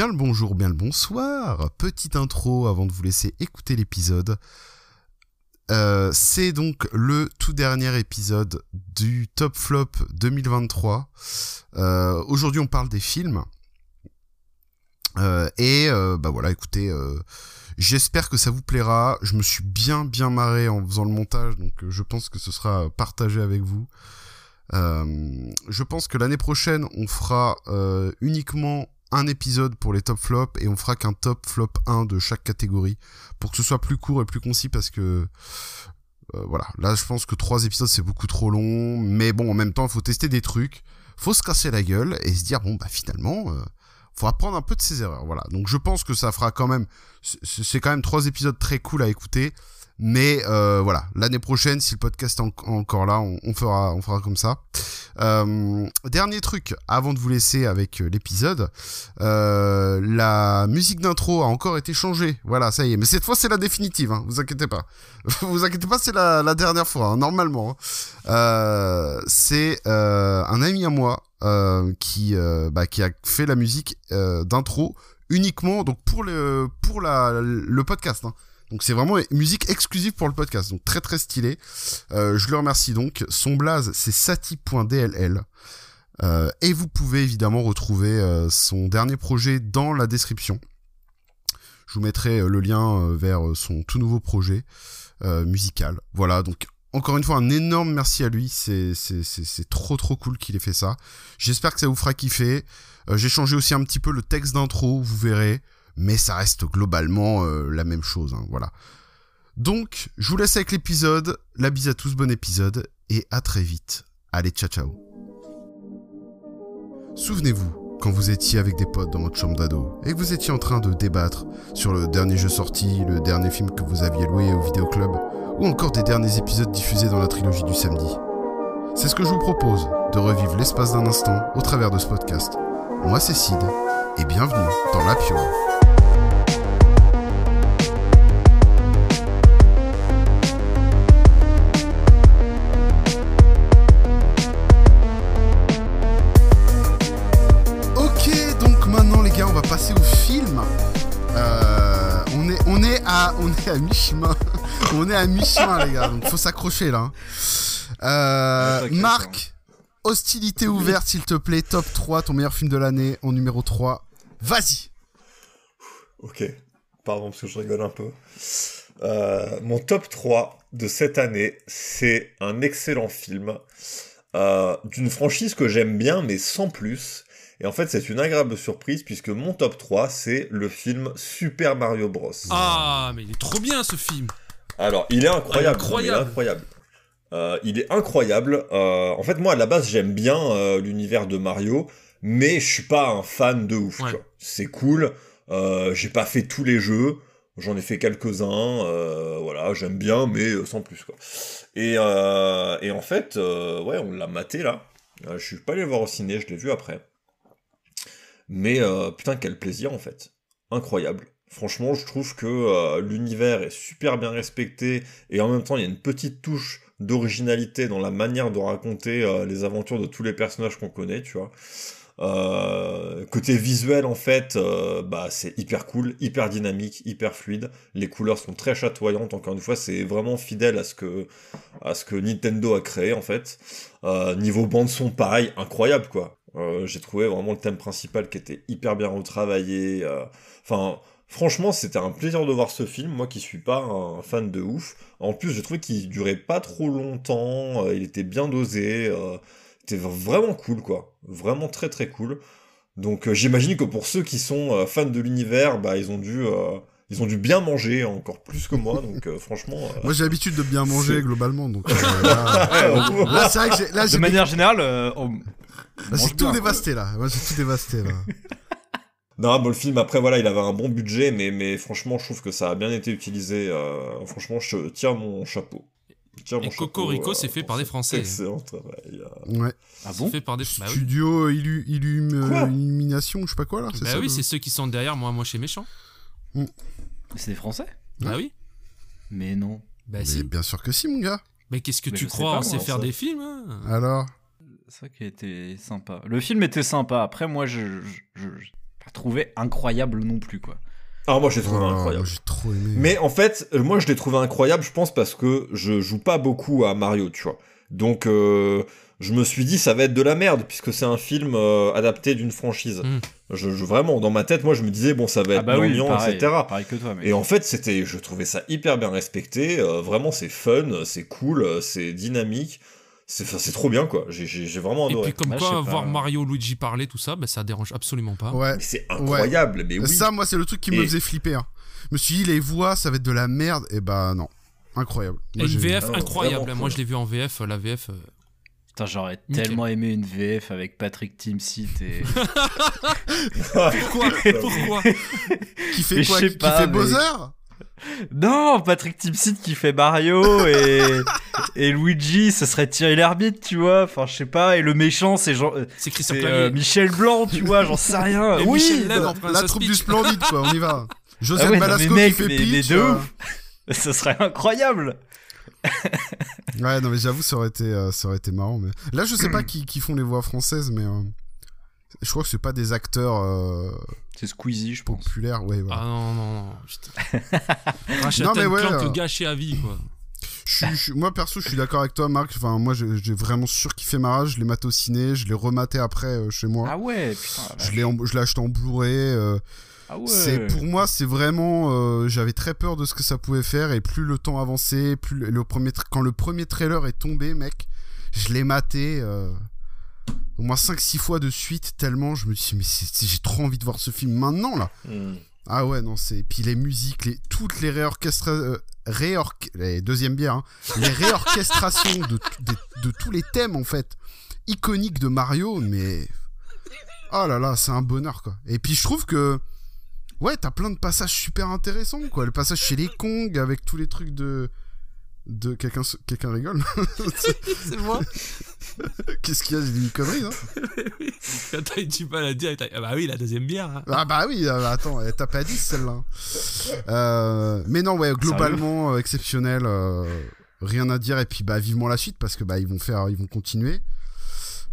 Bien le bonjour, bien le bonsoir. Petite intro avant de vous laisser écouter l'épisode. Euh, c'est donc le tout dernier épisode du Top Flop 2023. Euh, Aujourd'hui, on parle des films. Euh, et bah voilà, écoutez, j'espère que ça vous plaira. Je me suis bien bien marré en faisant le montage, donc je pense que ce sera partagé avec vous. Je pense que l'année prochaine, on fera uniquement un épisode pour les top flops et on fera qu'un top flop 1 de chaque catégorie pour que ce soit plus court et plus concis parce que euh, voilà, là je pense que trois épisodes c'est beaucoup trop long, mais bon en même temps il faut tester des trucs, faut se casser la gueule et se dire bon bah finalement euh, faut apprendre un peu de ses erreurs, voilà. Donc je pense que ça fera quand même, c'est quand même trois épisodes très cool à écouter. Mais euh, voilà, l'année prochaine, si le podcast est en- encore là, on, fera, on fera comme ça. Euh, dernier truc, avant de vous laisser avec euh, l'épisode, la musique d'intro a encore été changée. Voilà, ça y est. Mais cette fois, c'est la définitive. Hein, vous inquiétez pas. vous inquiétez pas, c'est la, dernière fois. hein, normalement, hein. C'est un ami à moi qui, bah, qui a fait la musique d'intro uniquement donc pour le pour la le podcast. Hein. Donc c'est vraiment musique exclusive pour le podcast, donc très très stylé. Euh, je le remercie donc. Son blaze c'est sati.dll. Euh, et vous pouvez évidemment retrouver euh, son dernier projet dans la description. Je vous mettrai le lien vers son tout nouveau projet musical. Voilà, donc encore une fois un énorme merci à lui. C'est trop trop cool qu'il ait fait ça. J'espère que ça vous fera kiffer. J'ai changé aussi un petit peu le texte d'intro, vous verrez mais ça reste globalement euh, la même chose, hein, voilà. Donc, je vous laisse avec l'épisode, la bise à tous, bon épisode, et à très vite. Allez, ciao ciao. Souvenez-vous, quand vous étiez avec des potes dans votre chambre d'ado, et que vous étiez en train de débattre sur le dernier jeu sorti, le dernier film que vous aviez loué au vidéoclub, ou encore des derniers épisodes diffusés dans la trilogie du samedi. C'est ce que je vous propose, de revivre l'espace d'un instant au travers de ce podcast. Moi c'est Sid, et bienvenue dans La Piole. À, on est à mi-chemin. on est à mi-chemin les gars, donc faut s'accrocher là. Euh, Marc, hostilité ouverte s'il te plaît, top 3, ton meilleur film de l'année en numéro 3. Vas-y. Ok, pardon parce que je rigole un peu. Euh, mon top 3 de cette année, c'est un excellent film euh, d'une franchise que j'aime bien, mais sans plus. Et en fait, c'est une agréable surprise puisque mon top 3, c'est le film Super Mario Bros. Ah, mais il est trop bien ce film. Alors, il est incroyable. Incroyable. Il est incroyable. Euh, il est incroyable. Euh, en fait, moi, à la base, j'aime bien euh, l'univers de Mario, mais je suis pas un fan de ouf. Ouais. C'est cool. J'ai pas fait tous les jeux. J'en ai fait quelques-uns. euh, voilà, j'aime bien, mais sans plus, quoi. Et, euh, et en fait, euh, ouais, on l'a maté, là. Je suis pas allé le voir au ciné, je l'ai vu après. Mais euh, putain, quel plaisir, en fait. Incroyable. Franchement, je trouve que euh, l'univers est super bien respecté et en même temps, il y a une petite touche d'originalité dans la manière de raconter euh, les aventures de tous les personnages qu'on connaît, tu vois. Euh, côté visuel, en fait, euh, bah, c'est hyper cool, hyper dynamique, hyper fluide. Les couleurs sont très chatoyantes. Encore une fois, c'est vraiment fidèle à ce que, Nintendo a créé, en fait. Euh, niveau bande son, pareil, incroyable, quoi. Euh, J'ai trouvé vraiment le thème principal qui était hyper bien retravaillé. euh, Enfin, franchement, c'était un plaisir de voir ce film. Moi, qui suis pas un fan de ouf. En plus, j'ai trouvé qu'il durait pas trop longtemps. euh, il était bien dosé. euh, c'était vraiment cool, quoi. Vraiment très très cool. Donc, euh, j'imagine que pour ceux qui sont euh, fans de l'univers, bah, ils ont dû. euh, ils ont dû bien manger encore plus que moi, donc euh, franchement. euh, Moi j'ai l'habitude de bien manger globalement, donc euh, là, ouais, là, c'est vrai que j'ai- là, De manière générale, euh, on- mange c'est tout dévasté là. Moi j'ai tout dévasté là. Non, bon, le film, après, voilà, il avait un bon budget, mais, mais franchement, je trouve que ça a bien été utilisé. euh, franchement, je tire mon chapeau. Et mon Cocorico, euh, c'est fait par des Français. Excellent travail. euh. Ouais. Ah C'est bon fait par des. Bah oui, Studio Illu- Illum- Quoi Illumination, je sais pas quoi là. c'est Bah ça, oui, le- c'est ceux qui sont derrière moi, moi chez méchant. C'est des Français Bah oui. Mais non. Bah Mais si. bien sûr que si, mon gars. Mais qu'est-ce que Mais tu crois pas, On sait moi, faire ça. des films hein Alors C'est ça qui a été sympa. Le film était sympa. Après, moi, je. je- je- trouvé incroyable non plus, quoi. Alors Ah, moi, j'ai trouvé Oh, incroyable. J'ai trop aimé. Mais en fait, euh, moi je l'ai trouvé incroyable, je pense, parce que je joue pas beaucoup à Mario, tu vois. Donc euh, je me suis dit, ça va être de la merde, puisque c'est un film euh, adapté d'une franchise. Mm. Je, je- vraiment, dans ma tête, moi je me disais, bon, ça va être ah bah oui, gnangnan, pareil, etc. pareil que toi, mais. Et en fait, c'était, je trouvais ça hyper bien respecté. euh, vraiment, c'est fun, c'est cool, c'est dynamique. C'est, trop bien, quoi. J'ai, vraiment Et adoré. puis comme Ouais, je quoi, voir Mario Luigi parler, tout ça, bah, ça dérange absolument pas. Ouais. Mais c'est incroyable, mais oui. Ça, moi, c'est le truc qui me Et- faisait flipper. hein. Je me suis dit, les voix, ça va être de la merde. Et bah, non. Incroyable. Et Moi, une VF Ah, incroyable. Moi, je l'ai vu en VF. La VF. euh, Putain, j'aurais tellement aimé une VF avec Patrick Timsit et. Pourquoi? Pourquoi? Qui fait Mais quoi? Qui pas, fait mais- Bowser? Non, Patrick Timsit qui fait Mario et, et Luigi, ce serait Thierry Lhermitte, tu vois. Enfin, je sais pas. Et le méchant, c'est genre. euh, C'est Christian euh, Michel Blanc, tu vois, j'en sais rien. Et oui, La troupe du. Splendide, quoi. On y va. Joseph Ah ouais, non, Balasco mais mec, qui fait mais- de euh, ouf. ce serait incroyable. Ouais, non, mais j'avoue, ça aurait été, euh, ça aurait été marrant. Mais là, je sais pas qui, qui font les voix françaises, mais euh, je crois que c'est pas des acteurs euh, C'est Squeezie, je pense. populaires. Ouais, voilà. Ah non, non, non. putain. Non, mais ouais, Clank euh, gâché à vie, quoi. Je suis- je suis- moi perso, je suis d'accord avec toi, Marc. Enfin, moi, j'ai vraiment surkiffé Mara. Je l'ai maté au ciné, je l'ai rematé après euh, chez moi. Ah ouais, putain. je l'ai, je l'ai acheté en Blu-ray. euh, Ah ouais. C'est pour moi, c'est vraiment. euh, J'avais très peur de ce que ça pouvait faire et plus le temps avançait, plus le, le premier quand le premier trailer est tombé, mec, je l'ai maté euh, au moins 5-6 fois de suite tellement je me suis dit mais j'ai trop envie de voir ce film maintenant là. Hmm. Ah ouais non c'est puis les musiques, les toutes les réorchestra... euh, les deuxième bière, hein, les réorchestrations de, t- de, de tous les thèmes en fait iconiques de Mario, mais oh là là c'est un bonheur quoi. Et puis je trouve que ouais t'as plein de passages super intéressants quoi. Le passage chez les Kong avec tous les trucs de de quelqu'un quelqu'un rigole. C'est moi. Qu'est-ce qu'il y a? J'ai dit une connerie non? Quand t'as eu du mal à dire, ah bah oui, la deuxième bière. hein. Ah bah oui, euh, attends, elle tape à 10 celle-là. Euh, mais non, ouais, globalement euh, exceptionnel, euh, rien à dire et puis bah vivement la suite parce que bah ils vont faire, ils vont continuer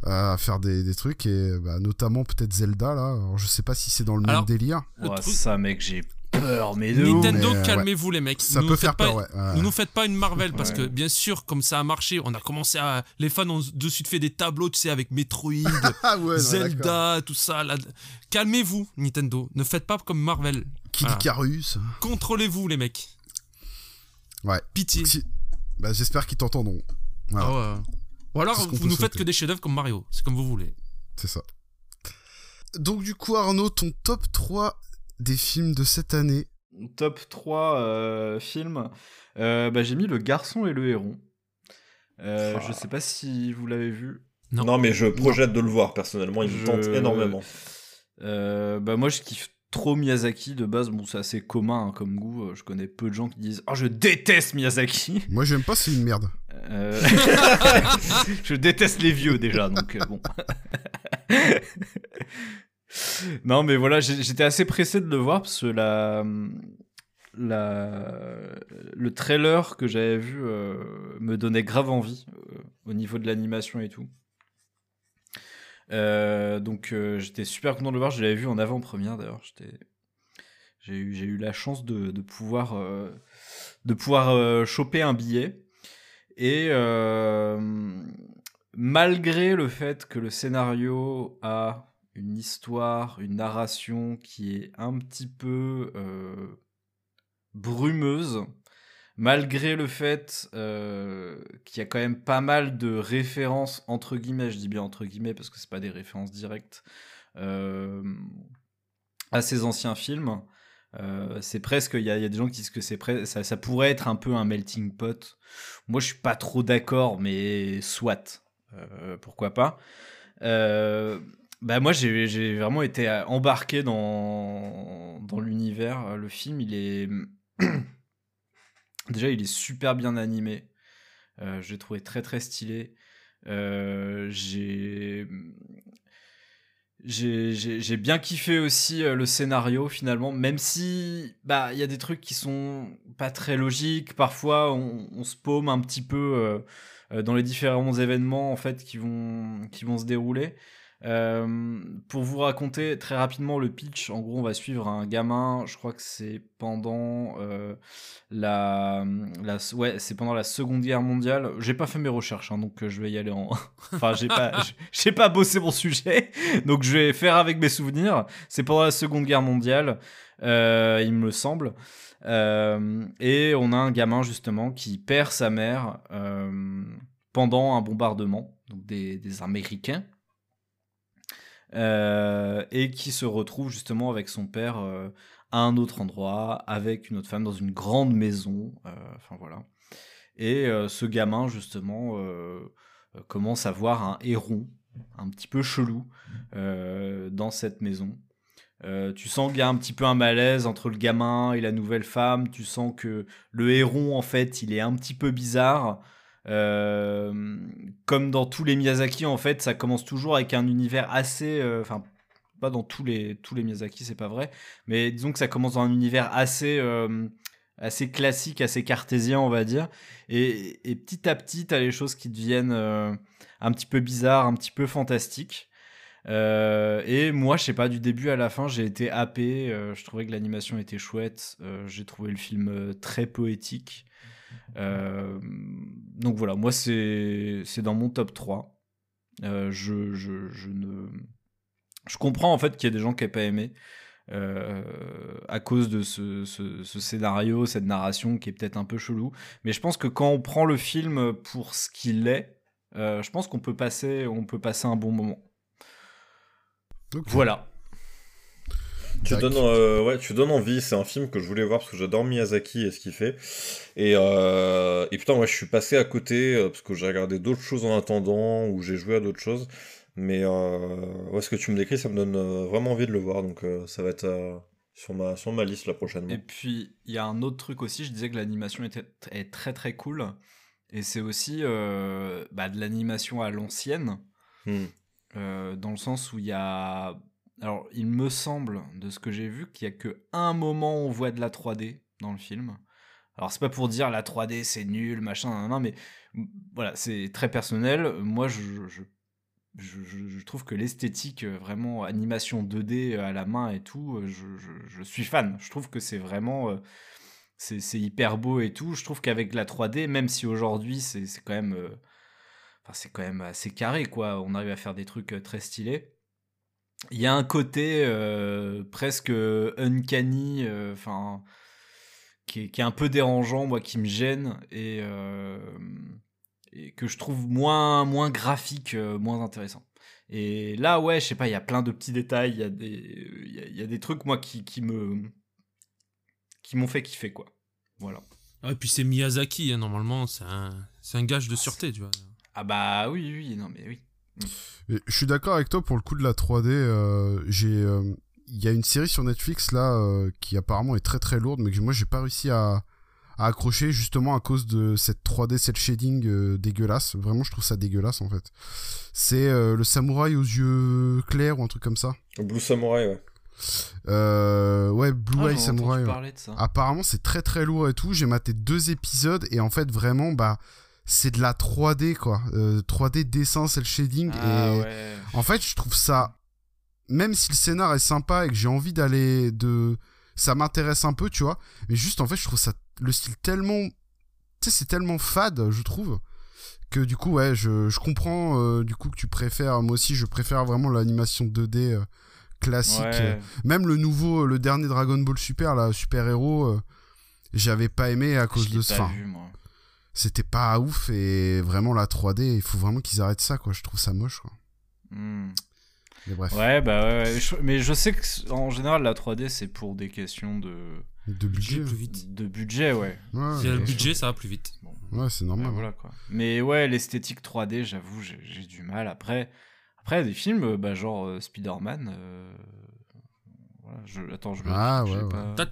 à faire des, des trucs et bah, notamment peut-être Zelda là. Alors, je sais pas si c'est dans le même délire. Le Ouais, truc- ça, mec, j'ai peur, mais de. Nintendo, mais, euh, calmez-vous les mecs. Ça Nous peut faire pas- peur, ouais. ouais. Ne nous faites pas une Marvel parce Ouais. que bien sûr comme ça a marché, on a commencé à les fans ont de suite fait des tableaux tu sais avec Metroid, Ah d'accord. Zelda, tout ça. là. Calmez-vous Nintendo, ne faites pas comme Marvel. Kid Voilà. Icarus. Contrôlez-vous les mecs. Ouais. Pitié. Si- Bah, j'espère qu'ils t'entendront. Voilà, Ah ouais. Ou alors vous nous faites que des chefs-d'œuvre comme Mario, c'est comme vous voulez. c'est ça. Donc du coup Arnaud, ton top 3 des films de cette année. Top 3 euh, films. Euh, bah, j'ai mis Le Garçon et le Héron. Euh, Ah. Je sais pas si vous l'avez vu. Non. Non. mais je projette de le voir personnellement, il me Je- tente énormément. Euh, bah moi je kiffe trop Miyazaki de base, bon c'est assez commun hein, comme goût, je connais peu de gens qui disent « Oh je déteste Miyazaki Moi j'aime pas, c'est une merde. Euh, Je déteste les vieux déjà, donc bon. non mais voilà, j'étais assez pressé de le voir parce que la, le trailer que j'avais vu euh, me donnait grave envie euh, au niveau de l'animation et tout. Euh, donc j'étais super content de le voir. Je l'avais vu en avant-première d'ailleurs. J'ai eu, eu la chance de, de pouvoir, de pouvoir choper un billet. Et malgré le fait que le scénario a une histoire, une narration qui est un petit peu euh, brumeuse, malgré le fait euh, qu'il y a quand même pas mal de références entre guillemets, je dis bien entre guillemets parce que c'est pas des références directes euh, à ces anciens films. C'est presque, il y, a des gens qui disent que c'est ça, ça pourrait être un peu un melting pot. Moi, je suis pas trop d'accord, mais soit, pourquoi pas. Bah moi, j'ai vraiment été euh, embarqué dans dans l'univers. Le film, il est Déjà, il est super bien animé. Euh, je l'ai trouvé très très stylé. Euh, j'ai j'ai bien kiffé aussi euh, le scénario finalement, même si bah il y a des trucs qui sont pas très logiques. Parfois, on, on se paume un petit peu euh, euh, dans les différents événements en fait qui vont qui vont se dérouler. Euh, pour vous raconter très rapidement le pitch, en gros, on va suivre un gamin. Je crois que c'est pendant euh, la, la, ouais, c'est pendant la Seconde Guerre mondiale. J'ai pas fait mes recherches, hein, donc euh, je vais y aller en. enfin, j'ai pas, j'ai pas bossé mon sujet, donc je vais faire avec mes souvenirs. C'est pendant la Seconde Guerre mondiale, il me semble. et on a un gamin justement qui perd sa mère pendant un bombardement, donc des, des Américains. Euh, et qui se retrouve justement avec son père euh, à un autre endroit, avec une autre femme dans une grande maison. Euh, enfin voilà. Et ce gamin justement commence à voir un héron un petit peu chelou dans cette maison. tu sens qu'il y a un petit peu un malaise entre le gamin et la nouvelle femme. Tu sens que le héron, en fait, il est un petit peu bizarre. Euh, comme dans tous les Miyazaki, en fait, ça commence toujours avec un univers assez. Euh, enfin, pas dans tous les, tous les Miyazaki, c'est pas vrai. Mais disons que ça commence dans un univers assez, euh, assez classique, assez cartésien, on va dire. Et, petit à petit, t'as les choses qui deviennent un petit peu bizarres, un petit peu fantastiques. et moi, je sais pas, du début à la fin, j'ai été happé. je trouvais que l'animation était chouette. j'ai trouvé le film très poétique. Euh, donc voilà, moi c'est dans mon top 3. Euh, je, je, je, ne... je comprends en fait qu'il y a des gens qui n'aient pas aimé. Euh, à cause de ce, ce, scénario, cette narration qui est peut-être un peu chelou. Mais je pense que quand on prend le film pour ce qu'il est, je pense qu'on peut passer, on peut passer un bon moment. Voilà. Tu donnes, euh, ouais, tu donnes envie. C'est un film que je voulais voir parce que j'adore Miyazaki et ce qu'il fait. Et, euh, et putain, moi, je suis passé à côté euh, parce que j'ai regardé d'autres choses en attendant ou j'ai joué à d'autres choses. Mais euh, ce que tu me décris, ça me donne vraiment envie de le voir. Donc, ça va être sur, ma, sur ma liste la prochaine. Et puis, il y a un autre truc aussi. Je disais que l'animation était, est très très cool. Et c'est aussi bah, de l'animation à l'ancienne. Hmm. dans le sens où il y a alors, il me semble, de ce que j'ai vu, qu'il y a que un moment où on voit de la 3D dans le film. Alors, c'est pas pour dire la 3D c'est nul, machin, non, mais voilà, c'est très personnel. Moi, je, je, je, trouve que l'esthétique, euh, vraiment animation 2D à la main et tout, euh, je, suis fan. Je trouve que c'est vraiment. Euh, c'est hyper beau et tout. Je trouve qu'avec la 3D, même si aujourd'hui c'est quand même. Enfin, c'est quand même assez carré, quoi. On arrive à faire des trucs très stylés il y a un côté euh, presque uncanny, euh, enfin, qui, est, un peu dérangeant, moi, qui me gêne et, euh, et que je trouve moins, moins graphique, moins intéressant. Et là, ouais, je sais pas, il y a plein de petits détails, il y a des, il y, a des trucs, moi, qui, qui me, qui m'ont fait kiffer, quoi. Voilà. Ah, et puis c'est Miyazaki, hein, normalement, c'est un, un gage de sûreté, tu vois. Ah bah oui, oui, non, mais oui je suis d'accord avec toi pour le coup de la 3D. Euh, j'ai, euh, il y a une série sur Netflix là euh, qui apparemment est très très lourde, mais que moi j'ai pas réussi à, accrocher justement à cause de cette 3D, cette shading dégueulasse. Vraiment, je trouve ça dégueulasse en fait. C'est le samouraï aux yeux clairs ou un truc comme ça. Blue Samurai, ouais. ouais, Blue ah, Eye Samurai. Apparemment, c'est très très lourd et tout. J'ai maté deux épisodes et en fait, vraiment, bah, c'est de la 3D quoi. 3D euh, dessin, c'est le shading. Ah, et en fait, je trouve ça, même si le scénar est sympa et que j'ai envie d'aller de, ça m'intéresse un peu, tu vois. Mais juste en fait, je trouve ça le style tellement, tu sais, c'est tellement fade, je trouve. Que du coup, ouais, je, je comprends euh, du coup que tu préfères. Moi aussi, je préfère vraiment l'animation 2D euh, classique. Même le nouveau, le dernier Dragon Ball Super, la Super Héros, j'avais pas aimé à cause de ça c'était pas ouf et vraiment la 3D il faut vraiment qu'ils arrêtent ça quoi. Je trouve ça moche quoi. Hmm. mais bref. Ouais bah ouais, mais je sais que en général la 3D c'est pour des questions de de budget. Plus vite. De budget ouais, ouais si y a le budget ça va plus vite. Ouais c'est normal voilà, quoi. mais ouais l'esthétique 3D j'avoue j'ai du mal. Après après il y a des films bah, genre euh, Spider-Man euh, je... Attends, je Ah ouais. ouais. Pas...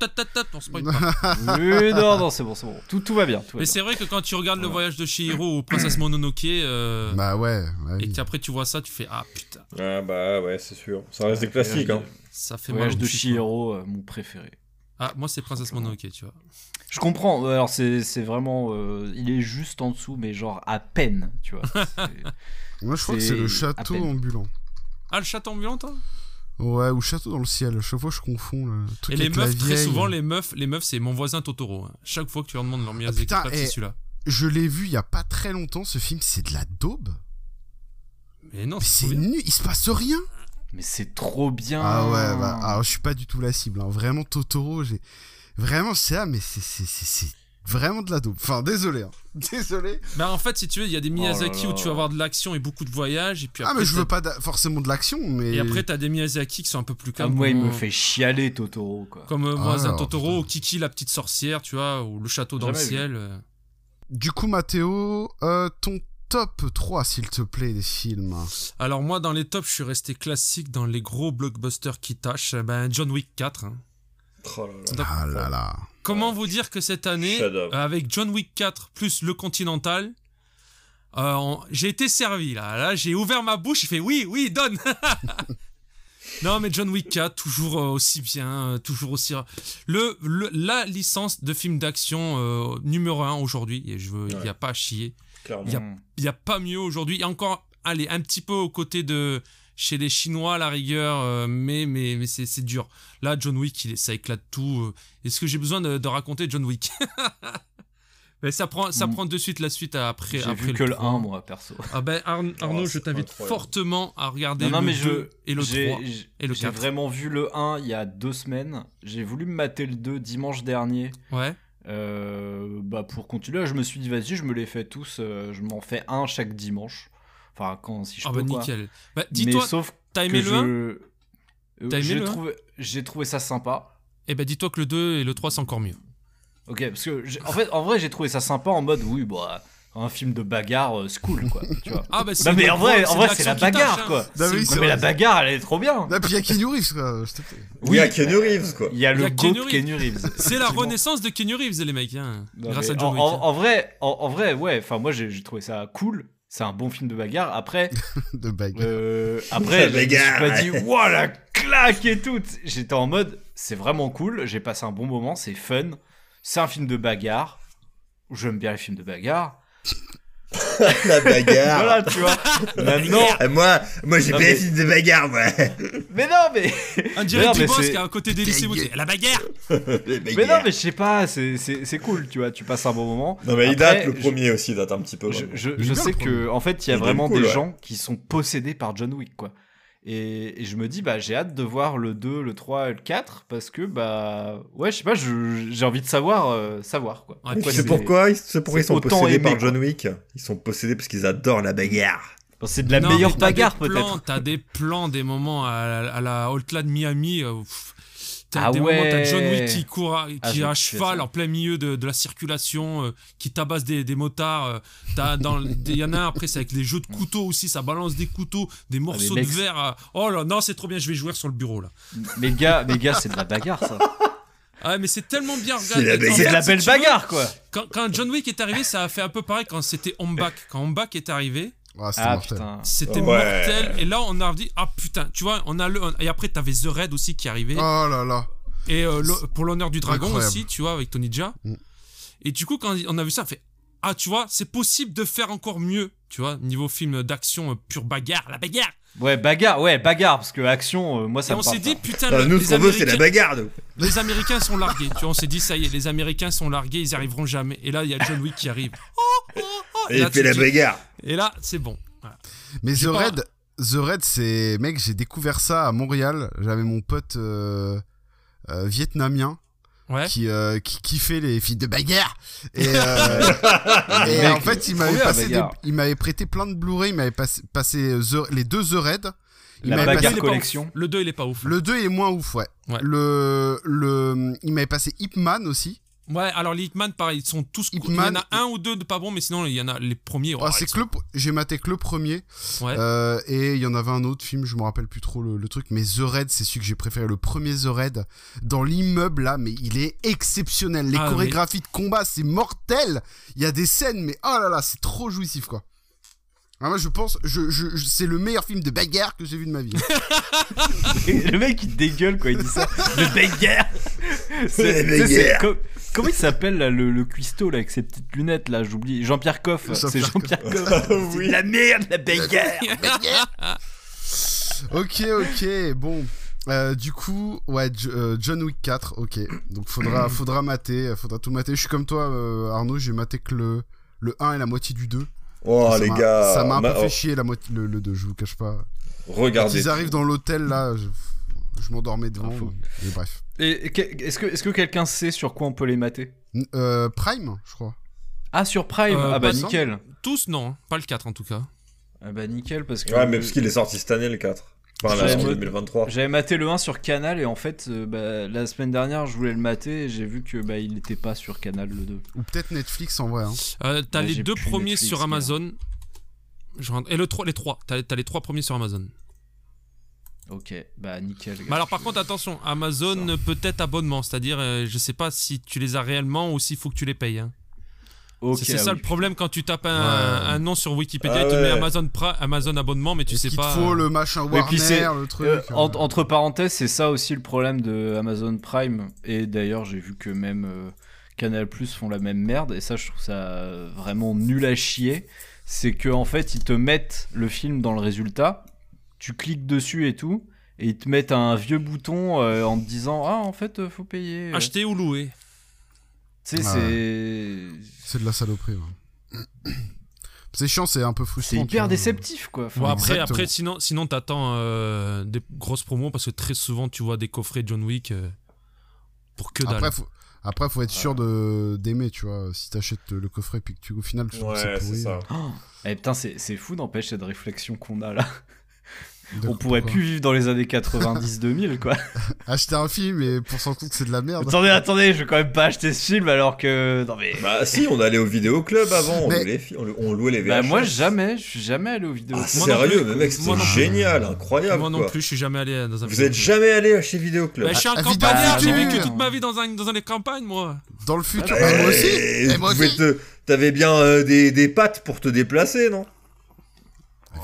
on spoil pas. oui, non, non, c'est bon, c'est bon. Tout, tout va bien. Tout Mais c'est vrai que quand tu regardes le voyage de Shihiro ou Princesse Mononoke. Euh... Bah ouais. ouais et qu'après tu vois ça, tu fais Ah putain. Ah bah ouais, c'est sûr. Ça reste des classiques. Hein. Ça fait voyage de Shihiro, euh, mon préféré. Ah, moi c'est Princesse Mononoke, tu vois. Je comprends. Alors c'est vraiment. Euh, il est juste en dessous, mais genre à peine, tu vois. moi je crois que c'est le château ambulant. Ah, le château ambulant, toi? Ouais, ou Château dans le ciel. Chaque fois, je confonds. Le truc Et les avec la meufs, très souvent, les meufs, les meufs, c'est mon voisin Totoro. hein. Chaque fois que tu leur demandes leur préféré, et- c'est celui-là. Je l'ai vu il y a pas très longtemps. Ce film, c'est de la daube. Mais non, Mais c'est c'est trop bien. nul. Il se passe rien. Mais c'est trop bien. Ah ouais, bah, alors je suis pas du tout la cible. hein. Vraiment, Totoro, j'ai. Vraiment, c'est là, mais c'est- c'est c'est- c'est vraiment de la daube. Enfin, désolé. hein. Désolé. Bah, en fait, si tu veux, il y a des là Miyazaki là. où tu vas avoir de l'action et beaucoup de voyages. Et puis Ah, mais je veux pas forcément de l'action, mais. Et après, t'as des Miyazaki qui sont un peu plus Ah, calmes. moi, il me fait chialer Totoro, quoi. Comme euh, Ah, Voisin alors, Totoro, putain. ou Kiki la petite sorcière, tu vois, ou Le château dans le ciel. euh. Du coup, Mathéo, euh, ton top 3, s'il te plaît, des films. Alors, moi, dans les tops, je suis resté classique dans les gros blockbusters qui tâchent. Ben, John Wick 4. hein. Oh là là. Ah là là. Comment vous dire que cette année, euh, avec John Wick 4 plus le Continental, euh, on- j'ai été servi là. Là, j'ai ouvert ma bouche, j'ai fait oui, oui, donne. non, mais John Wick 4, toujours euh, aussi bien, euh, toujours aussi. Le, le- la licence de film d'action euh, numéro 1 aujourd'hui, et je veux, il n'y a pas à chier. Il a- n'y a pas mieux aujourd'hui. Il y a encore, allez, un petit peu aux côtés de chez les Chinois à la rigueur, euh, mais, mais, mais c'est c'est dur. Là, John Wick, il ça éclate tout. euh. Est-ce que j'ai besoin de, de raconter John Wick? Mais ça prend, ça Mm. prend de suite la suite après. J'ai après vu que le trois. 1, moi, perso. Ah ben Arn- Arnaud, Oh, je t'invite fortement à regarder Non, non, le mais 2 je. et le j'ai- 3. j'ai- et le J'ai 4. vraiment vu le 1 il y a deux semaines. J'ai voulu me mater le 2 dimanche dernier. Ouais. Euh, bah pour continuer, je me suis dit, vas-y, je me les fais tous. euh, je m'en fais un chaque dimanche. Enfin, quand, si je Ah peux. bah quoi. nickel. Bah, Mais dis-toi, sauf t'as que aimé le 1 je. euh, T'as aimé j'ai le un trouvé, j'ai trouvé ça sympa. Eh ben dis-toi que le 2 et le 3 c'est encore mieux. Ok, parce que j'ai- en fait, en vrai, j'ai trouvé ça sympa en mode, oui, bah, un film de bagarre, euh, c'est cool, quoi. Tu vois. Ah bah c'est Non mais de en vrai, en de vrai c'est la tâche, bagarre hein. quoi. Non, oui, Non, mais la bagarre elle est trop bien. Ah, puis il y a Keanu Reeves, quoi, s'il te plaît. Oui, à Keanu Reeves, quoi. Il y a Il y le a GOAT Keanu Reeves. C'est la renaissance de Keanu Reeves les mecs, hein, Non, grâce mais à John en, Wick. en- en vrai, en, en vrai, ouais. Enfin moi j'ai j'ai trouvé ça cool. C'est un bon film de bagarre. Après, De bague. euh, après, je me suis bagarre. pas dit, waouh la claque et tout. J'étais en mode, c'est vraiment cool. J'ai passé un bon moment, c'est fun. C'est un film de bagarre. J'aime bien les films de bagarre. La bagarre. Voilà, tu vois. Maintenant, moi, moi j'ai bien mais- de bagarre, moi. mais non, mais. On dirait Non, du mais boss qui a un côté c'est la bagarre Mais non, mais je sais pas, c'est- c'est c'est cool, tu vois, tu passes un bon moment. Non, mais il date, le je- premier aussi date un petit peu. Je, sais que en fait, il y a vraiment cool, des ouais. gens qui sont possédés par John Wick, quoi. Et, et je me dis, bah, j'ai hâte de voir le 2, le 3 et le 4 parce que, bah, ouais, je sais pas, je- j'ai envie de savoir, euh, savoir, quoi. Ouais, c'est- pourquoi pourquoi ils sont possédés aimé, par John. Wick Ils sont possédés parce qu'ils adorent la bagarre. Bon, c'est de la Non, meilleure bagarre, peut-être. T'as des plans, des moments à, la- à la Outland Miami. euh, pff, T'as Ah des moments, t'as ouais. John Wick qui court, à- Ah, qui je est à cheval en plein milieu de, de la circulation, euh, qui tabasse des, des motards. euh, il y en a un après, c'est avec les jeux de couteaux aussi, ça balance des couteaux, des morceaux mecs, de verre. euh, oh là, non, c'est trop bien, je vais jouer sur le bureau là. Mais gars, mais gars, c'est de la bagarre, ça. Ah, mais c'est tellement bien C'est la regardé. C'est de fait, la si belle bagarre, quoi. Quand, quand John Wick est arrivé, ça a fait un peu pareil quand c'était Home Back. Quand Home Back est arrivé, Ah, c'était Ah mortel. putain. c'était Ouais. mortel. Et là, on a dit, ah putain, tu vois, on a le. Et après, t'avais The Raid aussi qui arrivait. Oh là là. Et euh, le- pour l'honneur du dragon Incroyable. aussi, tu vois, avec Tony Jaa. Mm. Et du coup, quand on a vu ça, on fait Ah, tu vois, c'est possible de faire encore mieux, tu vois, niveau film d'action euh, pure bagarre, la bagarre. Ouais, bagarre, ouais, bagarre, parce que action, euh, moi, Et ça me on s'est dit. Putain, le- nous, les, ce qu'on veut, c'est la Américains, bagarre. nous. les Américains sont largués. Tu vois, on s'est dit Ça y est, les Américains sont largués, ils arriveront jamais. Et là, il y a John Wick qui arrive. Et là, il fait la dis- bagarre. Et là, c'est bon. Voilà. Mais The pas- Red, The Red, c'est. Mec, j'ai découvert ça à Montréal. J'avais mon pote euh, euh, vietnamien Ouais. qui, euh, qui kiffait les films de bagarre. Et, euh, et Mec, en fait, il m'avait passé des- il m'avait prêté plein de Blu-ray. Il m'avait passé, passé The- les deux The Red. Il La m'avait bagarre passé- Il collection. Le 2, il est pas ouf. Le 2 est moins ouf, ouais. Ouais. Le, le, il m'avait passé Ip Man aussi. Ouais, alors les Hitman, pareil, ils sont tous. Ip Il y en a un ou deux de pas bons, mais sinon, il y en a les premiers. Oh, oh, c'est que le, j'ai maté que le premier. Ouais. Euh, et il y en avait un autre film, je me rappelle plus trop le, le truc, mais The Raid, c'est celui que j'ai préféré, le premier The Raid, dans l'immeuble là, mais il est exceptionnel. Les Ah, chorégraphies de combat, c'est mortel. Il y a des scènes, mais oh là là, c'est trop jouissif quoi. Ah, moi je pense, je, je, je- c'est le meilleur film de bagarre que j'ai vu de ma vie. le mec il dégueule quand il dit ça. Le bagarre. C'est- tu sais, bagarre. c'est co- Comment il s'appelle là, le, le cuistot là avec ses petites lunettes là J'oublie. Jean-Pierre Coff. C'est Jean-Pierre Jean-Pierre Coff. C'est de la merde la bagarre. Bagarre ok, ok, bon. Euh, du coup, ouais, J- euh, John Wick 4, ok. Donc faudra, faudra mater, faudra tout mater. Je suis comme toi, euh, Arnaud, j'ai maté que le, le 1 et la moitié du 2. Oh, ça les gars. Ça m'a un peu fait oh, chier la moitié, le, le 2, je vous cache pas. Quand Regardez. ils arrivent dans l'hôtel, là, je, je m'endormais devant. Ah, faut- Et bref. Et, est-ce que, est-ce que quelqu'un sait sur quoi on peut les mater? Euh, Prime, je crois. Ah, sur Prime Euh, Ah bah nickel. Tous, non. hein. Pas le 4 en tout cas. Ah bah nickel, parce que Ouais, mais parce qu'il est sorti cette année, le 4. Enfin, J'avais là, en mo- 2023. j'avais maté le 1 sur Canal et en fait, euh, bah, la semaine dernière, je voulais le mater et j'ai vu que bah, il n'était pas sur Canal le 2. Ou peut-être Netflix en vrai. Hein. Euh, t'as les deux premiers Netflix, sur Amazon. Rentre- Et le 3, les trois. T'as t'as les trois premiers sur Amazon. Ok, bah nickel. gars. Alors par contre attention, Amazon peut-être abonnement, c'est-à-dire euh, je sais pas si tu les as réellement ou s'il faut que tu les payes. hein. C'est ah ça oui. le problème quand tu tapes un, Ouais. un nom sur Wikipédia, Ah il te met ouais. Amazon, Amazon abonnement, mais tu sais pas. te faut euh, le machin Ouais, Warner, puis le truc Euh, euh, en- entre parenthèses, c'est ça aussi le problème de Amazon Prime. Et d'ailleurs, j'ai vu que même euh, Canal Plus font la même merde. Et ça, je trouve ça vraiment nul à chier. C'est que en fait, ils te mettent le film dans le résultat. Tu cliques dessus et tout. Et ils te mettent un vieux bouton euh, en te disant Ah, en fait, faut payer. Acheter ou louer. Tu sais, Ah c'est. C'est de la saloperie. ouais. C'est chiant, c'est un peu frustrant. C'est hyper déceptif, quoi. Enfin, Bon, après, exactement. après, sinon, sinon t'attends euh, des grosses promos parce que très souvent tu vois des coffrets John Wick euh, pour que dalle. Après, faut, après, faut être sûr de d'aimer, tu vois. Si t'achètes le coffret puis que tu, au final, tu trouves que c'est pourri. ça. Oh. Eh, putain, c'est c'est fou, n'empêche, cette réflexion qu'on a là. De- On pourrait plus vivre dans les années 90-2000, quoi. Acheter un film et pour s'en compte que c'est de la merde. attendez, attendez, je vais quand même pas acheter ce film alors que. Non mais. Bah, si, on allait au vidéoclub avant, on, Mais- louait les fi- on, louait les VHS. Bah, moi, jamais, je suis jamais allé aux vidéos. Ah, sérieux, plus. mais mec, plus. génial, incroyable. Moi non quoi. plus, je suis jamais allé dans un. Vous êtes vidéoclub. jamais allé chez Vidéoclub Bah, je suis un Ah, campagnard, j'ai vidéo- vécu toute ma vie dans, un, dans les campagnes, moi. Dans le futur. Eh, Bah, moi aussi. eh, Eh, moi aussi. te- T'avais bien euh, des, des pattes pour te déplacer, non?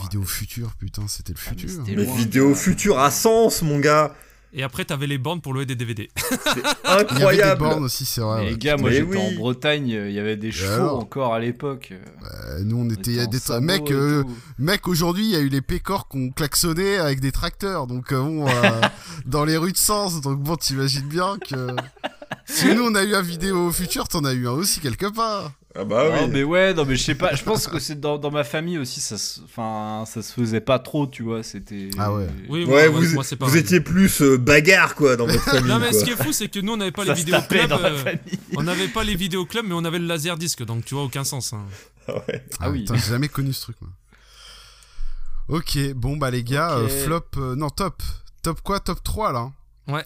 Vidéo future, putain, c'était le Ah, mais futur. loin, Vidéo. Future à Sens, mon gars Et après, t'avais les bornes pour louer des DVD. C'est Il y avait des incroyable bornes aussi, c'est vrai. Mais ouais. les gars, moi j'étais oui. en Bretagne, il y avait des chevaux alors encore à l'époque. Euh, nous, on On était. des et euh, mec, aujourd'hui, il y a eu les pécores qui ont klaxonné avec des tracteurs. Donc, euh, bon, euh, dans les rues de Sens. Donc, bon, t'imagines bien que. Si nous, on a eu un vidéo futur, t'en as eu un aussi quelque part. Ah bah Non, oui mais ouais, non, mais je sais pas, je pense que c'est dans, dans ma famille aussi, ça se, enfin, ça se faisait pas trop, tu vois, c'était. Ah ouais. Oui, Ouais, moi, vous, moi, c'est vous étiez plus euh, bagarre, quoi, dans votre famille, Non, mais quoi. ce qui est fou, c'est que nous, on n'avait pas Ça les se tapait vidéoclubs. dans ma euh, famille. on n'avait pas les vidéoclubs, mais on avait le laserdisc, donc tu vois, aucun sens. hein. Ah ouais. Ah oui. putain, j'ai jamais connu ce truc, moi. Ok, bon, bah, les gars, Ok. euh, flop. euh, non, top. Top quoi? Top 3, là Ouais.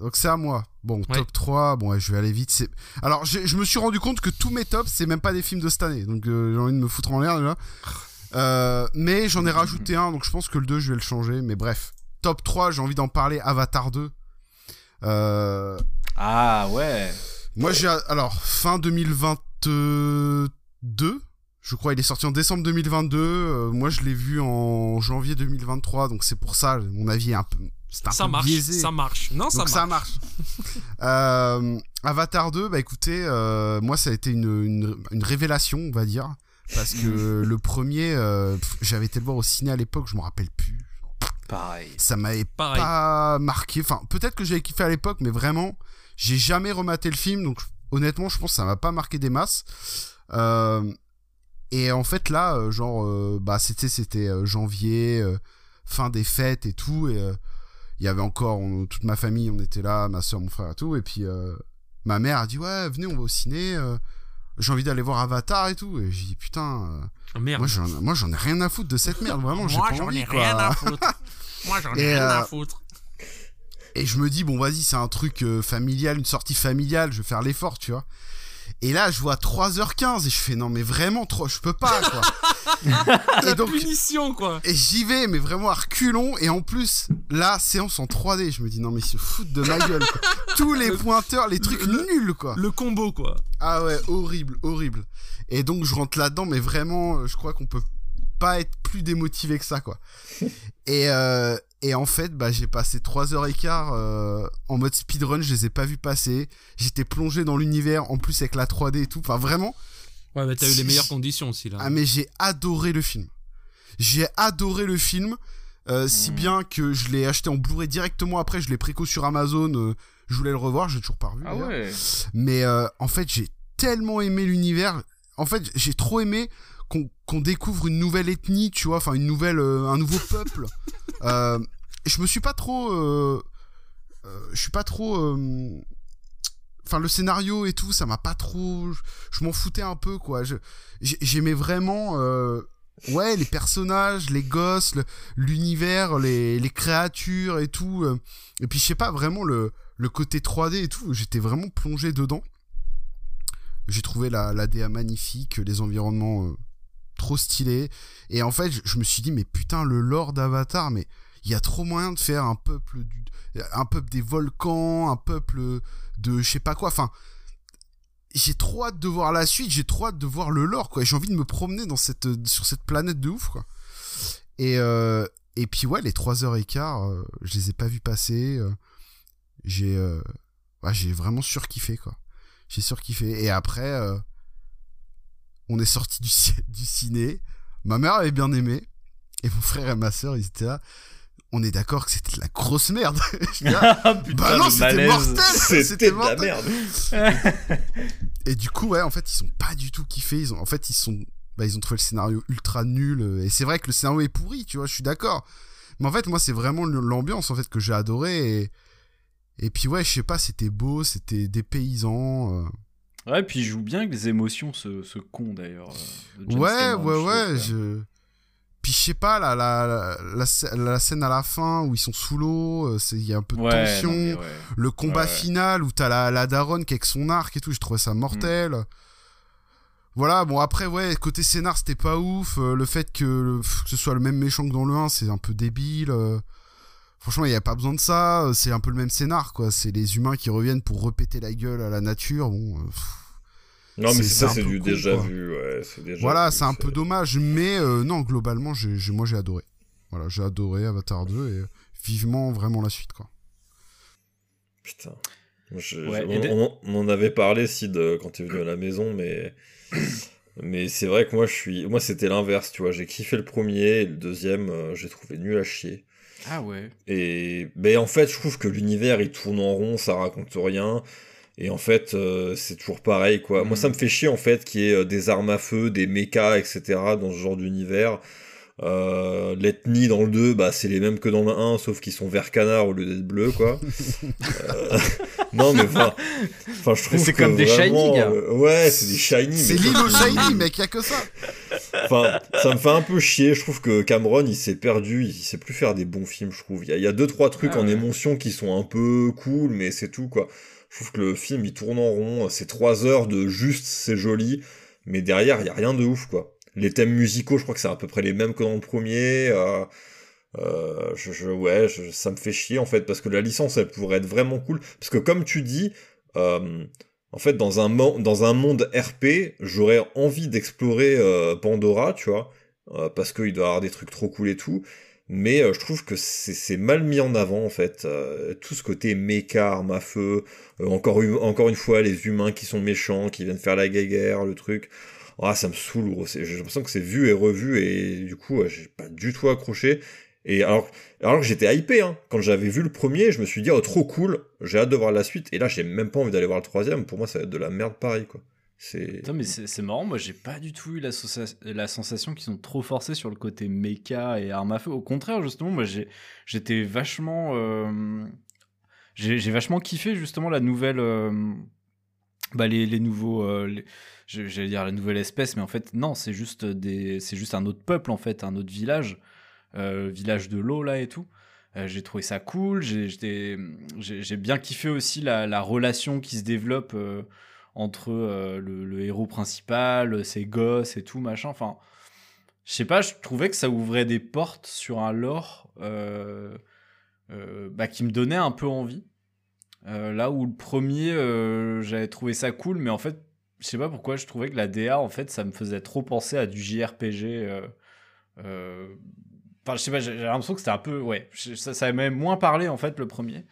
Donc, c'est à moi. Bon, Ouais. top 3, bon, ouais, je vais aller vite. c'est Alors, je me suis rendu compte que tous mes tops, c'est même pas des films de cette année. Donc, euh, j'ai envie de me foutre en l'air, déjà. Euh, mais j'en ai rajouté un, donc je pense que le 2, je vais le changer. Mais bref, top 3, j'ai envie d'en parler. Avatar 2. Euh, Ah ouais. moi, j'ai. Alors, fin 2022, je crois, il est sorti en décembre 2022. euh, moi, je l'ai vu en janvier 2023, donc c'est pour ça, mon avis est un peu. C'est un Ça peu marche, biaisé. ça marche. Non, ça donc marche. ça marche. Euh, Avatar 2, bah écoutez, euh, moi, ça a été une, une, une révélation, on va dire. Parce que le premier, euh, j'avais été le voir au ciné à l'époque, je me rappelle plus. Pareil. Ça m'avait Pareil. pas marqué. Enfin, peut-être que j'avais kiffé à l'époque, mais vraiment, j'ai jamais rematé le film. Donc, honnêtement, je pense que ça m'a pas marqué des masses. Euh, et en fait, là, genre, euh, bah, c'était, c'était janvier, euh, fin des fêtes et tout. Et euh, il y avait encore on- toute ma famille, on était là, ma soeur, mon frère et tout. Et puis, euh, ma mère a dit, ouais, venez, on va au ciné. euh, j'ai envie d'aller voir Avatar et tout. Et j'ai dit, putain, euh, Oh, merde. moi, j'en, moi, j'en ai rien à foutre de cette merde. Vraiment, j'ai Moi, pas j'en envie, ai rien à foutre. Moi, j'en ai Et, rien à foutre. Et je me dis, bon, vas-y, c'est un truc familial, une sortie familiale, je vais faire l'effort, tu vois. Et là, je vois 3h15 et je fais, non, mais vraiment, trop, je peux pas, quoi. La et donc, punition, quoi. et j'y vais, mais vraiment à reculons. Et en plus, là, séance en 3D, je me dis, non, mais ils se foutent de ma gueule, quoi. Tous les pointeurs, les trucs le- nuls, quoi. Le combo, quoi. Ah ouais, horrible, horrible. Et donc, je rentre là-dedans, mais vraiment, euh, je crois qu'on peut pas être plus démotivé que ça, quoi. et, euh, et en fait, bah, j'ai passé 3 heures et quart euh, en mode speedrun, je les ai pas vus passer. J'étais plongé dans l'univers, en plus avec la 3D et tout. Enfin, vraiment. Ouais, mais t'as eu les meilleures conditions aussi, là. Ah, mais j'ai adoré le film. J'ai adoré le film. Euh, Si bien que je l'ai acheté en Blu-ray directement après, je l'ai préco sur Amazon. euh, je voulais le revoir, j'ai toujours pas revu. Ah ouais. Mais euh, en fait, j'ai tellement aimé l'univers. En fait, j'ai trop aimé qu'on découvre une nouvelle ethnie, tu vois, enfin une nouvelle, euh, un nouveau peuple. euh, je me suis pas trop, euh, je suis pas trop. Enfin, le scénario et tout, ça m'a pas trop. Je, m'en foutais un peu, quoi. J'aimais vraiment. Ouais, les personnages, les gosses, le- l'univers, les, les créatures et tout. Et puis, je sais pas, vraiment le, le côté 3D et tout, j'étais vraiment plongé dedans. J'ai trouvé la, la DA magnifique, les environnements euh, trop stylés. Et en fait, je, me suis dit, mais putain, le lore d'Avatar, mais il y a trop moyen de faire un peuple du, un peuple des volcans, un peuple de je sais pas quoi. Enfin, j'ai trop hâte de voir la suite, j'ai trop hâte de voir le lore, quoi. J'ai envie de me promener dans cette, sur cette planète de ouf, quoi. Et, euh, et puis, ouais, les 3 heures et quart, euh, je les ai pas vus passer. euh, j'ai euh, j'ai vraiment surkiffé, quoi. J'ai surkiffé. Et après, on est sorti du, du ciné. Ma mère avait bien aimé. Et mon frère et ma soeur, ils étaient là. On est d'accord que c'était de la grosse merde. Ah, putain, bah non, c'était mortel. C'était de la merde. Et du coup, ouais, en fait, ils sont pas du tout kiffés. Ils ont, en fait, ils sont, bah, ils ont trouvé le scénario ultra nul. Et c'est vrai que le scénario est pourri, tu vois, je suis d'accord. Mais en fait, moi, c'est vraiment l'ambiance, en fait, que j'ai adoré. Et, et puis, ouais, je sais pas, c'était beau, c'était des paysans. euh. Ouais, puis il joue bien avec les émotions, ce, ce con d'ailleurs. euh, Ouais, Cameron, ouais, je ouais, je. Puis, je sais pas, la, la, la, la, scè- la scène à la fin où ils sont sous l'eau, euh, c'est- il y a un peu de Ouais, tension. non, mais ouais. Le combat Ouais, final où t'as la, la daronne qui est avec son arc et tout, je trouvais ça mortel. Mm. Voilà, bon après, ouais, côté scénar, c'était pas ouf. Euh, le fait que, le- que ce soit le même méchant que dans le 1, c'est un peu débile. Franchement, il n'y a pas besoin de ça. euh, C'est un peu le même scénar, quoi. C'est les humains qui reviennent pour repéter la gueule à la nature. Bon, euh, pff. Non, mais ça, c'est du con, déjà quoi. vu, ouais. déjà voilà, c'est un peu dommage. Mais euh, non, globalement, moi j'ai adoré. Voilà, j'ai adoré Avatar 2 et euh, vivement vraiment la suite, quoi. Putain. Moi, je- Ouais, je- et on, de- on- on en avait parlé, Sid, quand tu es venu à la maison, mais. Mais c'est vrai que moi, je suis. Moi, c'était l'inverse, tu vois. J'ai kiffé le premier, et le deuxième, euh, j'ai trouvé nul à chier. Ah ouais. Et ben en fait, je trouve que l'univers il tourne en rond, ça raconte rien. Et en fait, euh, c'est toujours pareil quoi. Moi, Mhm. ça me fait chier en fait qu'il y ait euh, des armes à feu, des mechas, etc. dans ce genre d'univers. Euh, L'ethnie dans le 2, bah, c'est les mêmes que dans le 1, sauf qu'ils sont vert canard au lieu d'être bleus quoi. Euh, non, mais enfin, enfin, je trouve c'est comme des vraiment, shiny, gars. euh, ouais, c'est des shiny. C'est mais l'île ça, au c'est- Shiny, mec, y a que ça. Enfin, ça me fait un peu chier. Je trouve que Cameron, il s'est perdu. Il sait plus faire des bons films, je trouve. Il y a, il y a deux, trois trucs Ah en ouais. émotion qui sont un peu cool, mais c'est tout, quoi. Je trouve que le film, il tourne en rond. C'est trois heures de juste, c'est joli. Mais derrière, il y a rien de ouf, quoi. Les thèmes musicaux, je crois que c'est à peu près les mêmes que dans le premier. Euh, euh, je, ouais, ça me fait chier, en fait, parce que la licence, elle pourrait être vraiment cool. Parce que comme tu dis, euh, en fait, dans un, monde RP, j'aurais envie d'explorer Pandora, tu vois, parce qu'il doit y avoir des trucs trop cool et tout. Mais je trouve que c'est mal mis en avant, en fait. Tout ce côté méca, arme à feu, encore, une- encore une fois, les humains qui sont méchants, qui viennent faire la guerre, le truc. Ah, ça me saoule, gros. J'ai l'impression que c'est vu et revu, et du coup, j'ai pas du tout accroché. Et alors, alors que j'étais hypé, hein. quand j'avais vu le premier, je me suis dit, oh, trop cool, j'ai hâte de voir la suite. Et là, j'ai même pas envie d'aller voir le troisième. Pour moi, ça va être de la merde pareil, quoi. Putain, mais c'est marrant, moi j'ai pas du tout eu la, sensation qu'ils sont trop forcés sur le côté méca et armes à feu. Au contraire, justement, moi j'étais vachement. euh, j'ai vachement kiffé justement la nouvelle. euh, bah, les, nouveaux. euh, J'allais dire la nouvelle espèce, mais en fait, non, c'est juste, des, juste un autre peuple, en fait, un autre village. euh, village de l'eau, là et tout. Euh, j'ai trouvé ça cool. J'ai bien kiffé aussi la, la relation qui se développe. euh, entre le, héros principal, ses gosses et tout, machin. Enfin, je sais pas, je trouvais que ça ouvrait des portes sur un lore bah, qui me donnait un peu envie. Là où le premier, j'avais trouvé ça cool, mais en fait, je sais pas pourquoi, je trouvais que la DA, en fait, ça me faisait trop penser à du JRPG. euh, euh, Enfin, je sais pas, j'ai l'impression que c'était un peu. Ouais, ça, ça m'a moins parlé, en fait, le premier.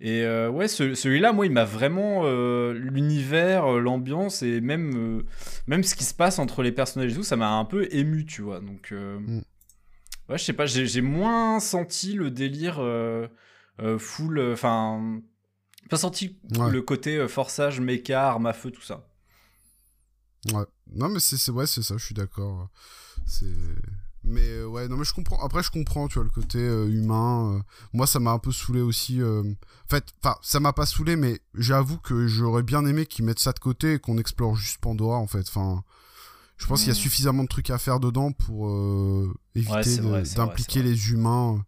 Et euh, ouais, ce- celui-là, moi, il m'a vraiment l'univers, l'ambiance et même même ce qui se passe entre les personnages et tout, ça m'a un peu ému, tu vois. Donc Mm. Ouais, je sais pas, j'ai moins senti le délire full. Enfin. pas senti Ouais. le côté forçage, méca, arme à feu, tout ça. Ouais. Non, mais c'est ouais, c'est ça, je suis d'accord. C'est. Mais euh, ouais, non, mais je comprends. Après, je comprends, tu vois, le côté euh, humain. euh, Moi, ça m'a un peu saoulé aussi. euh, En fait, enfin, ça m'a pas saoulé, mais j'avoue que j'aurais bien aimé qu'ils mettent ça de côté et qu'on explore juste Pandora, en fait. Enfin, je pense qu'il y a Mm. suffisamment de trucs à faire dedans pour éviter d'impliquer les humains.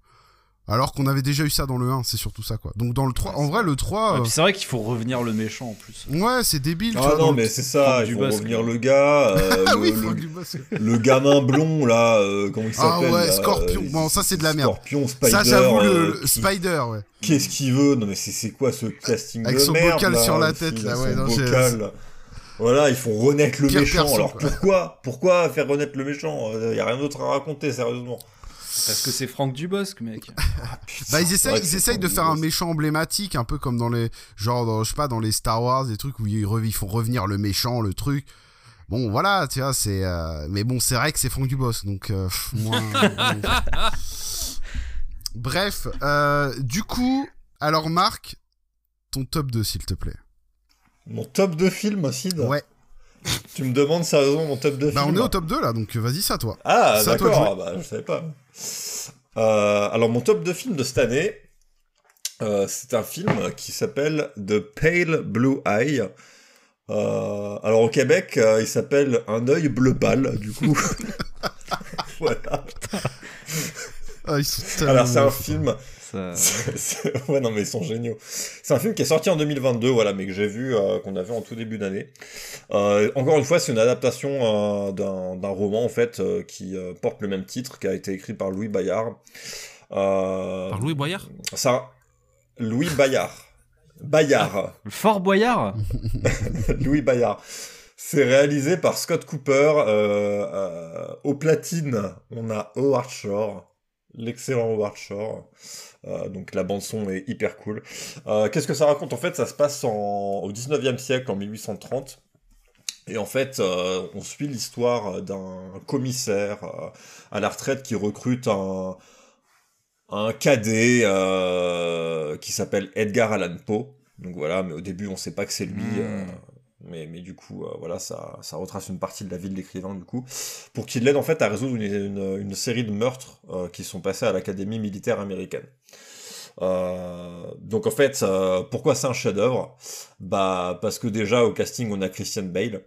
Alors qu'on avait déjà eu ça dans le 1, c'est surtout ça, quoi. Donc dans le 3, Ouais, en vrai, le 3, Ouais, euh, c'est vrai qu'il faut revenir le méchant en plus. ouais, c'est débile, tu Ah vois. dans non, le- mais c'est ça, il faut revenir le gars, euh, Ah le, oui, le- le gamin blond là, euh, comment il Ah s'appelle ouais, là, Scorpion. euh, Bon, ça, c'est de la merde. Scorpion, Spider. Ça, j'avoue, le, euh, le qui- Spider, ouais. Qu'est-ce qu'il veut? Non mais c'est c'est quoi ce casting Avec de son merde bocal là, sur la tête, là, son ouais, non, j'ai- bocal, là. Voilà, ils font renaître le Pire méchant. perso, Alors quoi. pourquoi? Pourquoi faire renaître le méchant? Il y a rien d'autre à raconter, sérieusement. Parce que c'est Franck Dubosc, mec. Bah, ils essayent, Ouais, ils essayent de faire un méchant emblématique, un peu comme dans les, genre, dans, je sais pas, dans les Star Wars, des trucs où ils, font revenir le méchant, le truc. Bon, voilà, tu vois, c'est, euh, mais bon, c'est vrai que c'est Franck Dubosc, donc, euh, pff. Bref, euh, du coup, alors Marc, ton top 2, s'il te plaît. Mon top de film, Sid Ouais. Tu me demandes sérieusement mon top de Bah, film on est au top 2, là, donc vas-y, ça, toi. Ah, d'accord, ah, bah, je savais pas. Euh, alors, mon top de film de cette année, euh, c'est un film qui s'appelle The Pale Blue Eye. Euh, alors, au Québec, euh, il s'appelle Un œil bleu pâle, du coup. voilà. Ah, ils sont tellement Alors, c'est un film. Ça... ouais, non, mais ils sont géniaux. C'est un film qui est sorti en 2022, voilà, mais que j'ai vu, euh, qu'on a vu en tout début d'année. Euh, encore une fois, c'est une adaptation euh, d'un d'un roman, en fait, euh, qui euh, porte le même titre, qui a été écrit par Louis Bayard. Euh, Par Louis Boyard? Ça, Louis Bayard. Bayard. Le Fort Boyard? Louis Bayard. C'est réalisé par Scott Cooper. Euh, euh, au platine, on a Howard Shore, l'excellent Howard Shore. Euh, donc la bande son est hyper cool. Euh, Qu'est-ce que ça raconte? En fait, ça se passe en, au 19e siècle, en 1830. Et en fait, euh, on suit l'histoire d'un commissaire euh, à la retraite qui recrute un, un cadet euh, qui s'appelle Edgar Allan Poe. Donc voilà, mais au début, on sait pas que c'est lui. Mais, du coup, euh, voilà, ça, ça retrace une partie de la vie de l'écrivain, du coup, pour qu'il l'aide en fait à résoudre une, série de meurtres euh, qui sont passés à l'Académie militaire américaine. Euh, donc en fait, pourquoi c'est un chef-d'œuvre? Bah parce que déjà au casting on a Christian Bale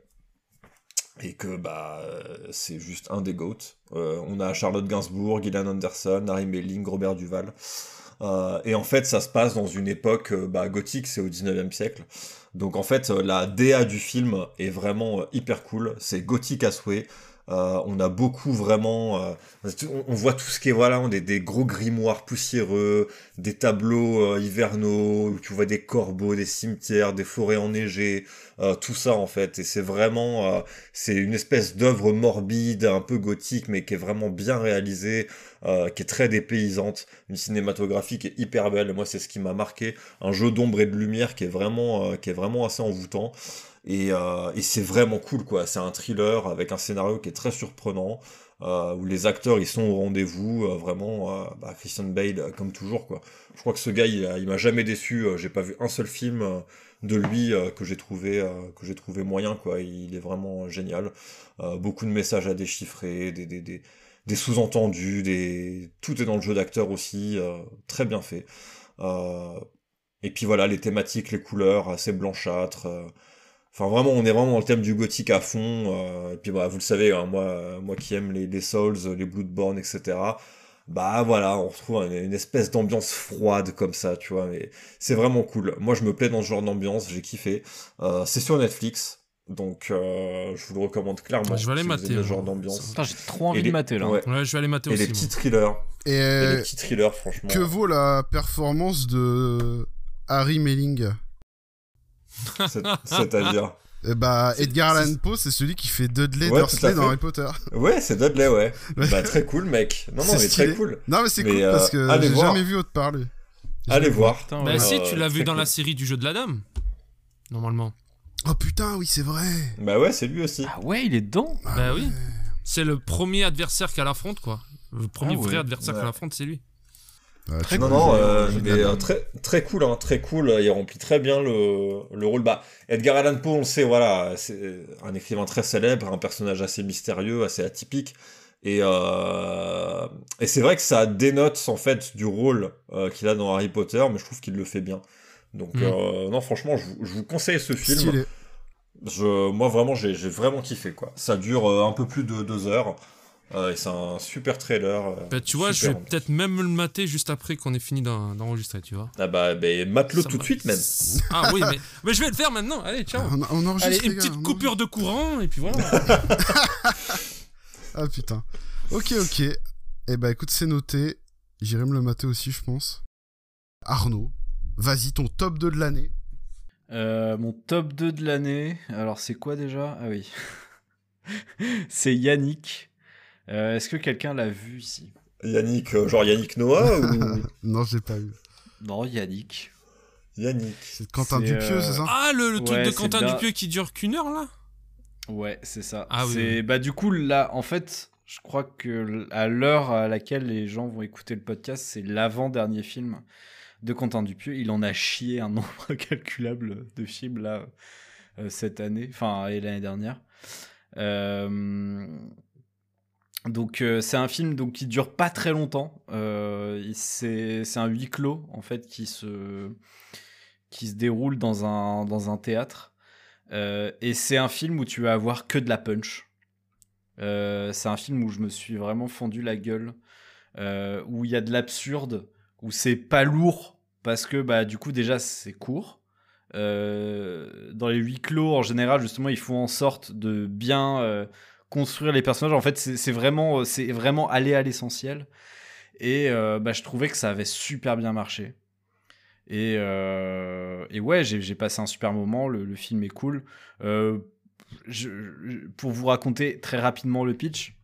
et que bah c'est juste un des goats. On a Charlotte Gainsbourg, Gillian Anderson, Harry Melling, Robert Duval. Et en fait, ça se passe dans une époque bah, gothique, c'est au 19e siècle. Donc en fait, euh, la DA du film est vraiment euh, hyper cool. C'est gothique à souhait. Euh, on a beaucoup vraiment. euh, on, voit tout ce qui est voilà, des, des gros grimoires poussiéreux, des tableaux euh, hivernaux, où tu vois des corbeaux, des cimetières, des forêts enneigées, tout ça en fait. Et c'est vraiment, c'est une espèce d'œuvre morbide, un peu gothique, mais qui est vraiment bien réalisée, qui est très dépaysante, une cinématographie qui est hyper belle. Moi, c'est ce qui m'a marqué, un jeu d'ombre et de lumière qui est vraiment, qui est vraiment assez envoûtant. Et, euh, et c'est vraiment cool quoi. C'est un thriller avec un scénario qui est très surprenant. Euh, où les acteurs ils sont au rendez-vous, euh, vraiment, bah, Christian Bale comme toujours quoi. Je crois que ce gars il, m'a jamais déçu, j'ai pas vu un seul film de lui que j'ai trouvé que j'ai trouvé moyen quoi. Il est vraiment génial. Beaucoup de messages à déchiffrer, des, sous-entendus, tout est dans le jeu d'acteur aussi, très bien fait. Et puis voilà les thématiques, les couleurs assez blanchâtres. Enfin, vraiment, on est vraiment dans le thème du gothique à fond. euh, et puis, bah, vous le savez, hein, moi, moi qui aime les, les Souls, les Bloodborne, etc. Bah voilà, on retrouve une, une espèce d'ambiance froide comme ça, tu vois. Mais c'est vraiment cool. Moi, je me plais dans ce genre d'ambiance, j'ai kiffé. Euh, c'est sur Netflix, donc euh, je vous le recommande clairement. Je vais aller si mater, moi. genre d'ambiance. J'ai trop envie de mater là. ouais. Ouais, je vais aller mater Et aussi. les petits thrillers. Et, Et les petits thrillers, franchement. que vaut la performance de Harry Melling? C'est-à-dire. Eh bah, Edgar Allan Poe, c'est celui qui fait Dudley Ouais, Dursley dans. Harry Potter. Ouais, c'est Dudley, ouais. Bah, très cool, mec. Non, non, C'est mais très cool. Non, mais c'est cool euh, parce que allez j'ai voir. jamais vu autre parler. Allez voir. Putain, Bah ouais. si, Euh, tu l'as vu dans la série du jeu de la dame. Normalement. Oh putain, oui, c'est vrai. Bah ouais, c'est lui aussi. Ah ouais, il est dedans Ah Bah oui. ouais. C'est le premier adversaire qu'elle affronte, quoi. Le premier Ah ouais. vrai adversaire Ouais. qu'on affronte, c'est lui. Ouais, Très tu Non, euh, mais euh, aimé. très, très cool, hein, très cool. Il remplit très bien le, le rôle. Bah, Edgar Allan Poe, on le sait, voilà, c'est un écrivain très célèbre, un personnage assez mystérieux, assez atypique. Et, euh, et c'est vrai que ça dénote en fait du rôle euh, qu'il a dans Harry Potter, mais je trouve qu'il le fait bien. Donc, Mm. euh, non, franchement, je vous, je vous conseille ce film. Stylé. Je, moi, vraiment, j'ai j'ai vraiment kiffé, quoi. Ça dure euh, un peu plus de deux heures. Euh, et c'est un super trailer. euh, Bah, tu vois, je vais peut-être même le mater juste après qu'on ait fini d'en- d'enregistrer, tu vois. Ah bah, bah mate-le tout de suite, même. Ah oui, mais, mais je vais le faire maintenant. Allez, ciao. On, on enregistre, Allez, une gars, petite coupure de courant, et puis voilà. Ah putain. Ok, ok. Eh bah écoute, c'est noté. J'irai me le mater aussi, je pense. Arnaud, vas-y, ton top 2 de l'année. Euh, mon top 2 de l'année, alors c'est quoi déjà? Ah oui. c'est Yannick. Euh, Est-ce que quelqu'un l'a vu ici? Yannick, euh, genre Yannick Noah ou Non, je l'ai pas eu. Non, Yannick. Yannick C'est Quentin Dupieux, euh, c'est ça? Ah, le, le truc de Quentin Da- Dupieux qui dure qu'une heure, là? Ouais, c'est ça. Ah oui, C'est- oui. Bah du coup là, en fait, je crois que à l'heure à laquelle les gens vont écouter le podcast, c'est l'avant-dernier film de Quentin Dupieux. Il en a chié un nombre incalculable de films là euh, cette année, enfin et l'année dernière. Euh, donc euh, c'est un film donc qui dure pas très longtemps. Euh, c'est un huis clos en fait qui se qui se déroule dans un dans un théâtre. Euh, et c'est un film où tu vas avoir que de la punch. Euh, c'est un film où je me suis vraiment fendu la gueule, où il y a de l'absurde, où c'est pas lourd parce que bah du coup déjà c'est court. Dans les huis clos en général justement ils font en sorte de bien construire les personnages. En fait c'est vraiment c'est vraiment aller à l'essentiel. Et euh, bah, je trouvais que ça avait super bien marché. Et, euh, ouais, j'ai passé un super moment. Le, film est cool. Euh, pour vous raconter très rapidement le pitch,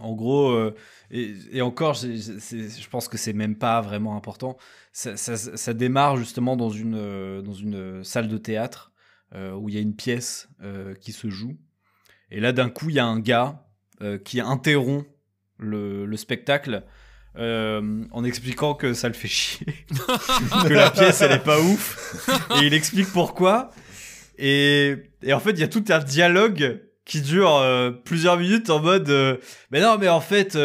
en gros, euh, et, encore, je pense que c'est même pas vraiment important. Ça, ça- démarre justement dans une, euh, dans une salle de théâtre euh, où il y a une pièce euh, qui se joue. Et là, d'un coup, il y a un gars euh, qui interrompt le, le spectacle euh, en expliquant que ça le fait chier, que la pièce elle est pas ouf, et il explique pourquoi. Et, en fait, il y a tout un dialogue qui dure euh, plusieurs minutes en mode mais non mais en fait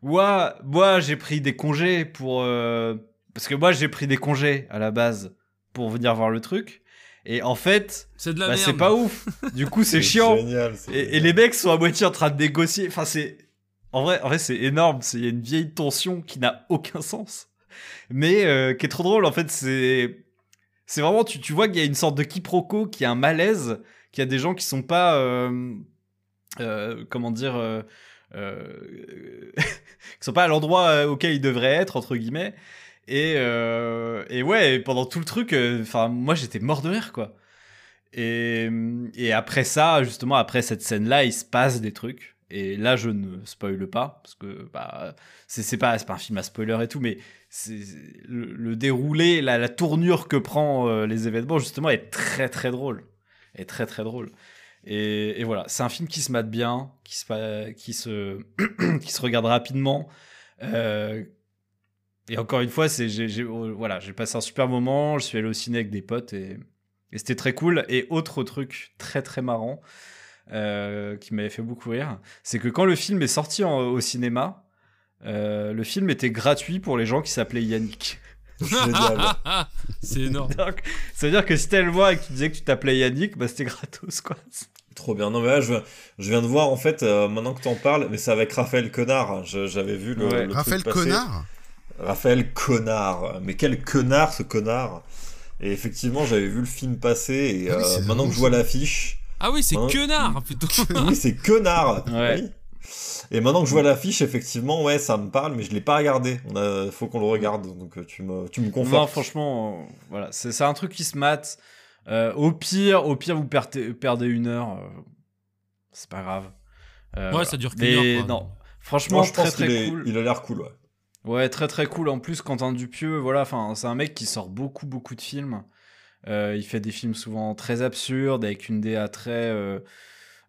moi moi j'ai pris des congés pour parce que moi j'ai pris des congés à la base pour venir voir le truc et en fait C'est de la bah, c'est pas ouf du coup c'est chiant Génial, et, les mecs sont à moitié en train de négocier. Enfin, c'est. En vrai, en vrai c'est énorme. Il y a une vieille tension qui n'a aucun sens. Mais euh, qui est trop drôle. En fait, c'est. C'est vraiment. Tu, tu vois qu'il y a une sorte de quiproquo, qu'il y a un malaise, qu'il y a des gens qui sont pas. euh, euh, comment dire. euh, euh, qui sont pas à l'endroit auquel ils devraient être, entre guillemets. Et, euh, et ouais, pendant tout le truc, euh, moi j'étais mort de rire, quoi. Et, et après ça, justement, après cette scène-là, il se passe des trucs. Et là, je ne spoile pas, parce que bah, c'est pas, pas un film à spoiler et tout, mais le, le déroulé, la, tournure que prend euh, les événements, justement, est très très drôle. Est très très drôle. Et, et voilà, c'est un film qui se mate bien, qui se, qui se, qui se regarde rapidement. Et encore une fois, c'est, j'ai, j'ai- voilà, j'ai passé un super moment, je suis allé au ciné avec des potes et, et c'était très cool. Et autre truc très très marrant euh, qui m'avait fait beaucoup rire, c'est que quand le film est sorti en- au cinéma, euh, le film était gratuit pour les gens qui s'appelaient Yannick. Génial. c'est énorme. Donc, ça veut dire que si t'allais le voir et que tu disais que tu t'appelais Yannick, bah c'était gratos quoi. Trop bien. Non, mais là, je, viens- je viens de voir, en fait, euh, maintenant que t'en parles, mais c'est avec Raphaël Connard. Je- J'avais vu le. Ouais. le Raphaël truc passer. Connard? Raphaël Connard. Mais quel connard, ce connard. Et effectivement, j'avais vu le film passer, et Ah oui, euh, c'est maintenant que je vois l'affiche. Ah oui, c'est Hein quenard plutôt. Oui, c'est connard. Ouais. Oui. Et maintenant que je vois l'affiche, effectivement, ouais, ça me parle, mais je l'ai pas regardé. On a, faut qu'on le regarde, donc euh, tu me, tu me Non, franchement, euh, voilà, c'est c'est un truc qui se mate. Euh, au pire, au pire, vous perdez, perdez une heure. euh, c'est pas grave. Euh, Ouais, voilà. ça dure qu'une heure, quoi. non, franchement, Moi, je très pense très qu'il est- cool. il a l'air cool, ouais. Ouais, très très cool. En plus, Quentin Dupieux, voilà, enfin, c'est un mec qui sort beaucoup beaucoup de films. Euh, il fait des films souvent très absurdes avec une DA très euh,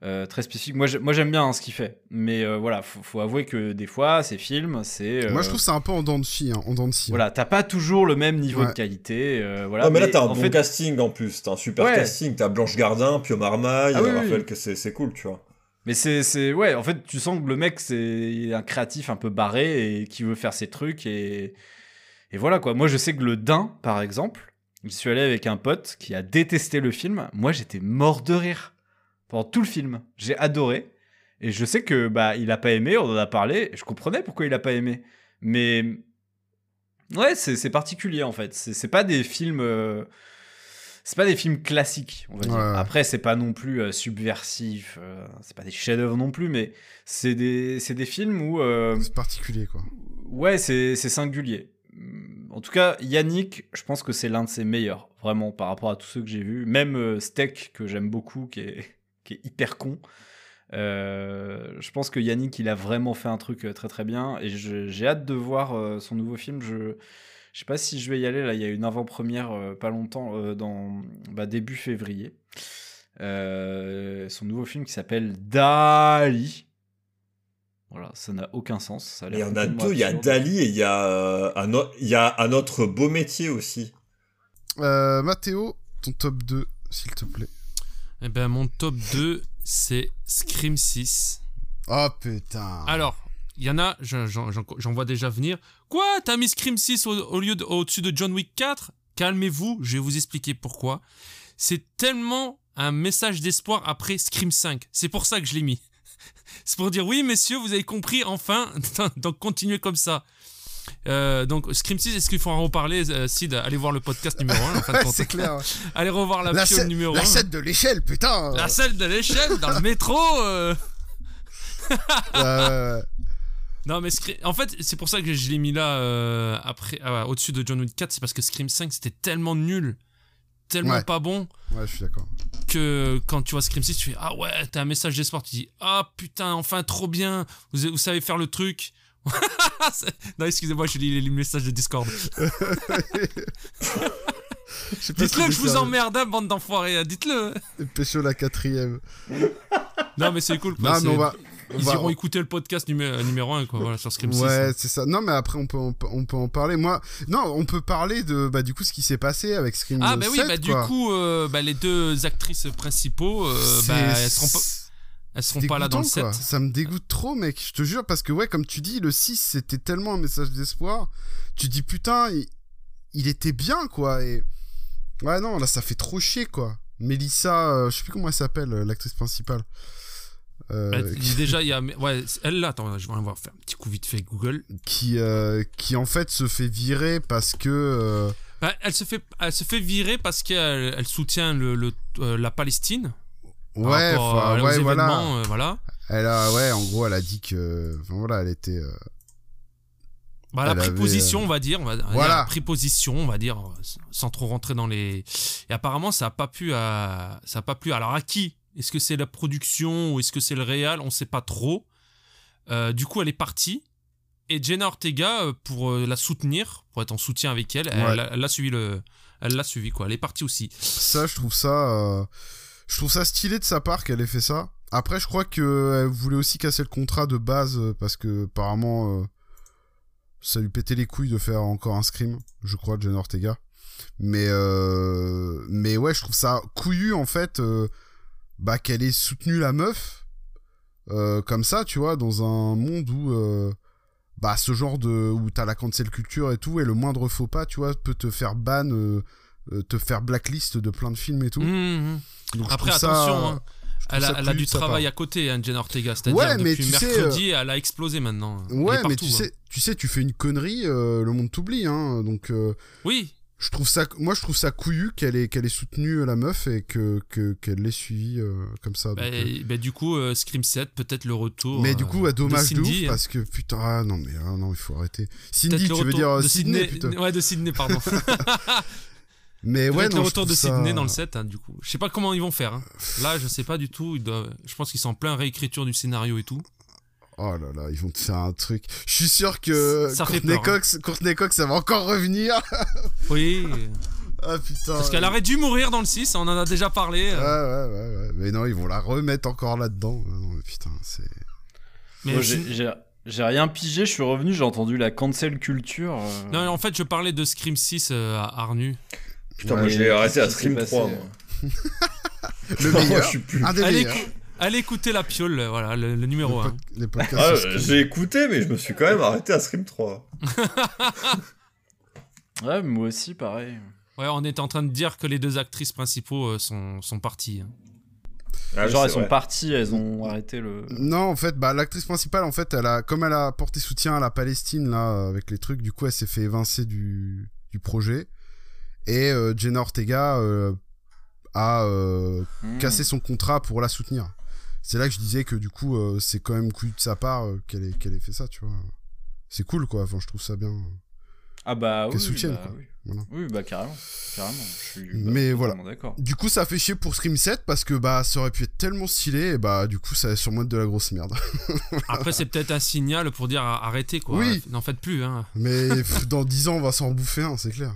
euh, très spécifique. Moi, j'ai- moi j'aime bien hein, ce qu'il fait, mais euh, voilà, faut, faut avouer que des fois, ces films, c'est. euh, Moi, je trouve ça un peu en dents de scie. Hein, en dents de scie. Voilà, t'as pas toujours le même niveau Ouais. de qualité. euh, voilà, non, mais là, t'as un bon fait, casting en plus. T'as un super Ouais. casting. T'as Blanche Gardin, Pio Marmaille, Ah oui, Raphaël, oui. que c'est c'est cool, tu vois. Mais c'est, ouais, en fait, tu sens que le mec, c'est un créatif un peu barré et qui veut faire ses trucs et, et voilà quoi. Moi, je sais que le Dain, par exemple, je suis allé avec un pote qui a détesté le film. Moi, j'étais mort de rire pendant tout le film. J'ai adoré et je sais que bah il a pas aimé. On en a parlé. Je comprenais pourquoi il a pas aimé, mais ouais, c'est, particulier en fait. C'est pas des films. euh, c'est pas des films classiques, on va dire. Ouais. Après, c'est pas non plus euh, subversif, euh, c'est pas des chefs-d'œuvre non plus, mais c'est des, c'est des films où, euh, C'est particulier, quoi. ouais, c'est c'est singulier. En tout cas, Yannick, je pense que c'est l'un de ses meilleurs, vraiment, par rapport à tous ceux que j'ai vus. Même euh, Steak, que j'aime beaucoup, qui est, qui est hyper con. Je pense que Yannick, il a vraiment fait un truc très très bien. Et j'ai hâte de voir son nouveau film. Je je sais pas si je vais y aller. Là, il y a une avant-première euh, pas longtemps, euh, dans bah, début février. Euh, son nouveau film qui s'appelle Dali. Voilà, ça n'a aucun sens. Ça a Il y en a deux. Il y a. Dali et il y a, euh, un, o- il y a un autre beau métier aussi. Euh, Mathéo, ton top 2, s'il te plaît. Eh ben, mon top 2, c'est Scream 6. Oh putain. Alors, il y en a, j'en- j'en j'en- j'en vois déjà venir. Quoi T'as mis Scream 6 au, au lieu de- au-dessus de John Wick 4 Calmez-vous, je vais vous expliquer pourquoi. C'est tellement un message d'espoir après Scream 5. C'est pour ça que je l'ai mis. C'est pour dire oui, messieurs, vous avez compris enfin. donc continuez comme ça. Euh, donc Scream 6, est-ce qu'il faut en reparler, euh, Sid? Allez voir le podcast numéro 1. En fin de Ouais, compte. c'est clair. Allez revoir la, La, scène- numéro la 1. scène de l'échelle, putain. La scène de l'échelle dans le métro. euh. Non, mais Scream- en fait, c'est pour ça que je l'ai mis là euh, après, ah, au-dessus de John Wick 4. C'est parce que Scream 5 c'était tellement nul, tellement Ouais. pas bon ouais, je suis d'accord. que quand tu vois Scream 6, tu fais Ah ouais, t'as un message d'espoir. Tu dis Ah putain, enfin trop bien, vous, vous savez faire le truc. Non, excusez-moi, je lis les messages de Discord. Dites-le si que je vous emmerde, hein, bande d'enfoirés. hein, Dites-le. Pécho la quatrième. Non, mais c'est cool. quoi, Non, mais on va. Ils va- iront écouter le podcast numé- numéro 1 quoi, voilà, sur Scream 6. Ouais, c'est ça. Non, mais après, on peut, en, on peut en parler. Moi, non, on peut parler de, bah, du coup, ce qui s'est passé avec Scream Ah, bah oui, 7, bah, du quoi. coup, euh, bah, les deux actrices principaux, euh, bah, elles seront pas, elles seront pas là dans le dégoûtant, set. quoi. Ça me dégoûte trop, mec. Je te jure, parce que, ouais, comme tu dis, le 6, c'était tellement un message d'espoir. Tu dis, putain, il, il était bien, quoi. Et. Ouais, non, là, ça fait trop chier, quoi. Mélissa, euh, je sais plus comment elle s'appelle, euh, l'actrice principale. Euh, Bah, déjà, il y a. Ouais, elle là, attends, je vais aller voir, faire un petit coup vite fait Google. qui, euh, qui, en fait, se fait virer parce que. euh, Bah, elle, se fait, elle se fait virer parce qu'elle elle soutient le, le- euh, la Palestine. Ouais, ouais, voilà. voilà. Elle a, ouais, en gros, elle a dit que. Enfin, voilà, elle était. Bah, elle a Elle pris avait, position, on va dire. On va, Voilà. elle a pris position, on va dire, sans trop rentrer dans les. Et apparemment, ça a pas pu à. Ça a pas plu. Alors, à qui Est-ce que c'est la production ou est-ce que c'est le réal? On sait pas trop. Euh, du coup, elle est partie. Et Jenna Ortega, euh, pour euh, la soutenir, pour être en soutien avec elle, elle, a- elle a suivi le. Elle l'a suivi, quoi. Elle est partie aussi. Ça, je trouve ça. euh, Je trouve ça stylé de sa part qu'elle ait fait ça. Après, je crois qu'elle voulait aussi casser le contrat de base parce que, apparemment, euh, ça lui pétait les couilles de faire encore un scream, je crois, de Jenna Ortega. Mais, mais ouais, je trouve ça couillu, en fait, bah, qu'elle ait soutenu la meuf, euh, comme ça, tu vois, dans un monde où, euh, bah, ce genre de, où t'as la cancel culture et tout, et le moindre faux pas, tu vois, peut te faire ban, euh, te faire blacklist de plein de films et tout. Mmh, mmh. Donc, Après, ça- attention, hein, elle, a, ça elle a du travail à côté, hein, Ortega. C'est-à-dire, Ouais, depuis tu sais, mercredi, elle a explosé maintenant. Elle Ouais, mais tu hein. sais, tu sais, tu fais une connerie, euh, le monde t'oublie, hein. Donc, euh, Oui, je trouve ça, moi, je trouve ça couillu qu'elle ait, qu'elle ait soutenu la meuf et que, que qu'elle l'ait suivi euh, comme ça. donc, Bah, euh. bah, du coup, euh, Scream 7, peut-être le retour. Mais euh, du coup, dommage de, Cindy, ouf hein. parce que putain, ah, non, mais ah, non, il faut arrêter. Cindy, tu veux dire euh, de Sydney, putain. Ouais, de Sydney, pardon. Mais ouais, non, le retour de ça- Sydney dans le set, hein, du coup. Je sais pas comment ils vont faire. hein. Là, je sais pas du tout. Ils doivent... Je pense qu'ils sont en plein réécriture du scénario et tout. Oh là là, ils vont te faire un truc. Je suis sûr que Ça Courtney peur, hein. Cox, Courtney Cox, ça va encore revenir. Oui. Ah putain. Parce qu'elle aurait dû mourir dans le 6, on en a déjà parlé. Ouais, euh. ouais, ouais, ouais. Mais non, ils vont la remettre encore là-dedans. Non, mais putain, c'est. Mais j'ai- j'ai j'ai rien pigé, je suis revenu, j'ai entendu la cancel culture. euh, Non, en fait, je parlais de Scream 6 euh, à Arnu. Putain, Ouais, moi, je l'ai arrêté à Scream s'est 3, passé moi. Le Moi, meilleur. je suis plus. Un des Allez, meilleurs. Allez écouter la piole, voilà, le, le numéro Les 1. pod- Les podcasts. Ah, euh, j'ai écouté, mais je me suis quand même arrêté à Scream 3. Ouais, moi aussi, pareil. Ouais, on était en train de dire que les deux actrices principaux euh, sont, sont parties. hein. Ah, Genre, elles sont vrai. parties, elles ont arrêté le. Non, en fait, bah, l'actrice principale, en fait, elle a, comme elle a porté soutien à la Palestine, là, avec les trucs, du coup, elle s'est fait évincer du, du projet. Et euh, Jenna Ortega euh, a euh, Hmm. cassé son contrat pour la soutenir. C'est là que je disais que, du coup, euh, c'est quand même couillu de sa part euh, qu'elle ait, qu'elle ait fait ça, tu vois. C'est cool, quoi. Enfin, je trouve ça bien. Ah bah oui, soutiennent, bah, quoi. oui. Voilà. Oui, bah carrément. Carrément. Je suis Mais bah, voilà. D'accord. Du coup, ça fait chier pour Scream 7 parce que, bah, ça aurait pu être tellement stylé, et bah, du coup, ça va sûrement être de la grosse merde. Après, c'est peut-être un signal pour dire arrêtez, quoi. Oui. N'en faites plus, hein. Mais pff, dans 10 ans, on va s'en rebouffer un, c'est clair.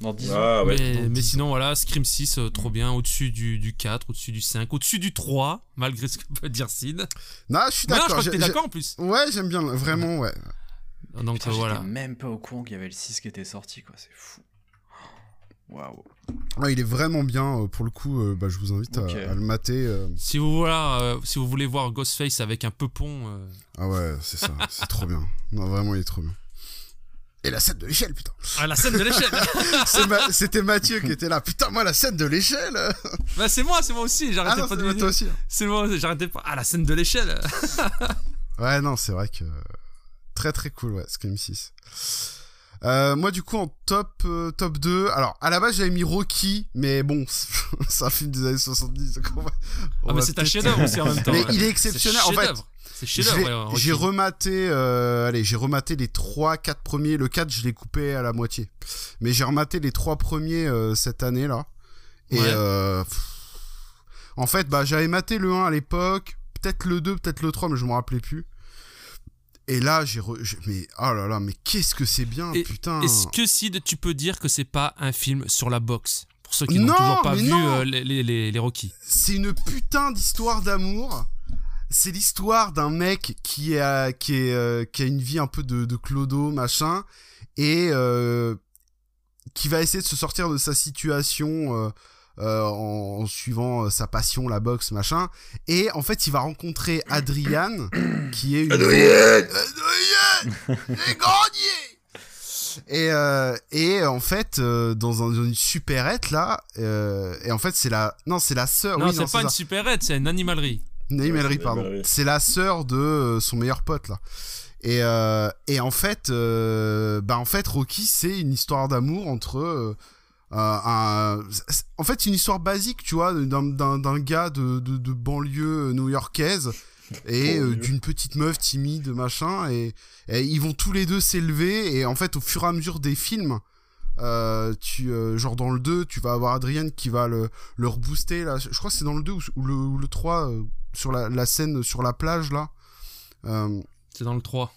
Dans 10 ans. Ah, ouais. mais, dans mais 10 sinon, voilà, Scream 6, euh, trop bien. Au-dessus du, du 4, au-dessus du 5, au-dessus du 3, malgré ce que peut dire Sid. Non, je suis Non, je d'accord. crois que t'es d'accord en plus. Ouais, j'aime bien, vraiment, ouais. Donc Putain, voilà. même pas au courant qu'il y avait le 6 qui était sorti, quoi. C'est fou. Waouh. Ouais, il est vraiment bien, euh, pour le coup, euh, bah, je vous invite à- le mater. euh. Si vous, voilà, euh, si vous voulez voir Ghostface avec un peupon, euh, Ah ouais, c'est ça, c'est trop bien. Non, vraiment, il est trop bien. Et la scène de l'échelle, putain. ah, la scène de l'échelle. Ma- C'était Mathieu qui était là. Putain, moi, la scène de l'échelle. bah, c'est moi, c'est moi aussi. Ah J'arrêtais non, pas de toi aussi. hein. C'est moi, j'arrêtais pas. Ah, la scène de l'échelle. Ouais, non, c'est vrai que très très cool, ouais, Scream 6. Euh, moi, du coup, en top, euh, top 2, alors à la base j'avais mis Rocky, mais bon, c'est un film des années 70. donc on va- on Ah, mais c'est un chef-d'œuvre aussi en même temps. Mais ouais. il est exceptionnel. En fait, C'est J'ai chef-d'œuvre. ouais, j'ai rematé, euh, allez, j'ai rematé les 3, 4 premiers. Le 4, je l'ai coupé à la moitié. Mais j'ai rematé les 3 premiers euh, cette année là. Et Ouais. euh, pff, en fait, bah, j'avais maté le 1 à l'époque, peut-être le 2, peut-être le 3, mais je me rappelais plus. Et là, j'ai, re- j'ai- mais oh là là, mais qu'est-ce que c'est bien, Et- putain. Est-ce que Sid, tu peux dire que c'est pas un film sur la boxe? Pour ceux qui n'ont Non, toujours pas vu euh, les, les, les, les Rocky. c'est une putain d'histoire d'amour. C'est l'histoire d'un mec qui a, qui, est, euh, qui a une vie un peu de, de clodo, machin, et euh, qui va essayer de se sortir de sa situation euh, euh, en, en suivant euh, sa passion, la boxe, machin. Et en fait, il va rencontrer Adriane, qui est une... Adrienne Adrienne J'ai gagné et, euh, et en fait, euh, dans, un, dans une supérette là, euh, et en fait c'est la, non c'est la sœur, non, oui, c'est pas une ça. supérette, c'est une animalerie. C'est pardon. C'est la sœur de euh, son meilleur pote là. Et, euh, et en fait, euh, bah en fait, Rocky, c'est une histoire d'amour entre euh, un, c'est- en fait, une histoire basique, tu vois, d'un gars de, de, de banlieue new-yorkaise et euh, d'une petite meuf timide, machin, et, et ils vont tous les deux s'élever et en fait, au fur et à mesure des films. Euh, tu euh, genre dans le 2 tu vas avoir Adrienne qui va le, le rebooster là je crois que c'est dans le 2 ou, ou le, ou le 3 euh, sur la, la scène sur la plage là Euh, C'est dans le 3.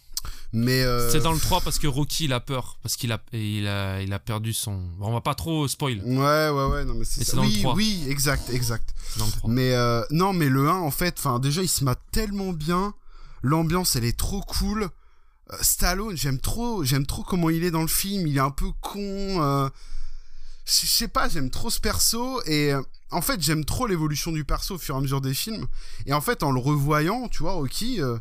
mais euh, C'est dans le 3 parce que Rocky il a peur. Parce qu'il a, il a, il a perdu son. Bon, on va pas trop spoil. ouais ouais ouais non mais c'est ça. dans le oui 3. oui exact exact dans le 3. mais euh, non mais le 1 en fait déjà il se mate tellement bien l'ambiance elle est trop cool Stallone j'aime trop j'aime trop comment il est dans le film il est un peu con euh, je sais pas j'aime trop ce perso et euh, en fait j'aime trop l'évolution du perso au fur et à mesure des films et en fait en le revoyant tu vois Rocky euh,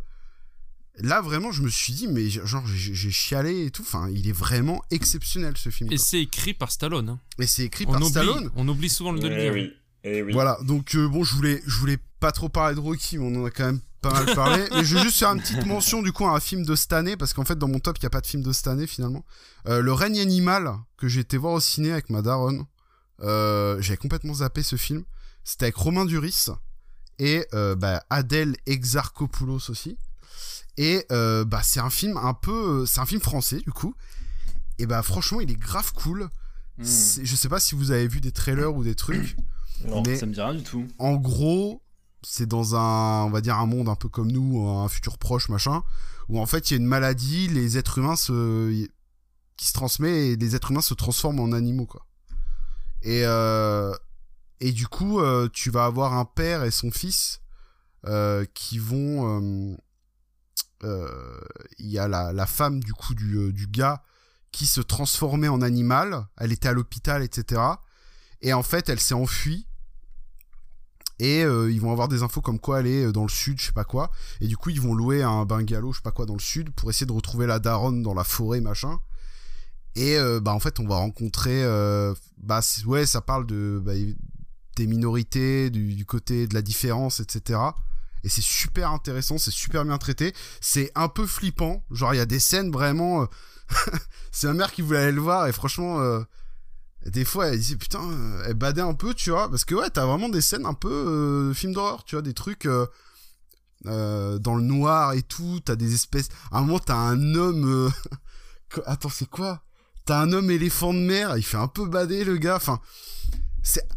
là vraiment je me suis dit mais genre j'ai chialé et tout enfin il est vraiment exceptionnel ce film Et c'est écrit par Stallone. hein. et c'est écrit On, par oublie, Stallone on oublie souvent de le Eh dire. oui. Eh oui. voilà, donc euh, bon, je voulais, je voulais pas trop parler de Rocky, mais on en a quand même pas mal parlé. mais je vais juste faire une petite mention du coup à un film de cette année, parce qu'en fait dans mon top il y a pas de film de cette année finalement. Euh, le règne animal que j'ai été voir au ciné avec ma daronne, euh, j'avais complètement zappé ce film. C'était avec Romain Duris et euh, bah, Adèle Exarchopoulos aussi. Et bah c'est un film un peu, c'est un film français du coup. Et bah franchement il est grave cool. C'est- Je sais pas si vous avez vu des trailers ou des trucs. Non. mais Ça me dit rien du tout. en gros, c'est dans un, on va dire un monde un peu comme nous, un futur proche, machin, où en fait il y a une maladie, les êtres humains se, qui se transmet et les êtres humains se transforment en animaux, quoi. Et, euh, et du coup, euh, tu vas avoir un père et son fils euh, qui vont. Il y a la, la femme du coup du, du gars qui se transformait en animal. Elle était à l'hôpital, etc. Et en fait, elle s'est enfuie. Et euh, ils vont avoir des infos comme quoi elle est dans le sud, je sais pas quoi. Et du coup, ils vont louer un bungalow, je sais pas quoi, dans le sud pour essayer de retrouver la daronne dans la forêt, machin. Et euh, bah en fait, on va rencontrer. euh, bah ouais, ça parle de bah, des minorités, du, côté de la différence, etc. Et c'est super intéressant, c'est super bien traité. C'est un peu flippant. Genre, il y a des scènes vraiment. euh, c'est ma mère qui voulait aller le voir et franchement. Des fois, elle disait putain, euh, elle badait un peu, tu vois, parce que ouais, t'as vraiment des scènes un peu euh, film d'horreur, tu vois, des trucs euh, euh, dans le noir et tout. T'as des espèces. À un moment, t'as un homme. Attends, c'est quoi? T'as un homme éléphant de mer, il fait un peu bader le gars.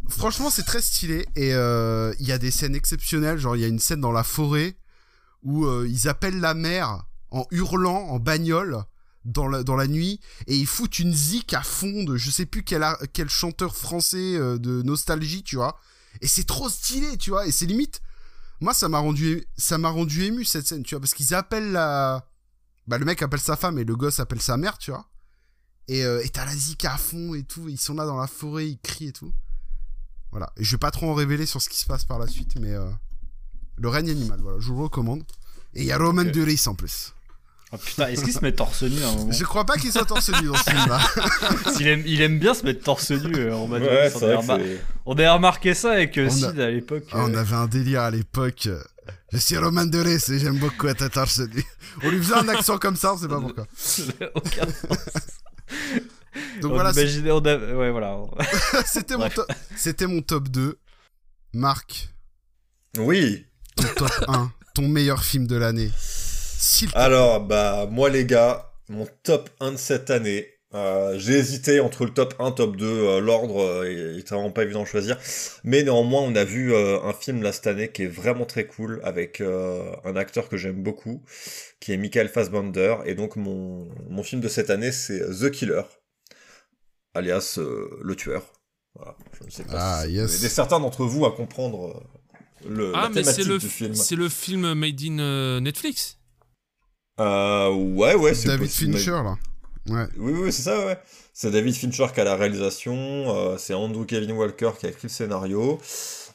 Franchement c'est très stylé et il y a des scènes exceptionnelles. Genre il y a une scène dans la forêt où ils appellent la mer en hurlant en bagnole dans la, dans la nuit et ils foutent une zik à fond de je sais plus quel, quel chanteur français euh, de nostalgie, tu vois. Et c'est trop stylé, tu vois. Et c'est limite, moi ça m'a rendu ça m'a rendu ému cette scène, tu vois, parce qu'ils appellent la, bah le mec appelle sa femme et le gosse appelle sa mère, tu vois. Et euh, et t'as la zik à fond et tout. Ils sont là dans la forêt, ils crient et tout. Voilà. Et je vais pas trop en révéler sur ce qui se passe par la suite, mais euh, le règne animal, voilà, je vous le recommande. Et il y a Roman Ok. Duris en plus. Oh putain, est-ce qu'il se met torse nu à un moment Je crois pas qu'il soit torse nu dans ce film-là. il, aime, il aime bien se mettre torse nu. euh, on, m'a dit- Ouais, on remar- c'est. on avait remarqué ça avec euh, a- Sid à l'époque. Ah, on euh, avait un délire à l'époque. Je suis Roman Duris et j'aime beaucoup être torse nu. On lui faisait un accent comme ça, on sait pas pourquoi. aucun sens. Donc on voilà, c'est- imaginait, on a- ouais, voilà. c'était mon, Bref. top- c'était mon top 2. Marc, Oui. ton top 1, ton meilleur film de l'année. S'il te Alors, bah, moi, les gars, mon top 1 de cette année. euh, j'ai hésité entre le top 1, top 2, euh, l'ordre euh, est vraiment pas évident de choisir. Mais néanmoins, on a vu euh, un film là cette année qui est vraiment très cool avec euh, un acteur que j'aime beaucoup, qui est Michael Fassbender. Et donc, mon, mon film de cette année, c'est The Killer, alias euh, Le Tueur. Voilà, je ne sais pas Ah, si yes. certains d'entre vous à comprendre euh, le, Ah, la mais c'est thématique le, du film? c'est le film made in euh, Netflix. Euh, ouais, ouais, c'est David possible. Fincher, là. Ouais. Oui, oui, c'est ça, ouais. C'est David Fincher qui a la réalisation, euh, c'est Andrew Kevin Walker qui a écrit le scénario,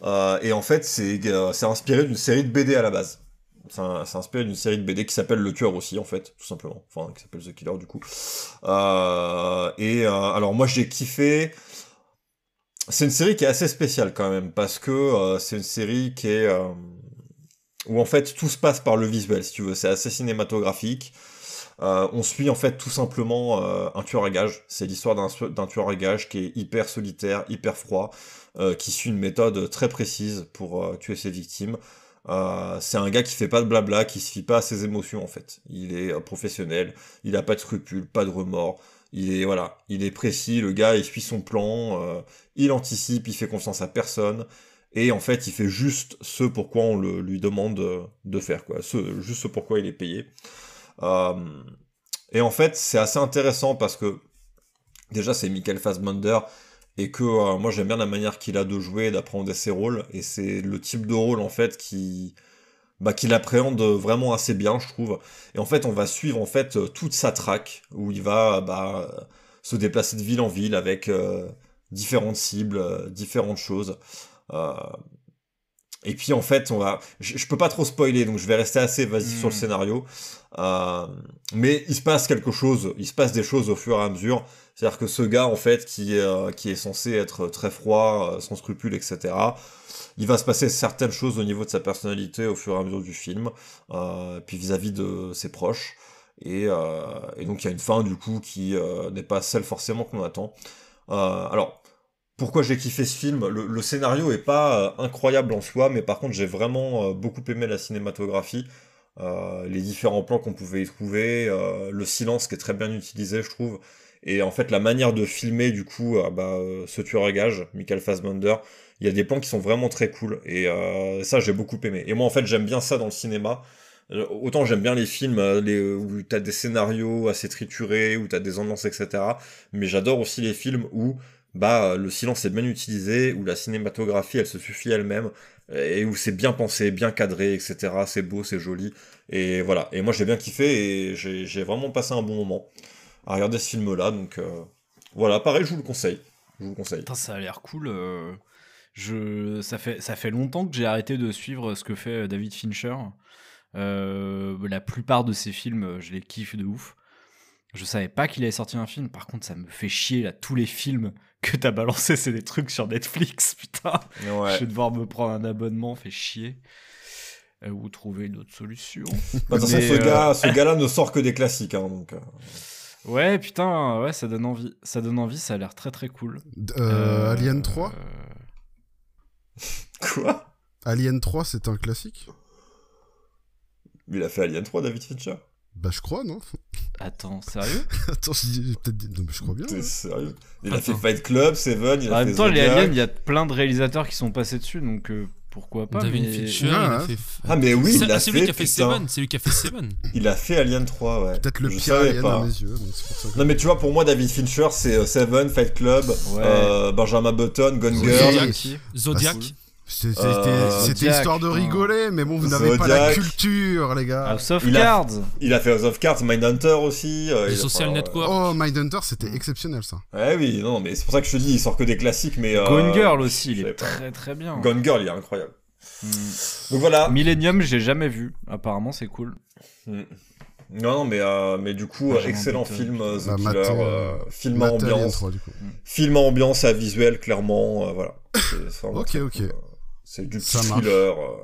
euh, et en fait, c'est inspiré d'une série de BD à la base. C'est inspiré d'une série de BD qui s'appelle Le Tueur aussi, en fait, tout simplement. Enfin, qui s'appelle The Killer, du coup. Et alors, moi, j'ai kiffé. C'est une série qui est assez spéciale, quand même, parce que c'est une série qui est... où, en fait, tout se passe par le visuel, si tu veux. C'est assez cinématographique. Euh, on suit en fait tout simplement euh, un tueur à gages. C'est l'histoire d'un tueur à gages qui est hyper solitaire, hyper froid, euh, qui suit une méthode très précise pour tuer ses victimes. C'est un gars qui fait pas de blabla, qui se fie pas à ses émotions en fait. Il est professionnel, il a pas de scrupules, pas de remords. Il est voilà, il est précis. Le gars, il suit son plan, il anticipe, il fait confiance à personne. Et en fait, il fait juste ce pourquoi on lui demande de, de faire, quoi. Juste ce pourquoi il est payé. Euh, et en fait, c'est assez intéressant parce que déjà, c'est Michael Fassbender et que euh, moi j'aime bien la manière qu'il a de jouer, d'apprendre ses rôles. Et c'est le type de rôle en fait qui bah, qu'il appréhende vraiment assez bien, je trouve. Et en fait, on va suivre en fait euh, toute sa traque où il va bah, euh, se déplacer de ville en ville avec euh, différentes cibles, euh, différentes choses. Euh, et puis en fait, on va, je, je peux pas trop spoiler, donc je vais rester assez évasif sur le scénario. Euh, mais il se passe quelque chose, il se passe des choses au fur et à mesure. C'est-à-dire que ce gars, en fait, qui est, euh, qui est censé être très froid, euh, sans scrupules, etc., il va se passer certaines choses au niveau de sa personnalité au fur et à mesure du film, euh, puis vis-à-vis de ses proches. Et, et donc il y a une fin, du coup, qui n'est pas celle forcément qu'on attend. Alors, pourquoi j'ai kiffé ce film le, scénario est pas euh, incroyable en soi, mais par contre j'ai vraiment euh, beaucoup aimé la cinématographie, euh, les différents plans qu'on pouvait y trouver, le silence qui est très bien utilisé, je trouve, et en fait la manière de filmer du coup euh, bah, ce tueur à gage, Michael Fassbender, il y a des plans qui sont vraiment très cool, et ça j'ai beaucoup aimé. Et moi en fait j'aime bien ça dans le cinéma. Autant j'aime bien les films les, où t'as des scénarios assez triturés, où t'as des ambiances, etc. Mais j'adore aussi les films où bah le silence est bien utilisé, où la cinématographie elle se suffit elle-même, et où c'est bien pensé, bien cadré, etc. C'est beau, c'est joli, et voilà. Et moi j'ai bien kiffé et j'ai vraiment passé un bon moment à regarder ce film-là, donc euh, voilà, pareil, je vous le conseille. Je vous le conseille. Ça a l'air cool. euh, Je, ça, fait, ça fait longtemps que j'ai arrêté de suivre ce que fait euh, David Fincher. Euh, la plupart de ses films, euh, je les kiffe de ouf. Je savais pas qu'il avait sorti un film. Par contre, ça me fait chier là. Tous les films que t'as balancés, c'est des trucs sur Netflix. Putain, je Ouais. vais devoir me prendre un abonnement. Fait chier. Euh, ou trouver une autre solution. Bah, Mais, ce euh, gars, ce gars-là ne sort que des classiques, hein, donc. euh, Ouais, putain, ouais, ça donne envie. Ça donne envie. Ça a l'air très très cool. Euh, Alien 3 euh, Quoi? Alien 3, c'est un classique? Il a fait Alien 3, David Fincher? Bah, je crois, non Attends, sérieux? Attends, je peut-être dit- Non, mais je crois bien. T'es ouais. sérieux? Il a Attends. fait Fight Club, Seven, il a En fait même temps, les aliens, il y a plein de réalisateurs qui sont passés dessus, donc euh, pourquoi pas. David mais... Fincher, il Ouais, a ouais. fait. Ah, mais oui, C'est il a ah, c'est lui fait, qui a fait. Seven. C'est lui qui a fait Seven. Il a fait Alien 3, ouais. Peut-être le Je pire savais Alien pas. à mes yeux, donc c'est pour ça que... Non, mais tu vois, pour moi, David Fincher, c'est euh, Seven, Fight Club, Ouais. euh, Benjamin Button, Gone. Girl. Zodiac. aussi. Zodiac. C'était Euh, c'était histoire de rigoler, mais bon, vous n'avez pas la culture, les gars. House of Il a- Cards. Il a fait House of Cards, Mindhunter aussi. euh, il a- Social enfin, Network. Oh, Mindhunter, c'était exceptionnel, ça. Ouais, oui, non, mais c'est pour ça que je te dis, il sort que des classiques, mais. euh, Gone Girl aussi, il est pas. très très bien. Gone Girl, il est incroyable. Mm. Donc voilà. Millennium, j'ai jamais vu. Apparemment, c'est cool. Mm. Non, non, mais, euh, mais du coup, excellent film, euh, The Bah, Killer. euh, euh, film à ambiance. 3, du coup. Film à ambiance, à visuel, clairement. euh, voilà. Ok, ok. C'est du petit thriller euh,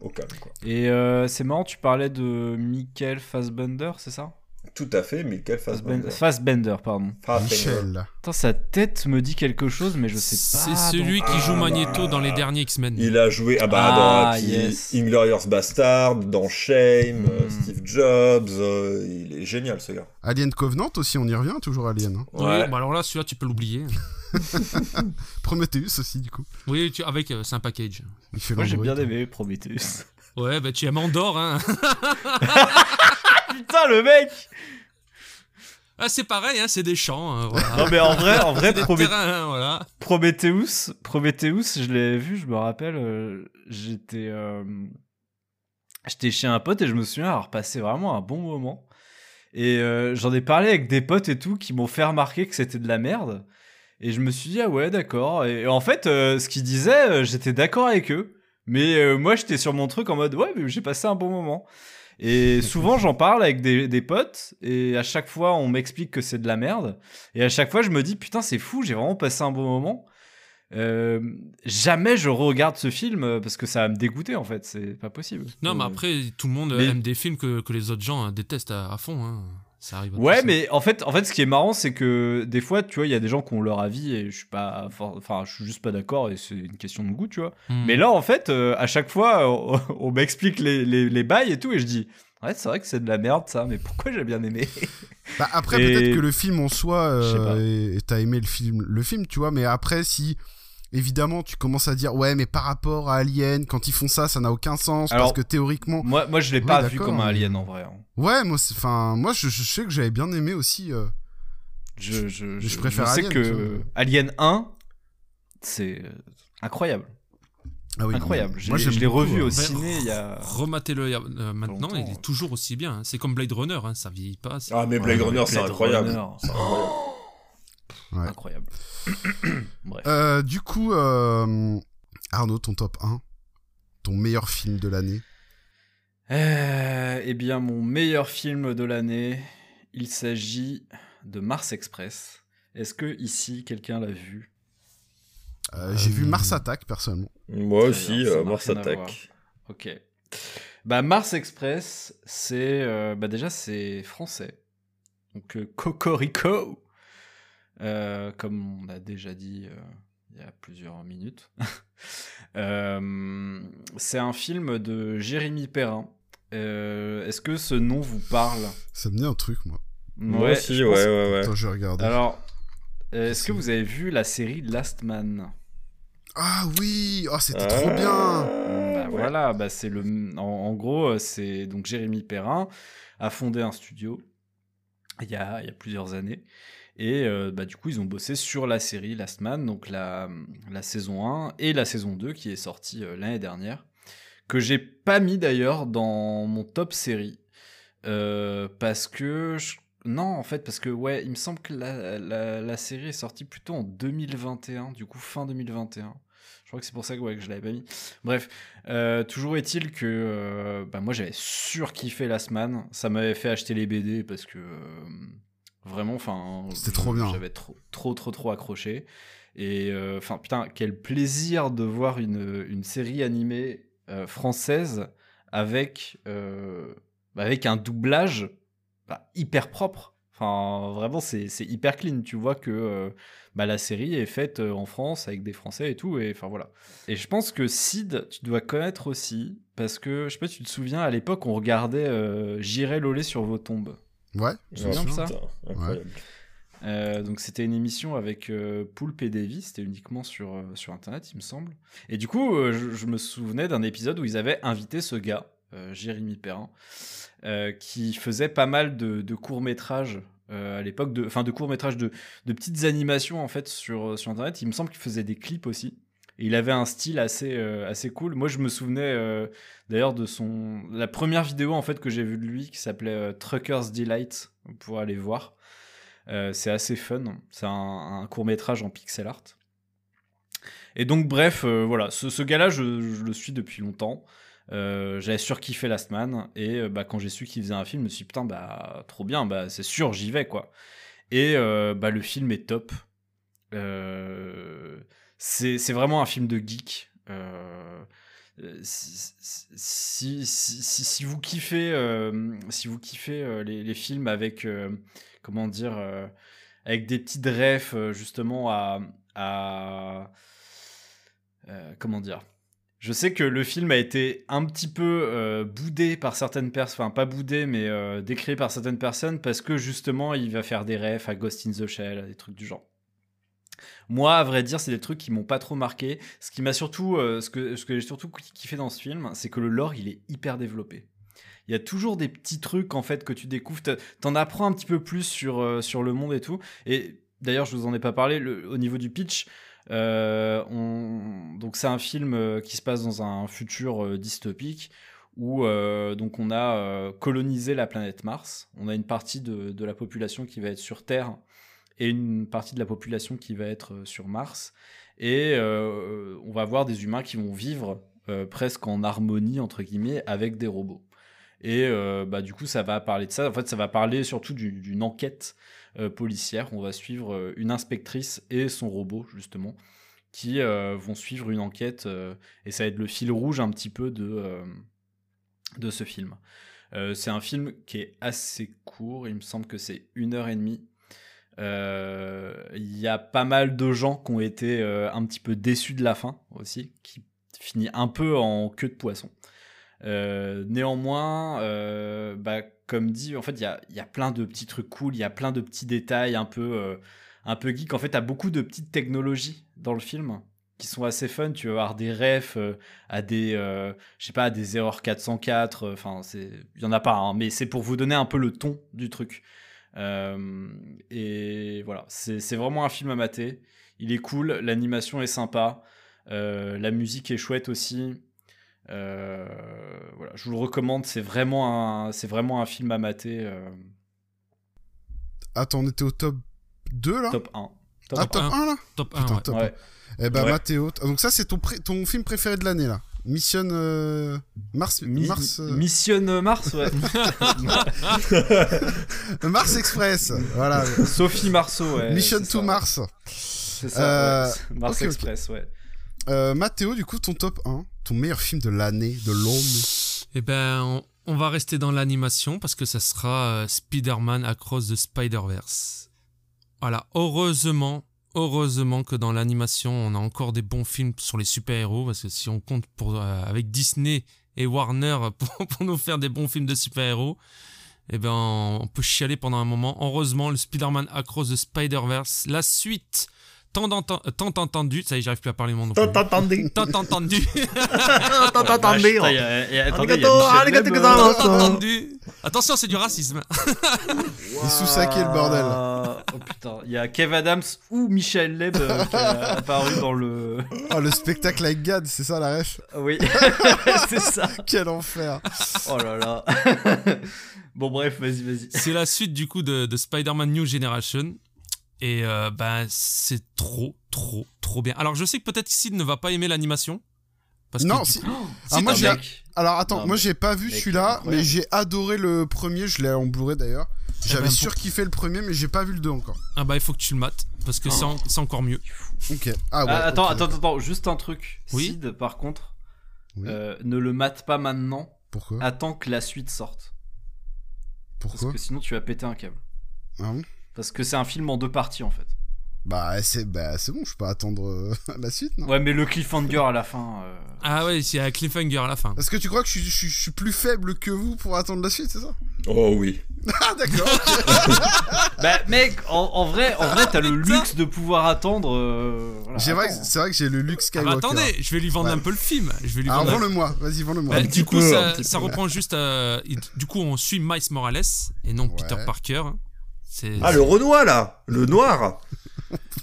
au calme, quoi. Et euh, c'est marrant, tu parlais de Michael Fassbender, c'est ça? Tout à fait, Michael Fassbender. Fassbender, pardon. Fassbender. Michel. Putain, sa tête me dit quelque chose, mais je sais C'est pas. celui donc- qui joue Ah, Magneto bah. dans les derniers X-Men. Il a joué ah bah, Ah, dans yes. Inglorious Bastard, dans Shame, euh, Mm. Steve Jobs. euh, il est génial, ce gars. Alien Covenant aussi, on y revient, toujours Alien. hein. Oui, Ouais. bah alors là, celui-là, tu peux l'oublier. Prometheus aussi, du coup. Oui, tu, avec, euh, c'est un package. Moi, j'ai bien aimé Prometheus. Ouais, bah tu aimes Andorre, hein. Putain, le mec Ah, c'est pareil, hein, c'est des champs, hein, voilà. Non, mais en vrai, en vrai terrains, hein, voilà. Prometheus, Prometheus, je l'ai vu, je me rappelle, euh, j'étais euh, j'étais chez un pote et je me souviens avoir passé vraiment un bon moment. Et euh, j'en ai parlé avec des potes et tout qui m'ont fait remarquer que c'était de la merde. Et je me suis dit, ah ouais, d'accord. Et en fait, ce qu'ils disaient, j'étais d'accord avec eux. Mais moi, j'étais sur mon truc en mode, ouais, mais j'ai passé un bon moment. Et souvent, j'en parle avec des, des potes, et à chaque fois, on m'explique que c'est de la merde. Et à chaque fois, je me dis, putain, c'est fou, j'ai vraiment passé un bon moment. Euh, jamais je regarde ce film euh, parce que ça va me dégoûter, en fait. C'est pas possible. Non, mais Euh, après, tout le monde Mais- aime des films que, que les autres gens détestent à, à fond. Hein. Ça arrive. à Ouais, mais en fait, en fait, ce qui est marrant, c'est que des fois, tu vois, il y a des gens qui ont leur avis et je suis pas, enfin, je suis juste pas d'accord et c'est une question de goût, tu vois. Hmm. Mais là, en fait, euh, à chaque fois, on, on m'explique les, les, les bails et tout et je dis, ouais, c'est vrai que c'est de la merde ça, mais pourquoi j'ai bien aimé? Bah, après, Et- peut-être que le film en soi, euh, t'as aimé le film, le film, tu vois, mais après, si évidemment tu commences à dire, ouais, mais par rapport à Alien, quand ils font ça, ça n'a aucun sens, Alors- parce que théoriquement. Moi, moi, je l'ai pas vu comme un alien en vrai. hein. Ouais, moi, enfin, moi, je, je sais que j'avais bien aimé aussi. euh, Je, je, Je préfère sais Alien, que. Alien 1, c'est euh, incroyable. ah oui, incroyable. Je moi, je l'ai revu euh. au ciné il y a. Rematez-le euh, maintenant, il hein. est toujours aussi bien. hein. C'est comme Blade Runner, hein, ça vieillit pas. Ah, mais Blade Ouais, Runner, c'est Blade incroyable. Runner, C'est incroyable. Ouais. Incroyable. Bref. Euh, du coup, euh, Arnaud, ton top 1, ton meilleur film de l'année. Euh, eh bien, mon meilleur film de l'année, il s'agit de Mars Express. Est-ce que ici quelqu'un l'a vu? Euh, J'ai vu Mars Attack personnellement. Moi aussi, bien, euh, Mars. Attack. Ok. Bah Mars Express, c'est euh, bah déjà c'est français. Donc euh, Cocorico, Euh, comme on a déjà dit euh, il y a plusieurs minutes. Euh, c'est un film de Jérémy Perrin. Euh, Est-ce que ce nom vous parle? Ça me dit un truc, moi. Moi aussi, je ouais, pense- ouais, ouais. Attends, je vais regarder. Alors, est-ce que vous avez vu la série Last Man? Ah oui, oh, c'était Ah, trop bien. Bah, ouais. Voilà, bah c'est le. En, en gros, c'est donc Jérémy Perrin a fondé un studio il y a, il y a plusieurs années Et euh, bah, du coup, ils ont bossé sur la série Last Man, donc la, la saison 1 et la saison 2 qui est sortie euh, l'année dernière, que j'ai pas mis d'ailleurs dans mon top série. Euh, parce que. Non, en fait, parce que, ouais, il me semble que la, la- la série est sortie plutôt en 2021, du coup, fin 2021. Je crois que c'est pour ça que, ouais, que je l'avais pas mis. Bref, toujours est-il que bah, moi j'avais surkiffé Last Man. Ça m'avait fait acheter les BD parce que vraiment, enfin, C'était trop bien. J'avais trop, trop, trop, trop accroché. Et euh, enfin, putain, quel plaisir de voir une, une série animée euh, française avec, euh, avec un doublage bah, hyper propre. Enfin, vraiment, c'est hyper clean. Tu vois que bah, la série est faite en France avec des Français et tout. Et enfin, voilà. Et je pense que Sid, tu dois connaître aussi, parce que je sais pas, si tu te souviens, à l'époque, on regardait J'irai loler sur vos tombes. Ouais, de ça incroyable. Euh, donc c'était une émission avec euh, Poulpe et Davy, c'était uniquement sur, euh, sur internet, il me semble. Et du coup, euh, je, je me souvenais d'un épisode où ils avaient invité ce gars, euh, Jérémy Perrin, euh, qui faisait pas mal de, de courts-métrages euh, à l'époque, de, enfin de courts-métrages de, de petites animations en fait sur, sur internet. Il me semble qu'il faisait des clips aussi. Il avait un style assez, euh, assez cool. Moi, je me souvenais euh, d'ailleurs de son. La première vidéo en fait que j'ai vue de lui qui s'appelait euh, Trucker's Delight, pour aller voir. C'est assez fun. C'est un, court métrage en pixel art. Et donc, bref, voilà, ce, gars-là, je, le suis depuis longtemps. J'avais surkiffé Last Man. Et bah, quand j'ai su qu'il faisait un film, je me suis dit, putain, bah, trop bien, bah, c'est sûr, j'y vais, quoi. Et bah, le film est top. Euh, c'est vraiment un film de geek. Euh, si, si, si, si- vous kiffez, euh, si vous kiffez euh, les, les films avec, euh, comment dire, euh, avec des petites refs euh, justement à, à euh, comment dire. Je sais que le film a été un petit peu euh, boudé par certaines personnes, enfin pas boudé, mais euh, décrié par certaines personnes parce que justement il va faire des refs à Ghost in the Shell, des trucs du genre. Moi, à vrai dire, c'est des trucs qui m'ont pas trop marqué. Ce qui m'a surtout, euh, ce que, j'ai surtout kiffé dans ce film, c'est que le lore, il est hyper développé. Il y a toujours des petits trucs en fait que tu découvres. T'en apprends un petit peu plus sur, euh, sur le monde et tout. Et d'ailleurs, je vous en ai pas parlé. au niveau du pitch, euh, on- donc c'est un film qui se passe dans un futur dystopique où donc on a colonisé la planète Mars. On a une partie de, de la population qui va être sur Terre et une partie de la population qui va être euh, sur Mars. Et euh, on va avoir des humains qui vont vivre euh, presque en harmonie, entre guillemets, avec des robots. Et bah, du coup, ça va parler de ça. En fait, ça va parler surtout du- d'une enquête policière. On va suivre une inspectrice et son robot, justement, qui vont suivre une enquête. et ça va être le fil rouge un petit peu de, de ce film. C'est un film qui est assez court. Il me semble que c'est une heure et demie. Euh, Il y a pas mal de gens qui ont été euh, un petit peu déçus de la fin aussi, qui finit un peu en queue de poisson. Euh, néanmoins, bah, comme dit, en fait, il y a, plein de petits trucs cool, il y a plein de petits détails un peu, un peu geek. En fait, t'as beaucoup de petites technologies dans le film qui sont assez fun. Tu vas avoir des refs à des, je sais pas, à des erreurs 404. euh, Enfin, il y en a pas, hein, mais c'est pour vous donner un peu le ton du truc. Euh, et voilà, c'est vraiment un film à mater. Il est cool, l'animation est sympa, euh, la musique est chouette aussi. Euh, voilà, je vous le recommande, c'est vraiment un, c'est vraiment un film à mater. euh, Attends, on était au top 2 là? Top 1. Top Ah, 1. top un. 1 là? Top 1, Putain, ouais. top Ouais. Eh ben, Ouais. Mathéo. Donc, ça, c'est ton, ton film préféré de l'année là Mission euh, Mars. Mi- Mars, euh, Mission Mars, ouais. Mars Express. voilà. Sophie Marceau, ouais. Mission to ça. Mars. C'est ça, Euh, ouais. Mars ok. Express, ouais. Euh, Mathéo, du coup, ton top 1, ton meilleur film de l'année, de l'année. Eh ben, on, on va rester dans l'animation parce que ça sera euh, Spider-Man Across the Spider-Verse. Voilà, heureusement, heureusement que dans l'animation, on a encore des bons films sur les super-héros parce que si on compte euh, avec Disney et Warner pour, pour nous faire des bons films de super-héros, eh ben, on peut chialer pendant un moment. Heureusement, le Spider-Man Across the Spider-Verse, la suite tant, euh, tant entendu, ça y est, j'arrive plus à parler mon nom. T'as entendu Tant entendu, T'as Vache, entendu tant entendu. Attention, c'est du racisme. Il sous-saquait le bordel. Ah, Oh putain, il y a Kev Adams ou Michel Leb euh, qui a apparu dans le. Oh, le spectacle avec Gad, c'est ça la ref? Oui, c'est ça. Quel enfer Oh là là. bon, bref, vas-y, vas-y. C'est la suite du coup de, de Spider-Man New Generation. Et euh, ben c'est trop, trop, trop bien. Alors je sais que peut-être Sid ne va pas aimer l'animation. Parce Non, que, si- coup, Ah, moi, j'ai-. Alors attends, Non, moi j'ai pas vu celui-là, mais j'ai adoré le premier, je l'ai en Blu-ray d'ailleurs. J'avais ben, surkiffé le premier, mais j'ai pas vu le 2 encore. Ah bah il faut que tu le mates. Parce que c'est en- c'est encore mieux. Ok. Ah ouais. Ah, attends, attends, attends, juste un truc. Oui. Sid, par contre, Oui. euh, ne le mate pas maintenant. Pourquoi? Attends que la suite sorte. Parce Pourquoi? que sinon, tu vas péter un câble. Ah bon Parce que c'est un film en deux parties, en fait. Bah c'est bah, c'est bon, je peux attendre euh, la suite, non? Ouais, mais le cliffhanger à la fin. euh, Ah ouais, il y a un cliffhanger à la fin. Est-ce que tu crois que je, suis- je suis- je suis plus faible que vous pour attendre la suite, c'est ça? Oh oui. Ah d'accord. Bah, mec, en, en vrai, en vrai, t'as le luxe de pouvoir attendre. euh, voilà, vrai c'est vrai que j'ai le luxe Ah bah, Skywalker. attendez, je vais lui vendre Ouais. un peu le film. Je vais lui Alors vendre un- vends-le-moi, vas-y vends-le-moi. Bah, du coup, peu, ça, reprend juste. euh, du coup, on suit Miles Morales et non Ouais. Peter Parker. C'est. Ah, le Renoir, là Le noir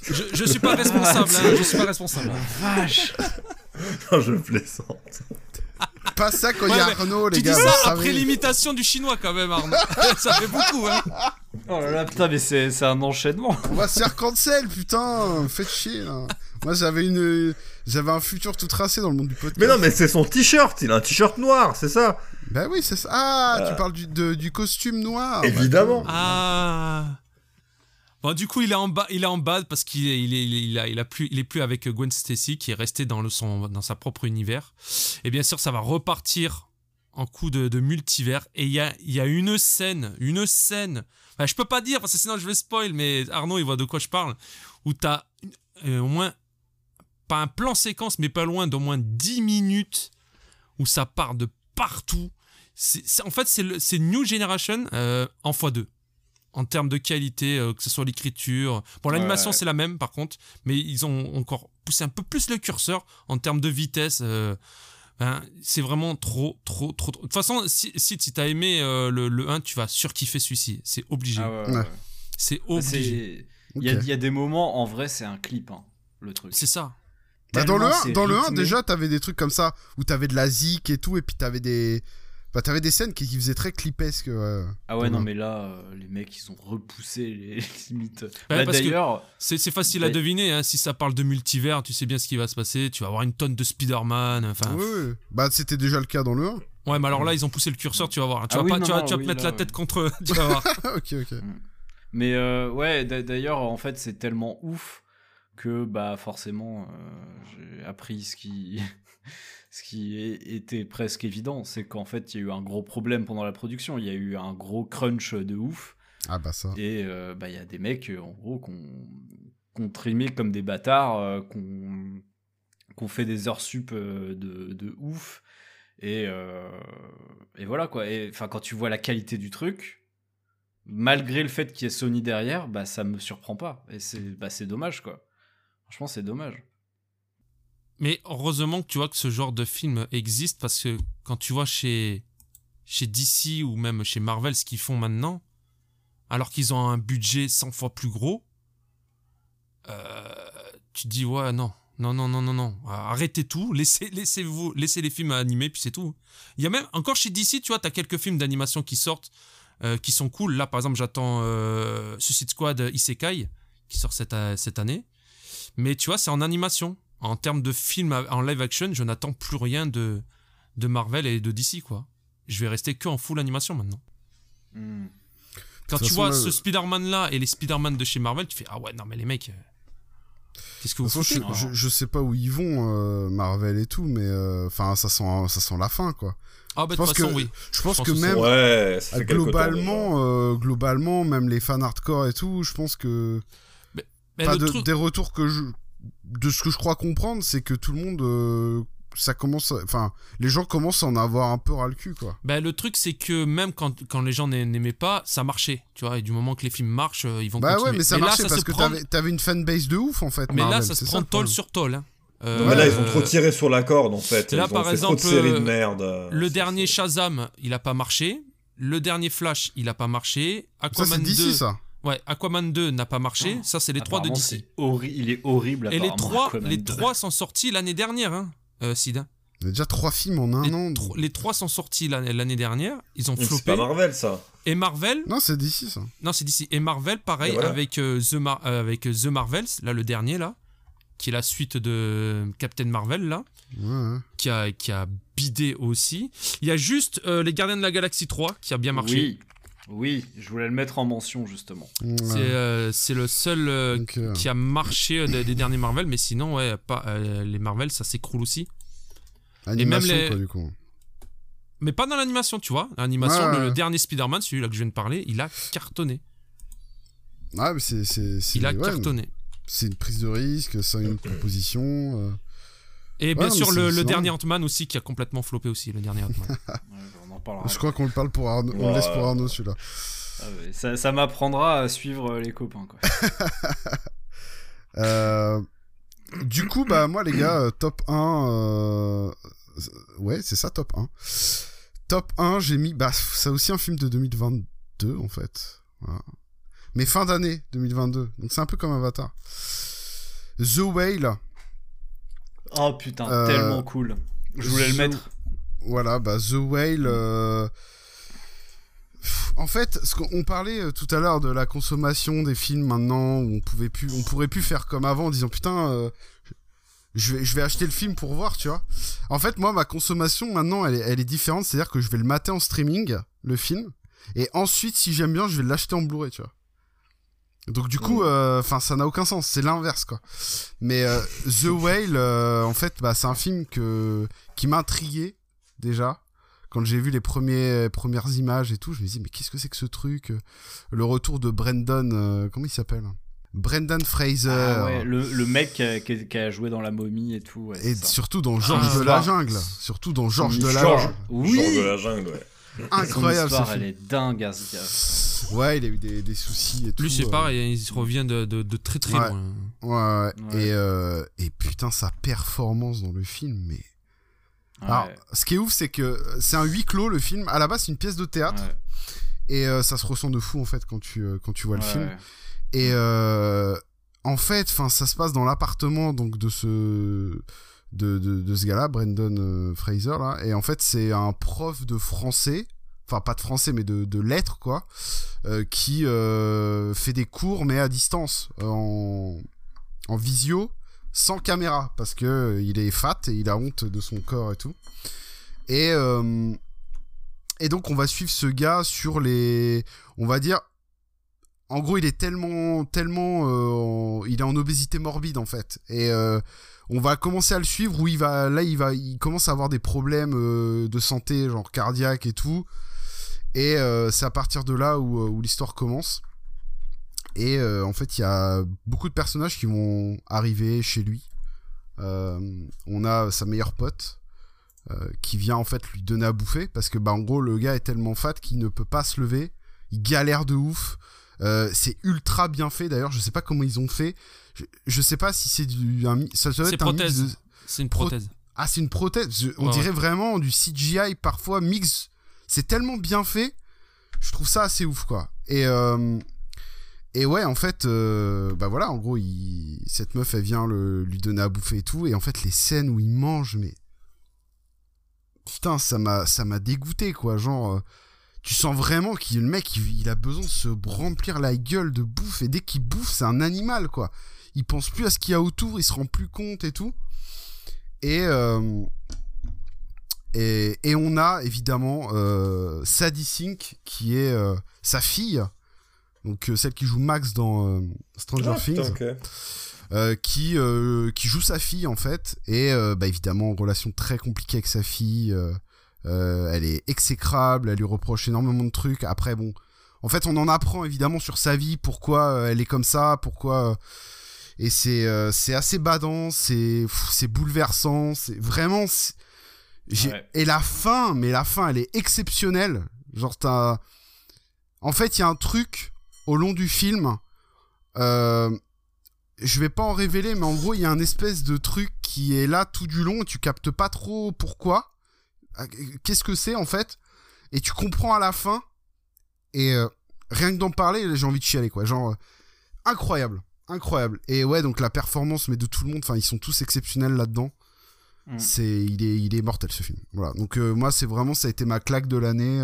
je, je suis pas responsable. hein, je suis pas responsable. Vache. Non, je plaisante. Pas ça quand il Ouais, y a Arnaud, les Tu dis gars. ça après l'imitation du chinois quand même, Arnaud. ça fait beaucoup, hein. Oh là là, putain, mais c'est c'est un enchaînement. On va se faire cancel, putain. Faites chier là. Moi j'avais une, j'avais un futur tout tracé dans le monde du podcast. Mais non, mais c'est son t-shirt, il a un t-shirt noir, c'est ça Bah oui, c'est ça. Ah, tu Euh. parles du, de- du costume noir. Évidemment. D'accord. Ah. Bon, du coup, il est en bas, il est en bas parce qu'il est, il est, il a, il a plus, il est plus avec Gwen Stacy qui est resté dans le son, dans sa propre univers. Et bien sûr, ça va repartir en coup de, de multivers. Et il y a, il y a une scène, une scène. Enfin, je peux pas dire parce que sinon je vais spoil, mais Arnaud, il voit de quoi je parle. Où t'as euh, au moins pas un plan séquence, mais pas loin d'au moins 10 minutes où ça part de partout. En fait, c'est, le, c'est New Generation euh, en x2 en termes de qualité, euh, que ce soit l'écriture. Bon, l'animation, Ouais. c'est la même, par contre, mais ils ont encore poussé un peu plus le curseur en termes de vitesse. euh, ben, c'est vraiment trop, trop, trop, trop. De toute façon, si, si, si t'as aimé euh, le, le 1, tu vas surkiffer celui-ci. C'est obligé. Ah ouais, Ouais. ouais. C'est obligé. Il y, a- Ok. il y a des moments, en vrai, c'est un clip, hein, le truc. C'est ça. Bah, dans le Tellement 1, c'est dans le 1 rythmé. déjà, t'avais des trucs comme ça où t'avais de la zik et tout, et puis t'avais des, bah t'avais des scènes qui, qui faisaient très clipesque. ouais. Ah ouais, non, mais là, euh, les mecs, ils ont repoussé les limites. Bah, D'ailleurs, C'est facile à Ouais. deviner. hein. Si ça parle de multivers, tu sais bien ce qui va se passer. Tu vas avoir une tonne de Spider-Man. Enfin, Ouais, ouais. Bah c'était déjà le cas dans le 1. ouais, mais alors là, ils ont poussé le curseur. Tu vas voir. Tu Ah vas oui, pas, non, tu vas, non, tu vas oui, te mettre là, la tête ouais. contre eux. Tu vas voir. ok, ok. mais euh, ouais, d'a- d'ailleurs, en fait, c'est tellement ouf que, bah, forcément, euh, j'ai appris ce qui. Ce qui était presque évident, c'est qu'en fait, il y a eu un gros problème pendant la production. Il y a eu un gros crunch de ouf. Ah bah ça. Et euh, bah, il y a des mecs, euh, en gros, qu'on qu'on trimé comme des bâtards, euh, qu'on qu'on fait des heures sup euh, de, de ouf. Et, et voilà quoi. Et enfin, quand tu vois la qualité du truc, malgré le fait qu'il y ait Sony derrière, bah ça me surprend pas. Et c'est bah, c'est dommage quoi. Franchement, c'est dommage. Mais heureusement que tu vois que ce genre de film existe parce que quand tu vois chez, chez DC ou même chez Marvel ce qu'ils font maintenant, alors qu'ils ont un budget 100 fois plus gros, euh, tu dis ouais non, non, non, non, non, arrêtez tout, laissez, laissez-vous, laissez les films animés puis c'est tout. Il y a même, encore chez DC, tu vois, tu as quelques films d'animation qui sortent euh, qui sont cool. Là par exemple j'attends euh, Suicide Squad Isekai qui sort cette, cette année. Mais tu vois, c'est en animation. En termes de film en live action, je n'attends plus rien de, de Marvel et de DC, quoi. Je vais rester que en full animation maintenant. Hmm. Quand tu vois là, ce Spider-Man là et les Spider-Man de chez Marvel, tu fais Ah ouais, non, mais les mecs, euh, qu'est-ce que vous toute façon, foutez je, je, je sais pas où ils vont, euh, Marvel et tout, mais euh, enfin ça sent, ça sent la fin quoi. Ah, bah, de pense toute façon, que- oui. Je pense pense que même Ouais, temps, globalement, euh, globalement, même les fans hardcore et tout, je pense que Mais pas le de- truc- des retours que je, de ce que je crois comprendre, c'est que tout le monde euh, ça commence, à- enfin, les gens commencent à en avoir un peu ras le cul, quoi. Ben, le truc, c'est que même quand, quand les gens n'a- n'aimaient pas, ça marchait. Tu vois, et du moment que les films marchent, euh, ils vont Bah continuer. ouais, mais ça là, marchait ça parce se que prend- t'avais une fanbase de ouf en fait. Mais là, ça se prend problème. sur tôle. hein. Euh, Non, mais là, ils ont trop tiré sur la corde, en fait. là, ils ont par fait exemple, trop de séries de merde. Le dernier Shazam, il a pas marché. Le dernier Flash, il a pas marché. Ça Aquaman c'est 2, d'ici ça. Ouais, Aquaman 2 n'a pas marché. Ça, c'est les trois de DC. c'est horri- Il est horrible. Et les trois, Aquaman les 2. trois sont sortis l'année dernière, hein, euh, Sid. Il y a déjà trois films en un Les, an. tro- les trois sont sortis l'année l'année dernière. Ils ont C'est floppé. pas Marvel, ça. Et Marvel, Non, c'est d'ici ça. non, c'est d'ici. Et Marvel, pareil, Et voilà. avec, euh, The Mar- euh, avec The Marvels, là, le dernier, là, qui est la suite de Captain Marvel, là, Ouais, ouais. qui a, qui a bidé aussi. Il y a juste euh, Les Gardiens de la Galaxie 3 qui a bien marché. Oui, oui, je voulais le mettre en mention justement. Ouais. C'est euh, c'est le seul euh, Donc, euh, qui a marché euh, des, des derniers Marvel, mais sinon, ouais, pas, euh, les Marvel, ça s'écroule aussi. animation, même les- quoi, du coup. Mais pas dans l'animation, tu vois. L'animation, Ouais, le, ouais. le dernier Spider-Man, celui-là que je viens de parler, il a cartonné. Ah, mais c'est. c'est- c'est- Il a ouais, cartonné. C'est une prise de risque, c'est une proposition. euh. Et bien sûr, le, le dernier. Ant-Man aussi qui a complètement floppé aussi, le dernier Ant-Man. Je crois qu'on le parle pour Arnaud. On le laisse pour Arnaud celui-là. Ah ça ça m'apprendra à suivre euh, les copains. Quoi. Euh, du coup, bah, moi, les gars, euh, top 1. euh, Ouais, c'est ça, top 1. Top 1, j'ai mis. Bah, c'est aussi un film de 2022, en fait. Voilà. Mais fin d'année 2022. Donc, c'est un peu comme Avatar. The Whale. Oh putain, Euh, tellement cool. Je voulais le mettre. Voilà, bah The Whale. euh, En fait, ce on parlait euh, tout à l'heure de la consommation des films maintenant, où on pouvait plus, on pourrait plus faire comme avant, en disant putain, euh, je vais, je vais acheter le film pour voir, tu vois. En fait, moi, ma consommation maintenant, elle est, elle est différente, c'est-à-dire que je vais le mater en streaming, le film, et ensuite, si j'aime bien, je vais l'acheter en Blu-ray, tu vois. Donc du coup, enfin, ça n'a aucun sens, c'est l'inverse, quoi. Mais euh, The Whale, euh, en fait, bah, c'est un film que qui m'a intrigué déjà. Quand j'ai vu les premiers, premières images et tout, je me dis mais qu'est-ce que c'est que ce truc Le retour de Brendan, euh, comment il s'appelle? Brendan Fraser. Ah ouais, le, le mec qui a, qui a- qui a joué dans La Momie et tout. ouais, Et surtout dans Georges Ah, de la jungle. Surtout dans Georges de la jungle. Oui, Genre de la jungle, ouais. Incroyable Son ce histoire, elle film. est dingue, à ce gars. Ouais, il a eu des, des soucis et tout. Lui, c'est euh, pareil, il revient de, de- de très très Ouais. loin. Ouais, ouais. Ouais. Et, euh, et putain, sa performance dans le film, mais. Alors, ce qui est ouf, c'est que c'est un huis clos le film. À la base, c'est une pièce de théâtre. ouais, Et euh, ça se ressent de fou en fait quand tu, euh, quand tu vois le film. Et euh, en fait, enfin, ça se passe dans l'appartement donc de ce de, de, de ce gars-là, Brendan euh, Fraser là. Et en fait, c'est un prof de français, enfin pas de français mais de, de lettres quoi, euh, qui euh, fait des cours mais à distance, euh, en en visio, sans caméra parce que euh, il est fat et il a honte de son corps et tout. Et euh, et donc on va suivre ce gars sur les, on va dire, en gros il est tellement, tellement, euh, il est en obésité morbide en fait. Et on va commencer à le suivre où il va, là il va, il commence à avoir des problèmes de santé, genre cardiaque et tout. Et c'est à partir de là où, où l'histoire commence. Et euh, en fait il y a beaucoup de personnages qui vont arriver chez lui. Euh, on a sa meilleure pote euh, qui vient en fait lui donner à bouffer parce que bah en gros le gars est tellement fat qu'il ne peut pas se lever. Il galère de ouf. Euh, c'est ultra bien fait. D'ailleurs je sais pas comment ils ont fait. Je, je sais pas si c'est du un ça doit C'est être un de- C'est une Pro- prothèse. ah c'est une prothèse. On Ouais, dirait vraiment du CGI parfois mix. C'est tellement bien fait. Je trouve ça assez ouf quoi. Et euh, et ouais en fait euh, bah voilà en gros cette meuf elle vient le, lui donner à bouffer et tout. Et en fait les scènes où il mange mais putain ça m'a dégoûté quoi. Genre euh, tu sens vraiment qu'il le mec il, a besoin de se remplir la gueule de bouffe. Et dès qu'il bouffe c'est un animal quoi. Il pense plus à ce qu'il y a autour il se rend plus compte et tout. Et euh, et, on a évidemment Sadie Sink qui est sa fille donc euh, celle qui joue Max dans euh, Stranger Ah, Things putain, euh, qui, qui joue sa fille en fait et bah, évidemment relation très compliquée avec sa fille elle est exécrable elle lui reproche énormément de trucs après bon en fait on en apprend évidemment sur sa vie pourquoi elle est comme ça pourquoi Et c'est euh, c'est assez badant, c'est c'est bouleversant, c'est vraiment. Ouais. Et la fin, mais la fin, elle est exceptionnelle. Genre, t'as. En fait, il y a un truc au long du film. Euh, je vais pas en révéler, mais en gros, il y a un espèce de truc qui est là tout du long et tu captes pas trop pourquoi. Qu'est-ce que c'est en fait? Et tu comprends à la fin. Et euh, rien que d'en parler, j'ai envie de chialer quoi. Genre, euh, incroyable. Incroyable. Et ouais, donc la performance, mais de tout le monde, enfin, ils sont tous exceptionnels là-dedans. Mm. C'est, il est, il est mortel ce film. Voilà. Donc euh, moi, c'est vraiment, ça a été ma claque de l'année.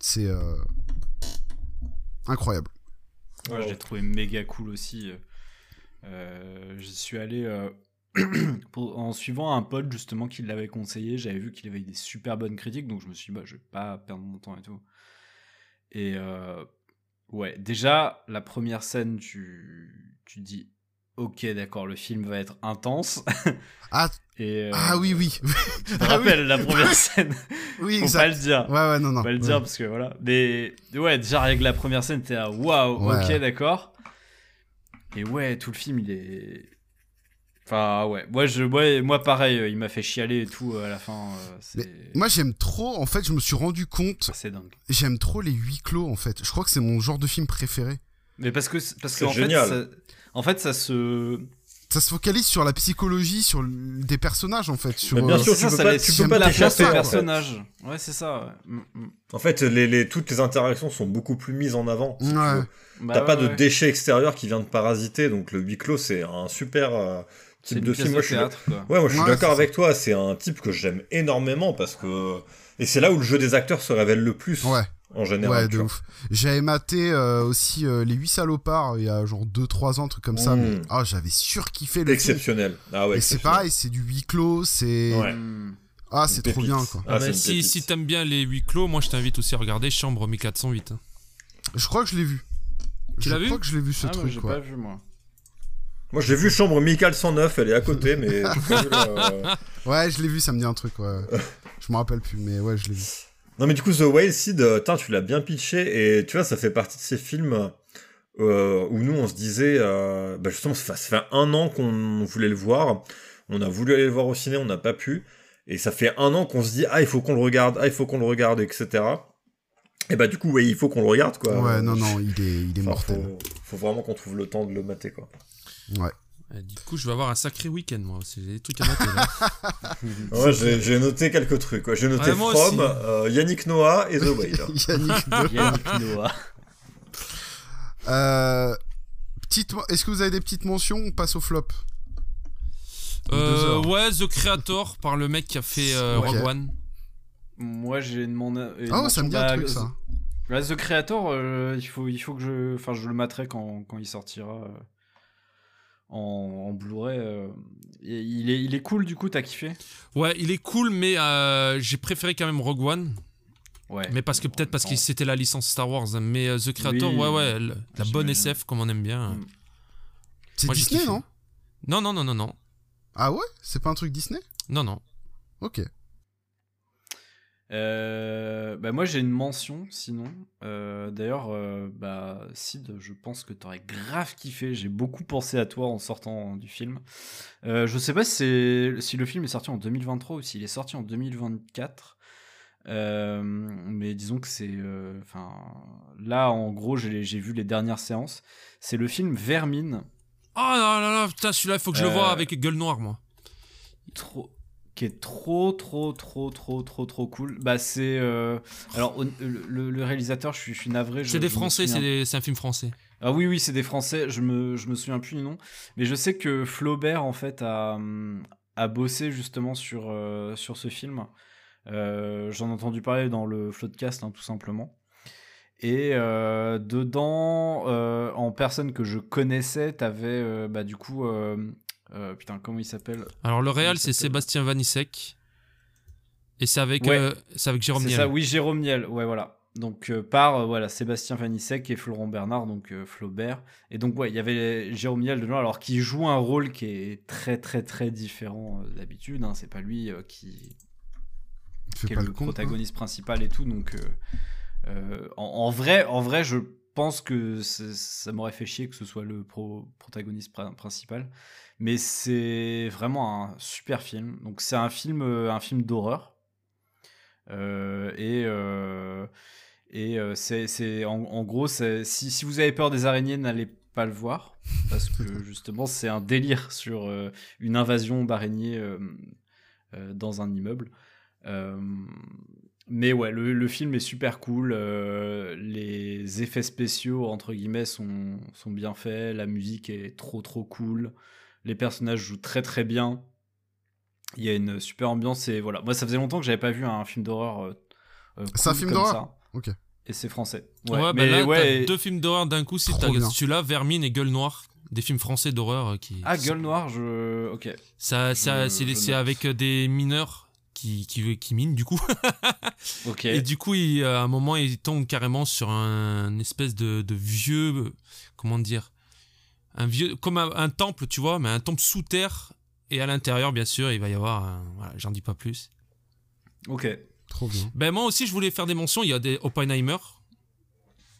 C'est incroyable. Ouais, je l'ai trouvé méga cool aussi. Euh, J'y suis allé euh, en suivant un pote justement qui l'avait conseillé. J'avais vu qu'il avait des super bonnes critiques, donc je me suis dit, bah, je vais pas perdre mon temps et tout. Et euh, ouais, déjà, la première scène, tu, tu dis, ok, d'accord, le film va être intense. Ah, Et, euh, ah oui, oui. Tu te Ah oui. rappelles la première scène Oui, Faut exact. pas le dire. Ouais, ouais, non, non. Faut pas le Ouais. dire parce que voilà. Mais ouais, déjà avec la première scène, t'es là, waouh, Ouais. ok, d'accord. Et ouais, tout le film, il est. Enfin, ouais. Moi, je, ouais, moi pareil, euh, il m'a fait chialer et tout euh, à la fin. euh, Moi, j'aime trop. En fait, je me suis rendu compte. c'est dingue. J'aime trop les huis clos. En fait, je crois que c'est mon genre de film préféré. Mais parce que parce C'est que en fait, génial. ça, en fait, ça se. Ça se focalise sur la psychologie, sur le- des personnages en fait. Sur, Mais bien euh, sûr, tu ça, peux ça pas- laisse tu peux j'aime pas la place aux personnages. Ouais, c'est ça. ouais. Mm, mm. En fait, les, les- toutes les interactions sont beaucoup plus mises en avant. Ouais. Bah T'as ouais, pas de ouais. déchet extérieur qui vient de parasiter, donc le huis clos, c'est un super euh, type de film. de Moi, je suis, théâtre, quoi. ouais, moi, je suis Ouais, d'accord avec toi, c'est un type que j'aime énormément parce que. Et c'est là où le jeu des acteurs se révèle le plus, Ouais, en général. ouais, de ouf. J'avais maté euh, aussi euh, Les 8 salopards il y a genre 2-3 ans, un truc comme ça. Mais ah, j'avais surkiffé le film. Exceptionnel. Ah ouais, Et c'est pareil, c'est du huis clos, c'est. Ouais. Mm. Ah, c'est trop bien quoi. Ah, Ah bah, si si t'aimes bien les huis clos, moi je t'invite aussi à regarder Chambre 1408. hein. Je crois que je l'ai vu. Tu je l'as vu crois que je l'ai vu ce Ah, moi, truc, j'ai ouais. pas vu moi. Moi, j'ai vu Chambre 1409, elle est à côté, mais. la- Ouais, je l'ai vu, ça me dit un truc, ouais. je me rappelle plus, mais ouais, je l'ai vu. Non mais du coup The Whale Seed, euh, tain, tu l'as bien pitché et tu vois ça fait partie de ces films euh, où nous on se disait euh, bah justement ça fait, ça fait un an qu'on voulait le voir, on a voulu aller le voir au ciné, on n'a pas pu et ça fait un an qu'on se dit ah il faut qu'on le regarde, ah il faut qu'on le regarde etc. Et bah du coup ouais il faut qu'on le regarde quoi. ouais, non, non, il est, il est Enfin, mortel. faut, faut vraiment qu'on trouve le temps de le mater quoi. Ouais. Et du coup, je vais avoir un sacré week-end moi aussi. J'ai des trucs à noter là. Ouais, j'ai noté quelques trucs. J'ai noté From, euh, Yannick Noah et The Whale. Yannick Noah. Euh, petite, est-ce que vous avez des petites mentions On passe au flop? Euh, ouais, The Creator par le mec qui a fait euh, Ok. Rogue One. Moi, j'ai demandé. Ah, ça me dit un truc bah, ça. Ouais, The Creator, euh, il, faut, il faut que je. Enfin, je le materai quand, quand il sortira euh, en, en Blu-ray. euh. Il, est, il est cool, du coup, t'as kiffé? Ouais, il est cool, mais euh, j'ai préféré quand même Rogue One. Ouais. Mais parce que peut-être parce que c'était la licence Star Wars. Mais euh, The Creator, Oui. ouais, ouais, le- la bonne. SF comme on aime bien. Mm. C'est Disney, non? Non, non, non, non, non. Ah ouais? C'est pas un truc Disney? Non, non. Ok. Euh, bah moi j'ai une mention sinon. Euh, D'ailleurs, euh, bah Sid, je pense que t'aurais grave kiffé. J'ai beaucoup pensé à toi en sortant du film. Euh, je sais pas si, si le film est sorti en 2023 ou s'il est sorti en 2024. Euh, mais disons que c'est, enfin, là en gros j'ai vu les dernières séances. C'est le film Vermine. Oh là là là, putain, celui-là, il faut que je le vois avec gueule noire, moi. trop qui est trop trop trop trop trop trop cool. Bah c'est euh, alors le, réalisateur je suis, je suis navré C'est des je Français, c'est un film français. ah oui oui c'est des français je me je me souviens plus du nom. Mais je sais que Flaubert en fait a a bossé justement sur euh, sur ce film. Euh, j'en ai entendu parler dans le Floodcast hein, tout simplement. Et dedans, en personne que je connaissais, t'avais bah, du coup, euh, putain, comment il s'appelle Alors, le réal, il c'est Sébastien Vanissek. Et c'est avec, Ouais. euh, c'est avec Jérôme C'est Niel. ça, oui, Jérôme Niel, ouais, voilà. Donc, euh, par euh, voilà, Sébastien Vanissek et Florent Bernard, donc euh, Flaubert. Et donc, ouais, il y avait Jérôme Niel dedans, alors qui joue un rôle qui est très, très, très différent euh, d'habitude. hein. C'est pas lui euh, qui, qui est pas le protagoniste principal et tout. Donc, euh, euh, en, en vrai, en vrai, je pense que c'est- ça m'aurait fait chier que ce soit le pro- protagoniste prin- principal. Mais c'est vraiment un super film. Donc c'est un film, euh, un film d'horreur. Euh, et euh, et c'est c'est- en, en gros, si, si vous avez peur des araignées, n'allez pas le voir. Parce que justement, c'est un délire sur euh, une invasion d'araignées dans un immeuble. Mais ouais, le, le film est super cool. les effets spéciaux, entre guillemets, sont, sont bien faits. La musique est trop trop cool. Les personnages jouent très très bien. Il y a une super ambiance. Et voilà, moi ça faisait longtemps que j'avais pas vu un film d'horreur. euh, euh, C'est un film comme d'horreur ça. Ok. Et c'est français. Ouais, Ouais, bah mais là, ouais. t'as et- deux films d'horreur d'un coup. Si t'as celui-là, Vermine et Gueule Noire, des films français d'horreur euh, qui. Ah, Gueule Noire, je. Ok. Ça, ça, Je- c'est je c'est note. avec des mineurs qui, qui, qui minent du coup. Ok. Et du coup, il, à un moment, il tombe carrément sur un espèce de, de vieux, comment dire, un vieux, comme un, un temple, tu vois, mais un temple sous terre. Et à l'intérieur, bien sûr, il va y avoir, un- voilà, j'en dis pas plus. Ok. Trop bien. Ben moi aussi, je voulais faire des mentions. Il y a des Oppenheimer,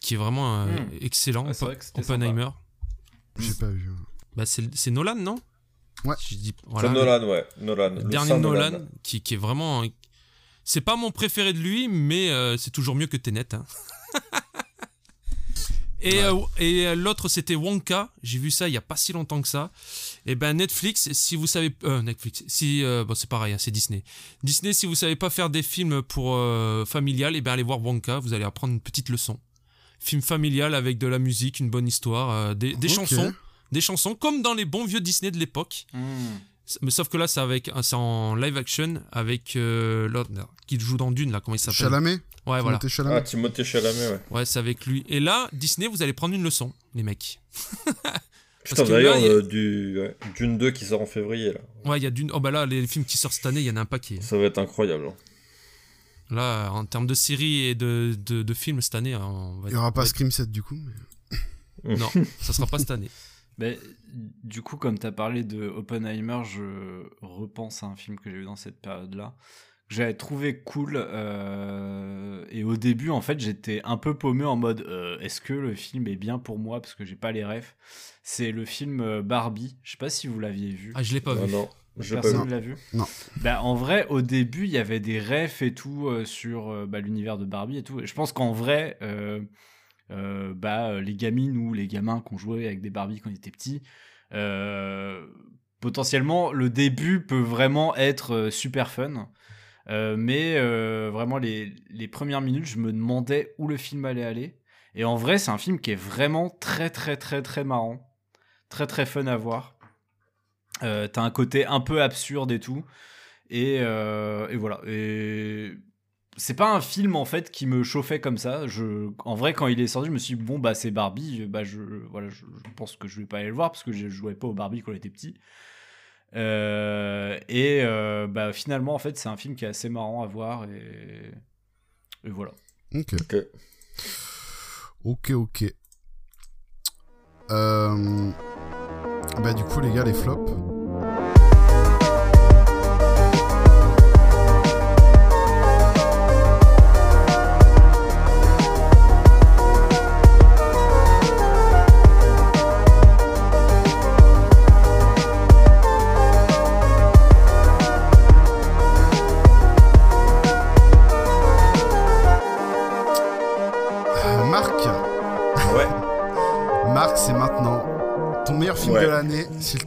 qui est vraiment euh, Hmm. excellent. Ouais, c'est vrai que c'était Oppenheimer. J'ai pas vu. Bah, c'est c'est Nolan, non? Ouais. Je dis, C'est voilà, Nolan, ouais. Nolan. le dernier Saint Nolan, qui, qui est vraiment. C'est pas mon préféré de lui, mais euh, c'est toujours mieux que Tenet. hein. et euh, et euh, l'autre, c'était Wonka. J'ai vu ça il y a pas si longtemps que ça. Et ben Netflix, si vous savez. euh, Netflix, si. euh, bon, c'est pareil, hein, c'est Disney. Disney, si vous savez pas faire des films pour euh, familial, et ben allez voir Wonka, vous allez apprendre une petite leçon. Film familial avec de la musique, une bonne histoire, euh, des, des chansons. Des chansons comme dans les bons vieux Disney de l'époque. Hmm. Mais sauf que là, c'est avec, c'est en live action avec euh, l'autre qui joue dans Dune là, comment il s'appelle? Chalamet? Ouais, voilà. Timothée Ah, Chalamet Timothée Chalamet, ouais. Ouais, c'est avec lui. Et là, Disney, vous allez prendre une leçon, les mecs. Putain, d'ailleurs, a- euh, du... ouais, Dune 2 qui sort en février, là. Ouais, il y a Dune. Oh bah là, les films qui sortent cette année, il y en a un paquet. Ça va être incroyable. hein. Là, en termes de séries et de, de, de films cette année, on va Il y aura pas Scream 7 du coup. mais- Non, ça sera pas cette année. Mais, du coup, comme tu as parlé de Oppenheimer, je repense à un film que j'ai vu dans cette période-là. que J'avais trouvé cool. euh, et au début, en fait, j'étais un peu paumé en mode euh, est-ce que le film est bien pour moi Parce que j'ai pas les refs? C'est le film euh, Barbie. Je sais pas si vous l'aviez vu. Ah, je l'ai pas Non, vu. non, pas Personne vu. l'a vu? Non. Bah, en vrai, au début, il y avait des refs et tout euh, sur euh, bah, l'univers de Barbie et tout. Et je pense qu'en vrai, euh, bah, euh, les gamines ou les gamins qui ont joué avec des Barbie quand ils étaient petits, euh, potentiellement, le début peut vraiment être super fun. Mais vraiment, les, premières minutes, je me demandais où le film allait aller. Et en vrai, c'est un film qui est vraiment très, très, très, très marrant. Très, très fun à voir. T'as un côté un peu absurde et tout. Et, et voilà. Et c'est pas un film en fait qui me chauffait comme ça. Je, en vrai, quand il est sorti, je me suis dit, bon, bah c'est Barbie. Bah, je, voilà, je, je pense que je vais pas aller le voir parce que je jouais pas au Barbie quand j'étais petit. Euh, et euh, bah, finalement, en fait, c'est un film qui est assez marrant à voir. Et, et voilà. Ok. Ok. Ok, ok. Euh... Bah du coup les gars, les flops.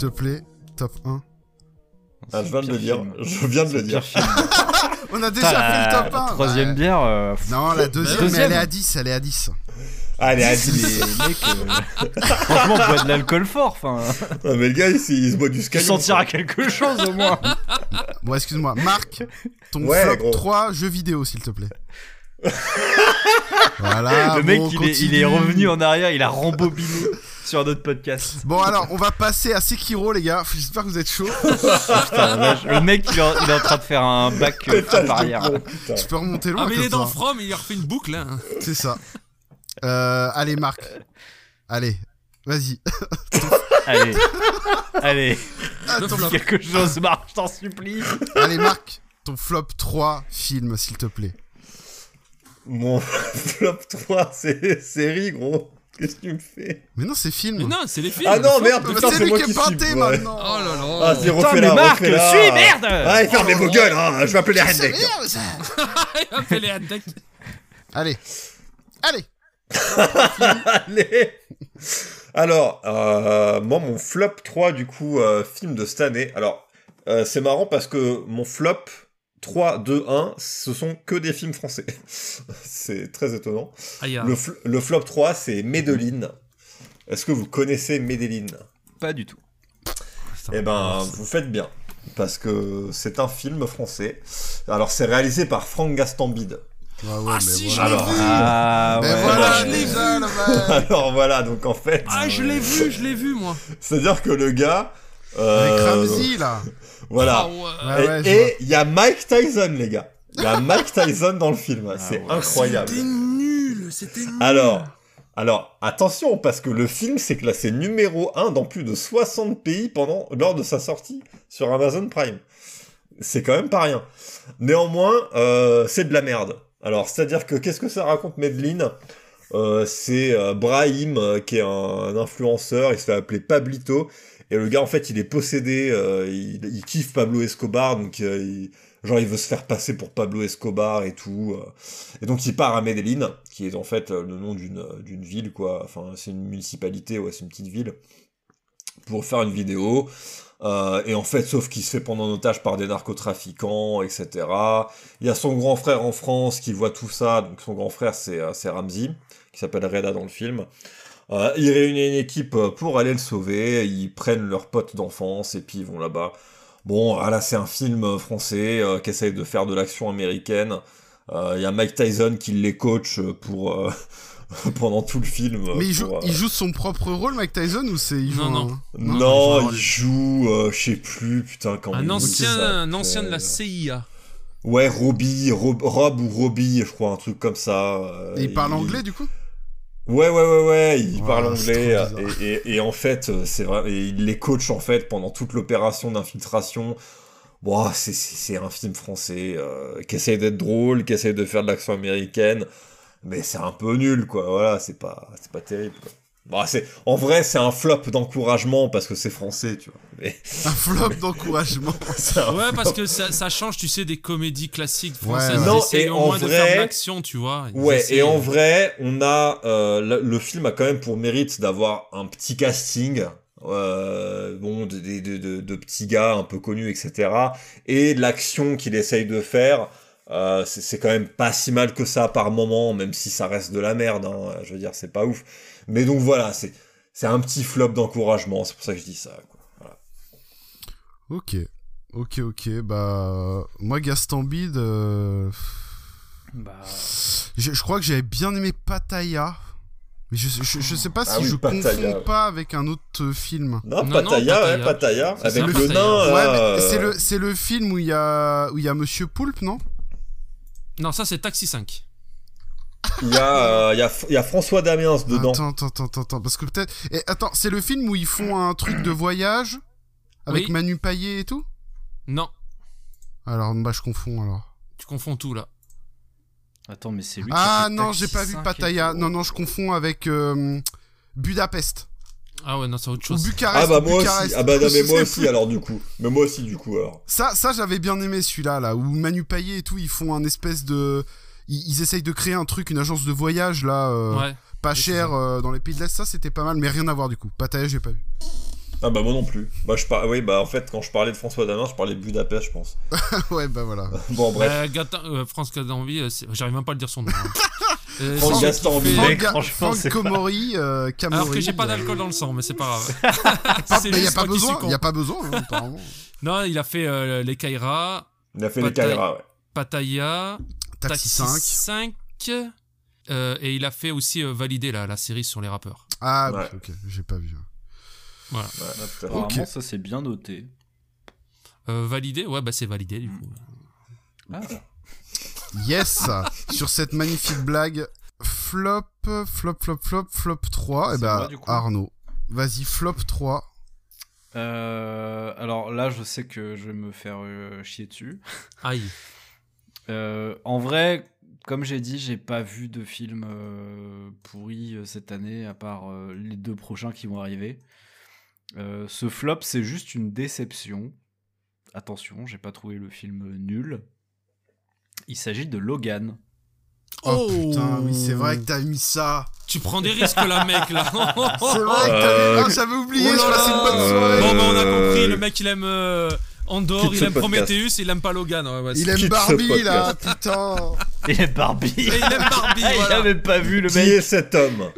Te plaît, top 1. Ah, je viens de le dire. film. Je viens de le dire. On a déjà fait le top 1. Troisième Ouais. bière. euh, Non, la deuxième, mais Deuxième. elle est à 10, elle est à 10. Allez, les Adi. mecs, euh, franchement, on boit de l'alcool fort. Enfin, Non, mais le gars, il, il se boit du tu scalion. sentiras quelque chose au moins. Bon, excuse-moi. Marc, ton Ouais, flop gros. 3 jeux vidéo, s'il te plaît. voilà. le mec, bon, il, est, il est revenu en arrière, il a rembobiné sur notre podcast. Bon, alors, on va passer à Sekiro, les gars. J'espère que vous êtes chauds. Putain, là, je- le mec, il est, en, il est en train de faire un bac euh, à Pétage part de arrière. plomb, putain. Tu peux remonter loin Ah, mais il comme est dans ça. From, il a refait une boucle. Hein. C'est ça. Euh, allez, Marc. Allez, vas-y. Allez, allez, Le Attends, flop. quelque chose marche, je t'en supplie. allez, Marc. Ton flop 3 film, s'il te plaît. Mon flop 3, c'est série, gros. Qu'est-ce que tu me fais Mais non, c'est film. Mais non, c'est les films. Ah non, merde, putain, c'est lui qui est peinté ouais. maintenant. Oh là là. Ah, c'est refait mais là, Marc, refait là. suis, merde Allez, fermez vos gueules, hein. Je vais appeler les C'est rednecks. Il les. Allez. Allez. Allez Alors, euh, moi, mon flop 3, du coup, euh, film de cette année. Alors, euh, c'est marrant parce que mon flop 3, 2, 1, ce sont que des films français. c'est très étonnant. Aïe, ah. Le, fl- le flop 3, c'est Medellin. Est-ce que vous connaissez Medellin? Pas du tout. Eh ben, vous faites bien. Parce que c'est un film français. Alors, c'est réalisé par Franck Gastambide. Ah, ouais, Ah, mais si, je l'ai vu. Ah Mais ouais. voilà, je l'ai déjà, le mec. Alors voilà, donc en fait, Ah, je l'ai vu, je l'ai vu, moi. c'est-à-dire que le gars. Avec euh, Ramsey, là. Voilà. Ah ouais. Et il y a Mike Tyson, les gars. Il y a Mike Tyson dans le film. c'est ouais. incroyable. C'était nul, c'était nul. Alors, alors, attention, parce que le film s'est classé numéro 1 dans plus de 60 pays pendant, lors de sa sortie sur Amazon Prime. C'est quand même pas rien. Néanmoins, euh, c'est de la merde. Alors, c'est-à-dire que qu'est-ce que ça raconte Medellin Euh, C'est euh, Brahim, euh, qui est un, un influenceur, il se fait appeler Pablito, et le gars, en fait, il est possédé, euh, il, kiffe Pablo Escobar, donc euh, il- genre il veut se faire passer pour Pablo Escobar et tout. euh. Et donc il part à Medellin, qui est en fait le nom d'une ville, quoi. Enfin, c'est une municipalité, ouais, c'est une petite ville, pour faire une vidéo. Et en fait, sauf qu'il se fait prendre en otage par des narcotrafiquants, etc. Il y a son grand frère en France qui voit tout ça. Donc son grand frère, c'est c'est Ramsey, qui s'appelle Reda dans le film. Euh, ils réunissent une équipe euh, pour aller le sauver. Ils prennent leurs potes d'enfance et puis ils vont là-bas. Bon, ah là, c'est un film français euh, qui essaye de faire de l'action américaine. Euh, Il y a Mike Tyson qui les coach pour euh, pendant tout le film. Mais il joue, pour, euh, il joue son propre rôle, Mike Tyson, ou c'est. il joue Non, non. Non, non, il joue, euh, je sais plus, putain, quand Un ancien, un ancien de la CIA. Ouais, Robbie, Rob, Rob ou Robbie, je crois, un truc comme ça. euh, Et il parle anglais, du coup? Ouais, ouais, ouais, ouais, il parle anglais. Et, bizarre. et, et en fait, euh, c'est vrai, et il les coach en fait pendant toute l'opération d'infiltration. Bon, c'est- c'est c'est un film français euh, qui essaie d'être drôle, qui essaie de faire de l'action américaine, mais c'est un peu nul, quoi. Voilà, c'est pas, c'est pas terrible, quoi. Bon, c'est, en vrai, c'est un flop d'encouragement parce que c'est français, tu vois. Mais Un flop d'encouragement. Ouais, parce que ça, ça change, tu sais, des comédies classiques françaises. ouais. Non, et au en moins de vrai- faire de l'action, tu vois. Ouais, essayent. et en vrai, on a euh, le, le film a quand même pour mérite d'avoir un petit casting, euh, bon, de, de, de, de- de petits gars un peu connus, etc. Et l'action qu'il essaye de faire, euh, c'est c'est quand même pas si mal que ça par moment, même si ça reste de la merde. Hein, je veux dire, c'est pas ouf. Mais donc voilà, c'est c'est un petit flop d'encouragement. C'est pour ça que je dis ça. Quoi. Voilà. Ok. Ok, ok. Bah. Moi, Gaston Bide. euh, Bah, Je, je crois que j'avais bien aimé Pattaya. Mais je, je, je sais pas Ah si oui, je Pattaya, confonds ouais. pas avec un autre euh, film. Non, Non, non, Pattaya, Pattaya. ouais, Pattaya, C'est avec ça, le nain. Ouais, euh, c'est le, c'est le film où il y a, où il y a Monsieur Poulpe, non? Non, ça, c'est Taxi 5. Il y, a, euh, il y, a, il y a François Damiens dedans. Attends, attends, attends, attends, parce que peut-être. Et attends, c'est le film où ils font un truc de voyage avec Oui. Manu Payet et tout? Non, Alors, bah, je confonds alors. tu confonds tout, là. attends, mais c'est lui qui Ah a fait non, j'ai pas vu 5 et Pattaya. Non, non, je confonds avec euh, Budapest. Ah ouais, non, c'est autre Ou chose. Bucarest. Ah bah ou moi Bucarest. aussi. Ah bah non mais moi aussi plus. alors du coup. Mais moi aussi du coup alors. Ça, ça j'avais bien aimé celui-là, là, où Manu Payet et tout, ils font un espèce de. Ils, ils essayent de créer un truc, une agence de voyage, là, euh, Ouais. pas cher, euh, dans les pays de l'Est. Ça, c'était pas mal, mais rien à voir du coup. Pattaya, j'ai pas vu. Ah bah moi non plus. Bah je par... oui bah en fait quand je parlais de François Damiens je parlais de Budapest je pense. ouais, bah voilà. Bon bref. Euh, Gatin- euh, France Cadanvi, euh, c'est- j'arrive même pas à le dire son nom. hein. Euh, Franck Gaston fait- Komori, euh, Alors que j'ai pas d'alcool dans le sang, mais c'est pas grave. pas- C'est mais y a pas besoin, y a pas besoin, hein, apparemment. Non, il a fait euh, les Kaira, Il a fait les. Kaira ouais. Pattaya, Taxi 5. 5, euh, et il a fait aussi euh, Valider la, la série sur les rappeurs. Ah, Ouais. ok, j'ai pas vu. Voilà. Ouais. Apparemment, ça c'est bien noté. Euh, validé, ouais, bah c'est validé du coup. Ah, Yes Sur cette magnifique blague, flop, flop, flop, flop, flop 3. Et C'est bah, moi, du coup. Arnaud. Vas-y, flop 3. Euh, alors là, je sais que je vais me faire euh, chier dessus. Aïe. Euh, en vrai, comme j'ai dit, j'ai pas vu de film euh, pourri euh, cette année, à part euh, les deux prochains qui vont arriver. Euh, ce flop, c'est juste une déception. Attention, j'ai pas trouvé le film nul. Il s'agit de Logan. Oh, putain, oui, c'est vrai que t'as mis ça. Tu prends des risques là, mec, là. C'est vrai que t'as Euh, mis... Ah, j'avais oublié, Oh je là passais une bonne là. soirée. Bon, bah, on a compris, le mec, il aime euh, Andorre, il aime. Prometheus, il aime pas Logan. Ouais, ouais, Il aime Barbie, là, putain. Et Barbie. Et il aime Barbie, Ah, il voilà. avait pas vu le Qui mec. est cet homme?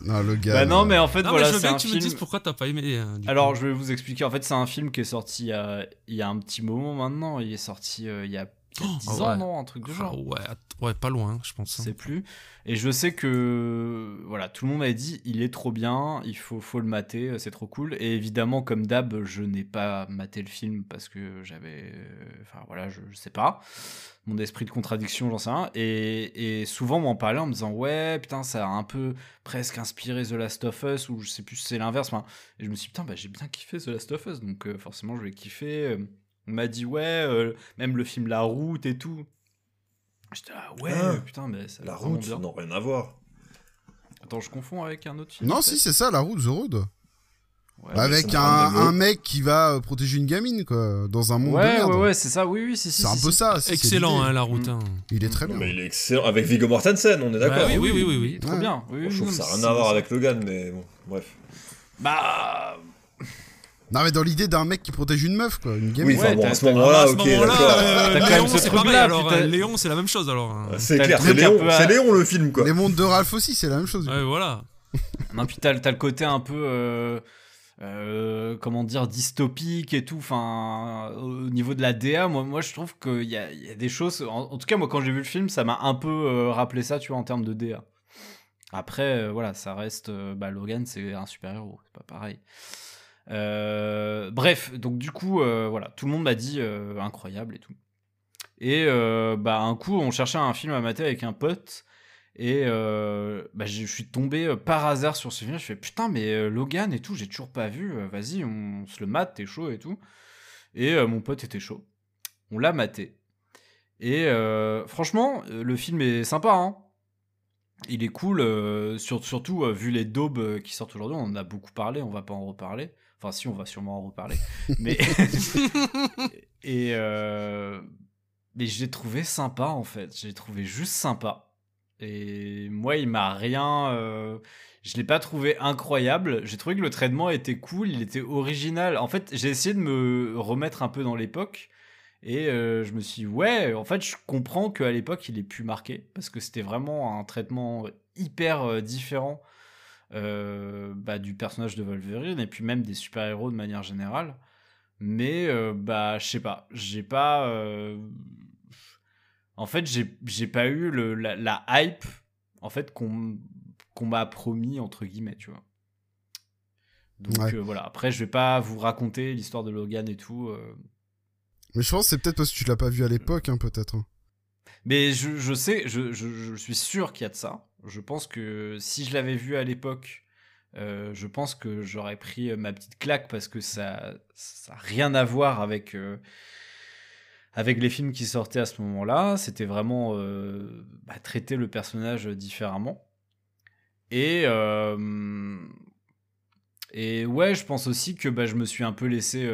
Non, le gars. Bah non, mais en fait, Non, voilà, je veux c'est bien un que tu me film. dises pourquoi t'as pas aimé. euh, du Alors, coup. je vais vous expliquer. En fait, c'est un film qui est sorti il y a, il y a un petit moment maintenant. Il est sorti euh, il y a 10 ah ans, ouais. non Un truc du Ah, genre. ouais, pas loin, je pense. Je hein. sais plus. Et je sais que voilà, tout le monde m'a dit il est trop bien, il faut, faut le mater, euh, c'est trop cool. Et évidemment, comme d'hab, je n'ai pas maté le film parce que j'avais. euh, Enfin voilà, je, je sais pas. Mon esprit de contradiction, j'en sais rien. Et, et souvent, on m'en parlait en me disant ouais, putain, ça a un peu presque inspiré The Last of Us, ou je sais plus si c'est l'inverse. Enfin, et je me suis dit putain, bah, j'ai bien kiffé The Last of Us, donc euh, forcément, je vais kiffer. Euh, On m'a dit ouais, euh, même le film La Route et tout. J'étais là, ouais, Ah, putain, mais ça a La route, bien. non, rien à voir. Attends, je confonds avec un autre film. Non, si, c'est ça, la route, The Road. Ouais, Avec ça n'a un, mec qui va euh, protéger une gamine, quoi, dans un monde de ouais, merde. ouais, ouais, c'est ça, oui, oui, si, si. C'est un peu ça. Excellent, hein, la route. Mm. hein. Il est très Non, bien. mais il est excellent. Avec Viggo Mortensen, on est d'accord. Bah oui, oui, oui, oui. Trop Ouais. bien. Oui, oui, Je trouve que ça n'a rien à voir ça. avec Logan, mais bon, bref. Bah. Non, mais dans l'idée d'un mec qui protège une meuf, quoi, une gamine. Oui, Ouais, bon, à ce moment-là, à ce ok, d'accord. euh, Léon, ce c'est pareil. truc-là, Alors, euh, Léon, c'est la même chose. Alors, hein. C'est clair, c'est Léon, à- le film, quoi. Les mondes de Ralph aussi, c'est la même chose. Ouais, voilà. Non, puis t'as le côté un peu. euh, euh, comment dire, dystopique et tout. Enfin, au niveau de la DA, moi, moi je trouve qu'il y y a des choses. En, en tout cas, moi, quand j'ai vu le film, ça m'a un peu euh, rappelé ça, tu vois, en termes de DA. Après, euh, voilà, ça reste. euh, bah, Logan, c'est un super-héros, c'est pas pareil. Euh, bref, donc du coup, euh, voilà, tout le monde m'a dit euh, incroyable et tout. Et bah, un coup, on cherchait un film à mater avec un pote. Et bah, je suis tombé par hasard sur ce film. Je fais putain, mais Logan et tout, j'ai toujours pas vu. Vas-y, on, se le mate, t'es chaud et tout. Et mon pote était chaud. On l'a maté. Et franchement, le film est sympa. Hein. Il est cool, sur- surtout vu les daubes qui sortent aujourd'hui. On en a beaucoup parlé, on va pas en reparler. Enfin, si, on va sûrement en reparler. mais. et. euh, mais je l'ai trouvé sympa en fait. Je l'ai trouvé juste sympa. Et moi, il m'a rien. euh, Je l'ai pas trouvé incroyable. J'ai trouvé que le traitement était cool, il était original. En fait, j'ai essayé de me remettre un peu dans l'époque. Et euh, je me suis dit, ouais, en fait, je comprends qu'à l'époque, il ait pu marquer. Parce que c'était vraiment un traitement hyper différent bah, du personnage de Wolverine et puis même des super-héros de manière générale. Mais, euh, bah, je sais pas. J'ai pas. euh, En fait, j'ai pas eu le, la, la hype en fait qu'on m'a promis entre guillemets, tu vois. Donc Ouais. euh, voilà. Après, je vais pas vous raconter l'histoire de Logan et tout. euh. Mais je pense c'est peut-être parce que tu l'as pas vu à l'époque, hein, peut-être. Mais je, je sais, je, je, je suis sûr qu'il y a de ça. Je pense que si je l'avais vu à l'époque, euh, je pense que j'aurais pris euh, ma petite claque parce que ça ça a rien à voir avec euh, avec les films qui sortaient à ce moment-là. C'était vraiment euh, bah, traiter le personnage différemment. Et et ouais, je pense aussi que bah, je me suis un peu laissé,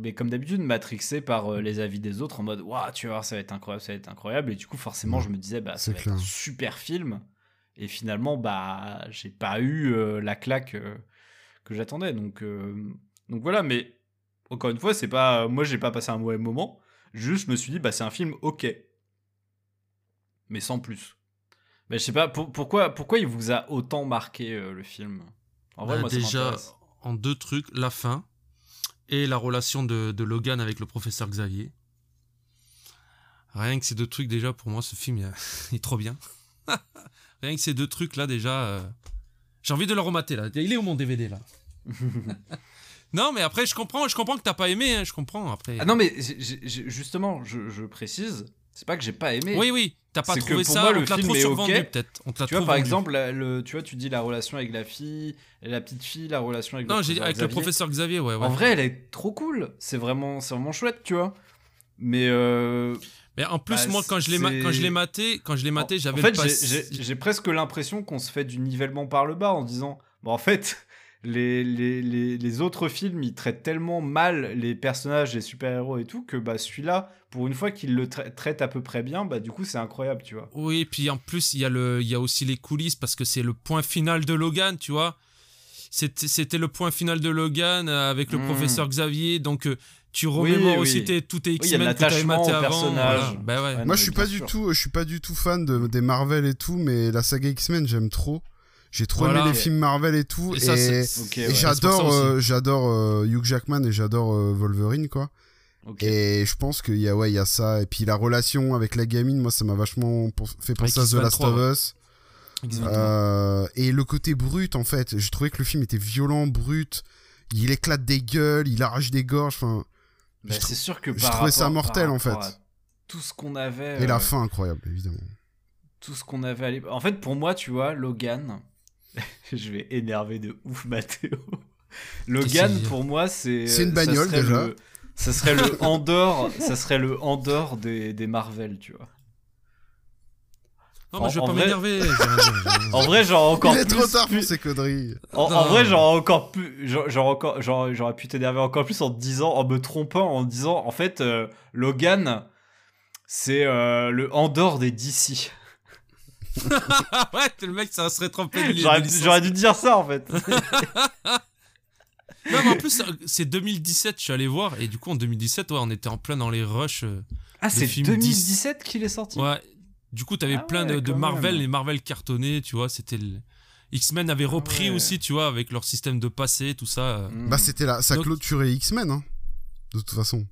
mais comme d'habitude, matrixé par les avis des autres en mode Waouh, tu vas voir, ça va être incroyable, ça va être incroyable. Et du coup, forcément, je me disais Bah, ça va être un super film. Et finalement, bah, j'ai pas eu euh, la claque euh, que j'attendais. Donc, euh, donc voilà, mais encore une fois, c'est pas. Moi, j'ai pas passé un mauvais moment. Juste, je me suis dit Bah, c'est un film ok. Mais sans plus. Mais je sais pas, pour- pourquoi, pourquoi il vous a autant marqué le film? En vrai, Bah, moi, déjà, en deux trucs, la fin et la relation de, de Logan avec le professeur Xavier. Rien que ces deux trucs, déjà, pour moi, ce film, il, il est trop bien. Rien que ces deux trucs-là, déjà, euh, j'ai envie de le remater, là. Il est où mon DVD, là? Non, mais après, je comprends, je comprends que t'as pas aimé, hein, je comprends, après. Ah non, mais justement, je, je précise, c'est pas que j'ai pas aimé. Oui, oui, t'as pas C'est que trouvé pour ça, moi, on le te l'a film trop est survendu, ok. peut-être. On te l'a Tu vois, trop par vendu. exemple, la- le, tu vois, tu dis la relation avec la fille, la petite fille, la relation avec Non, le j'ai dit professeur avec le Xavier. professeur Xavier, ouais, ouais. En vrai, elle est trop cool. C'est vraiment, c'est vraiment chouette, tu vois. Mais euh, Mais en plus, Bah, moi, quand je l'ai quand je l'ai maté, quand je l'ai maté, j'avais En fait, j'ai- presque l'impression qu'on se fait du nivellement par le bas en disant, bon, en fait, les, les, les, les autres films, ils traitent tellement mal les personnages, les super-héros et tout, que bah, celui-là, pour une fois qu'il le tra- traite à peu près bien, bah, du coup, c'est incroyable, tu vois. Oui, puis en plus, il y, a le- il y a aussi les coulisses parce que c'est le point final de Logan, tu vois. C'était le point final de Logan euh, avec le Mm. professeur Xavier, donc euh, tu remémores oui. aussi tes, tous tes Oui, il y a de X-Men que t'avais maté au avant. personnage. voilà. Bah ouais. Ouais, non, Moi, je suis pas du sûr. tout, je suis pas du tout fan de, des Marvel et tout, mais la saga X-Men, j'aime trop. J'ai trop Voilà. aimé les films Marvel et tout, Et ça, ouais. j'adore, euh, j'adore euh, Hugh Jackman et j'adore euh, Wolverine, quoi. Et je pense qu'il y a, ouais, il y a ça. Et puis la relation avec la gamine, moi, ça m'a vachement fait penser à The Last X-23, of. Us. Euh, et le côté brut, en fait, j'ai trouvé que le film était violent, brut. Il éclate des gueules, il arrache des gorges. Enfin, Bah, je c'est sûr que je par trouvais ça mortel, en fait. Tout ce qu'on avait. et la euh, fin incroyable, évidemment. tout ce qu'on avait à l'époque. En fait, pour moi, tu vois, Logan, je vais énerver de ouf Mathéo. Logan, pour moi, c'est. C'est une bagnole, déjà. le- ça serait le Andorre, ça serait le Andorre des, des Marvel, tu vois. Non, mais je vais en pas vrai- m'énerver. En vrai, genre encore il est plus. trop tard plus- pour ces conneries. En, vrai, genre encore plus, encore, j'aurais pu t'énerver encore plus en te disant, en me trompant, en disant, en fait, euh, Logan, c'est euh, le Andorre des DC. ouais, le mec, ça serait trompé de J'aurais j'aurais dû te dire ça en fait. Non, mais en plus, c'est 2017, je suis allé voir, et du coup, en 2017, ouais, on était en plein dans les rushs. euh, Ah, c'est film 2017 qu'il est sorti? Ouais. Du coup, t'avais Ah plein ouais, de, Marvel, même. les Marvel cartonnés, tu vois, c'était le... X-Men avait repris ouais. aussi, tu vois, avec leur système de passé, tout ça. euh. Mm. Bah, c'était là. Ça Donc- clôturait X-Men, hein. De toute façon.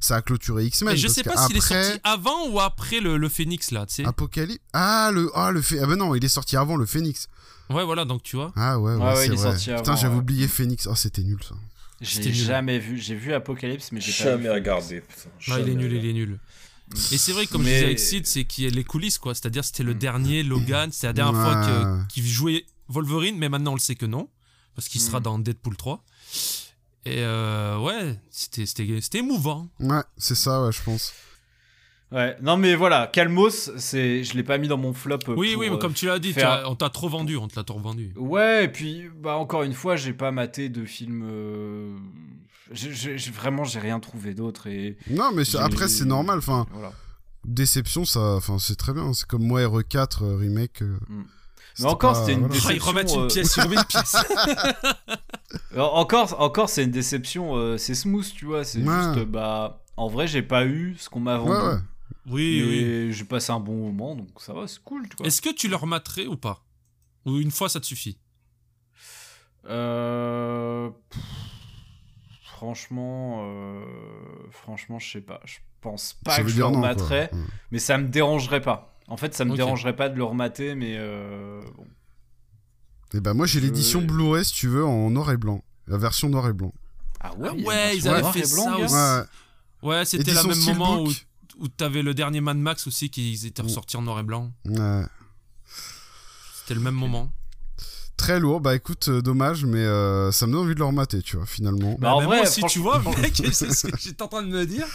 Ça a clôturé X-Men. Mais je sais pas s'il est sorti avant ou après le, le Phoenix, là, tu sais. Apocalypse. Ah, le, ah, le Ah, ben non, il est sorti avant le Phoenix. Ouais, voilà, donc tu vois. Ah, ouais, ouais, Ouais, ouais, c'est il est vrai. sorti Putain, j'avais ouais. oublié Phoenix. Oh, c'était nul, ça. J'ai nul. jamais vu. J'ai vu Apocalypse, mais j'ai pas Jamais vu. regardé. Putain, il est nul, il est nul. Et c'est vrai, comme je Mais- disais avec Sid, c'est qu'il y a les coulisses, quoi. C'est-à-dire, c'était le Mm. dernier Logan, c'était la dernière fois Ouais. qu'il jouait Wolverine, mais maintenant on le sait que non, parce qu'il sera Mm. dans Deadpool 3. Et euh, ouais, c'était c'était- c'était émouvant. Ouais, c'est ça, ouais, je pense. Ouais. Non, mais voilà, Calmos, c'est, je l'ai pas mis dans mon flop. Oui, pour, oui, mais euh, comme tu l'as dit, tu faire- as- on t'a trop vendu, on te l'a trop vendu. Ouais, et puis bah encore une fois, j'ai pas maté de film. euh, j'ai- j'ai- vraiment, j'ai rien trouvé d'autre et. Non, mais après, c'est normal. Enfin, Voilà. déception, ça, enfin, c'est très bien. C'est comme moi, RE4, euh, remake. euh, Mm. c'était encore, pas- c'était une voilà. Ah, ils Déception, remettent une euh, pièce, ils remettent une pièce. Encore, encore, c'est une déception. c'est smooth, tu vois. C'est Ouais. juste, bah, en vrai, j'ai pas eu ce qu'on m'a vendu. Ouais, ouais. Oui, oui. mais j'ai passé un bon moment, donc ça va, c'est cool, tu vois. Est-ce que tu le rematerais ou pas? Ou une fois, ça te suffit? Euh, pff, Franchement, euh, franchement, je sais pas. Je pense pas Ça que je le non, rematerais, Ouais. mais ça me dérangerait pas. En fait, ça me dérangerait pas de le remater, mais euh, bon. Et bah, moi, j'ai l'édition Blu-ray, si tu veux, en noir et blanc. La version noir et blanc. Ah ouais, Ah ouais, version ils avaient fait ça aussi. Ouais, Ouais, c'était le même moment où, où t'avais le dernier Mad Max aussi qui étaient ressortis en noir et blanc. ouais. C'était le même moment. Très lourd, bah écoute, euh, dommage, mais euh, ça me donne envie de le remater, tu vois, finalement. Bah, en même vrai, moi aussi, tu vois, mec, c'est ce que j'étais en train de me dire.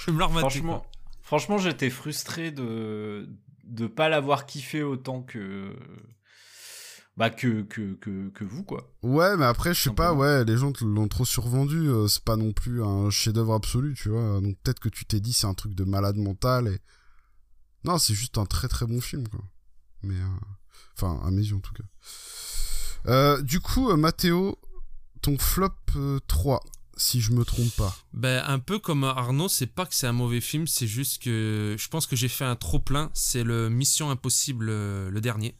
Je vais me le remater. Franchement, franchement, j'étais frustré de de pas l'avoir kiffé autant que bah que que que, que vous quoi. Ouais, mais après, je sais pas, Simplement. ouais, les gens te l'ont trop survendu, euh, c'est pas non plus un chef-d'œuvre absolu, tu vois. Donc peut-être que tu t'es dit c'est un truc de malade mental et. Non, c'est juste un très très bon film, quoi. Mais. euh, Enfin, à mes yeux en tout cas. Euh, du coup, euh, Mathéo, ton flop euh, 3, si je me trompe pas. Ben, un peu comme Arnaud, c'est pas que c'est un mauvais film, c'est juste que je pense que j'ai fait un trop plein. C'est le Mission Impossible, euh, le dernier.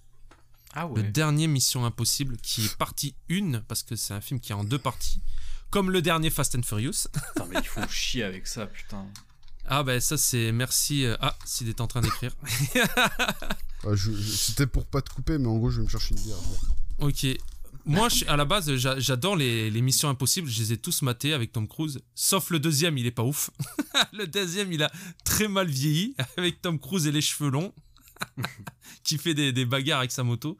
Ah Le dernier Mission Impossible, qui est partie 1, parce que c'est un film qui est en deux parties. Comme le dernier Fast and Furious. Putain, mais il faut chier avec ça, putain. Ah, ben ça, c'est merci. euh, Ah, Sid est en train d'écrire. Euh, je- je- C'était pour pas te couper, mais en gros, je vais me chercher une bière. Ok. Moi, je- à la base, j'a- j'adore les, les missions impossibles. Je les ai tous matés avec Tom Cruise. Sauf le deuxième, il est pas ouf. le deuxième, il a très mal vieilli avec Tom Cruise et les cheveux longs. qui fait des, des bagarres avec sa moto.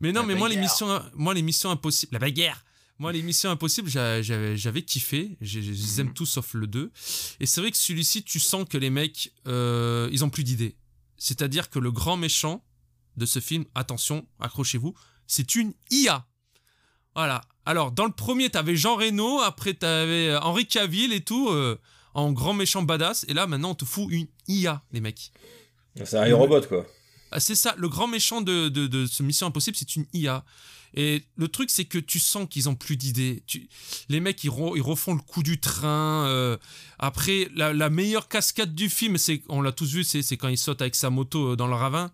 Mais non, La mais moi les, missions, moi, les missions impossibles. La bagarre Moi, les Missions Impossibles, j'a- j'avais kiffé. Je les aime Mhm. tous sauf le 2. Et c'est vrai que celui-ci, tu sens que les mecs, euh, ils ont plus d'idées. C'est-à-dire que le grand méchant de ce film, attention, accrochez-vous, c'est une IA. Voilà. Alors, dans le premier, t'avais Jean Reno, après t'avais euh, Henri Cavill et tout, euh, en grand méchant badass. Et là, maintenant, on te fout une IA, les mecs. C'est un robot, quoi. Ah, c'est ça, le grand méchant de, de, de ce Mission Impossible, c'est une IA. Et le truc, c'est que tu sens qu'ils ont plus d'idées. Tu... Les mecs, ils, re- ils refont le coup du train. euh, Après, la, la meilleure cascade du film, c'est, on l'a tous vu, c'est, quand il saute avec sa moto dans le ravin.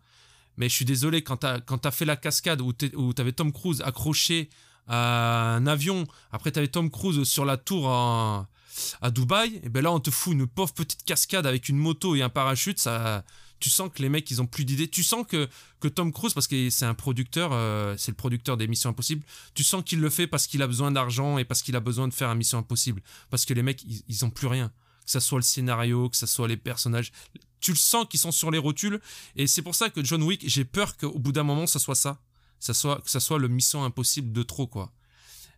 Mais je suis désolé, quand t'as fait la cascade où, où t'avais Tom Cruise accroché à un avion, après t'avais Tom Cruise sur la tour à Dubaï, et ben là on te fout une pauvre petite cascade avec une moto et un parachute, tu sens que les mecs ils ont plus d'idées. Tu sens que, que Tom Cruise, parce que c'est un producteur, euh, c'est le producteur des Missions Impossibles, tu sens qu'il le fait parce qu'il a besoin d'argent et parce qu'il a besoin de faire un Mission Impossible. Parce que les mecs ils, ils ont plus rien. Que ça soit le scénario, que ça soit les personnages. Tu le sens qu'ils sont sur les rotules. Et c'est pour ça que John Wick, j'ai peur qu'au bout d'un moment ça soit ça. Ça soit, que ça soit le Mission Impossible de trop quoi.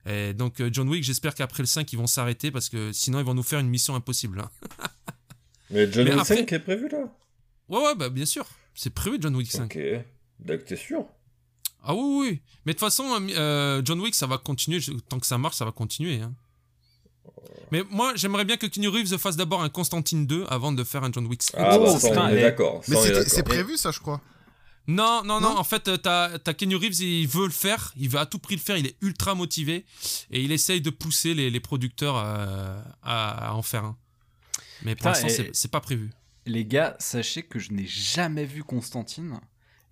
Et donc euh, John Wick, j'espère qu'après le 5 ils vont s'arrêter parce que sinon ils vont nous faire une mission impossible. hein. Mais John Wick après- 5 est prévu, là? Ouais ouais bah bien sûr. C'est prévu John Wick 5. Ok. Donc, t'es sûr? Ah oui, oui. Mais de toute façon, euh, euh, John Wick, ça va continuer. Tant que ça marche, ça va continuer. hein. Mais moi, j'aimerais bien que Keanu Reeves fasse d'abord un Constantine 2 avant de faire un John Wick 5. Ah, ça, putain, on est et- d'accord. Mais c'est prévu, ça, je crois. Non, non, non, Non En fait, euh, t'as as Keanu Reeves, il veut le faire. Il veut à tout prix le faire. Il est ultra motivé. Et il essaye de pousser les, les producteurs euh, à, à en faire un. Mais pour l'instant, c'est- pas prévu. Les gars, sachez que je n'ai jamais vu Constantine.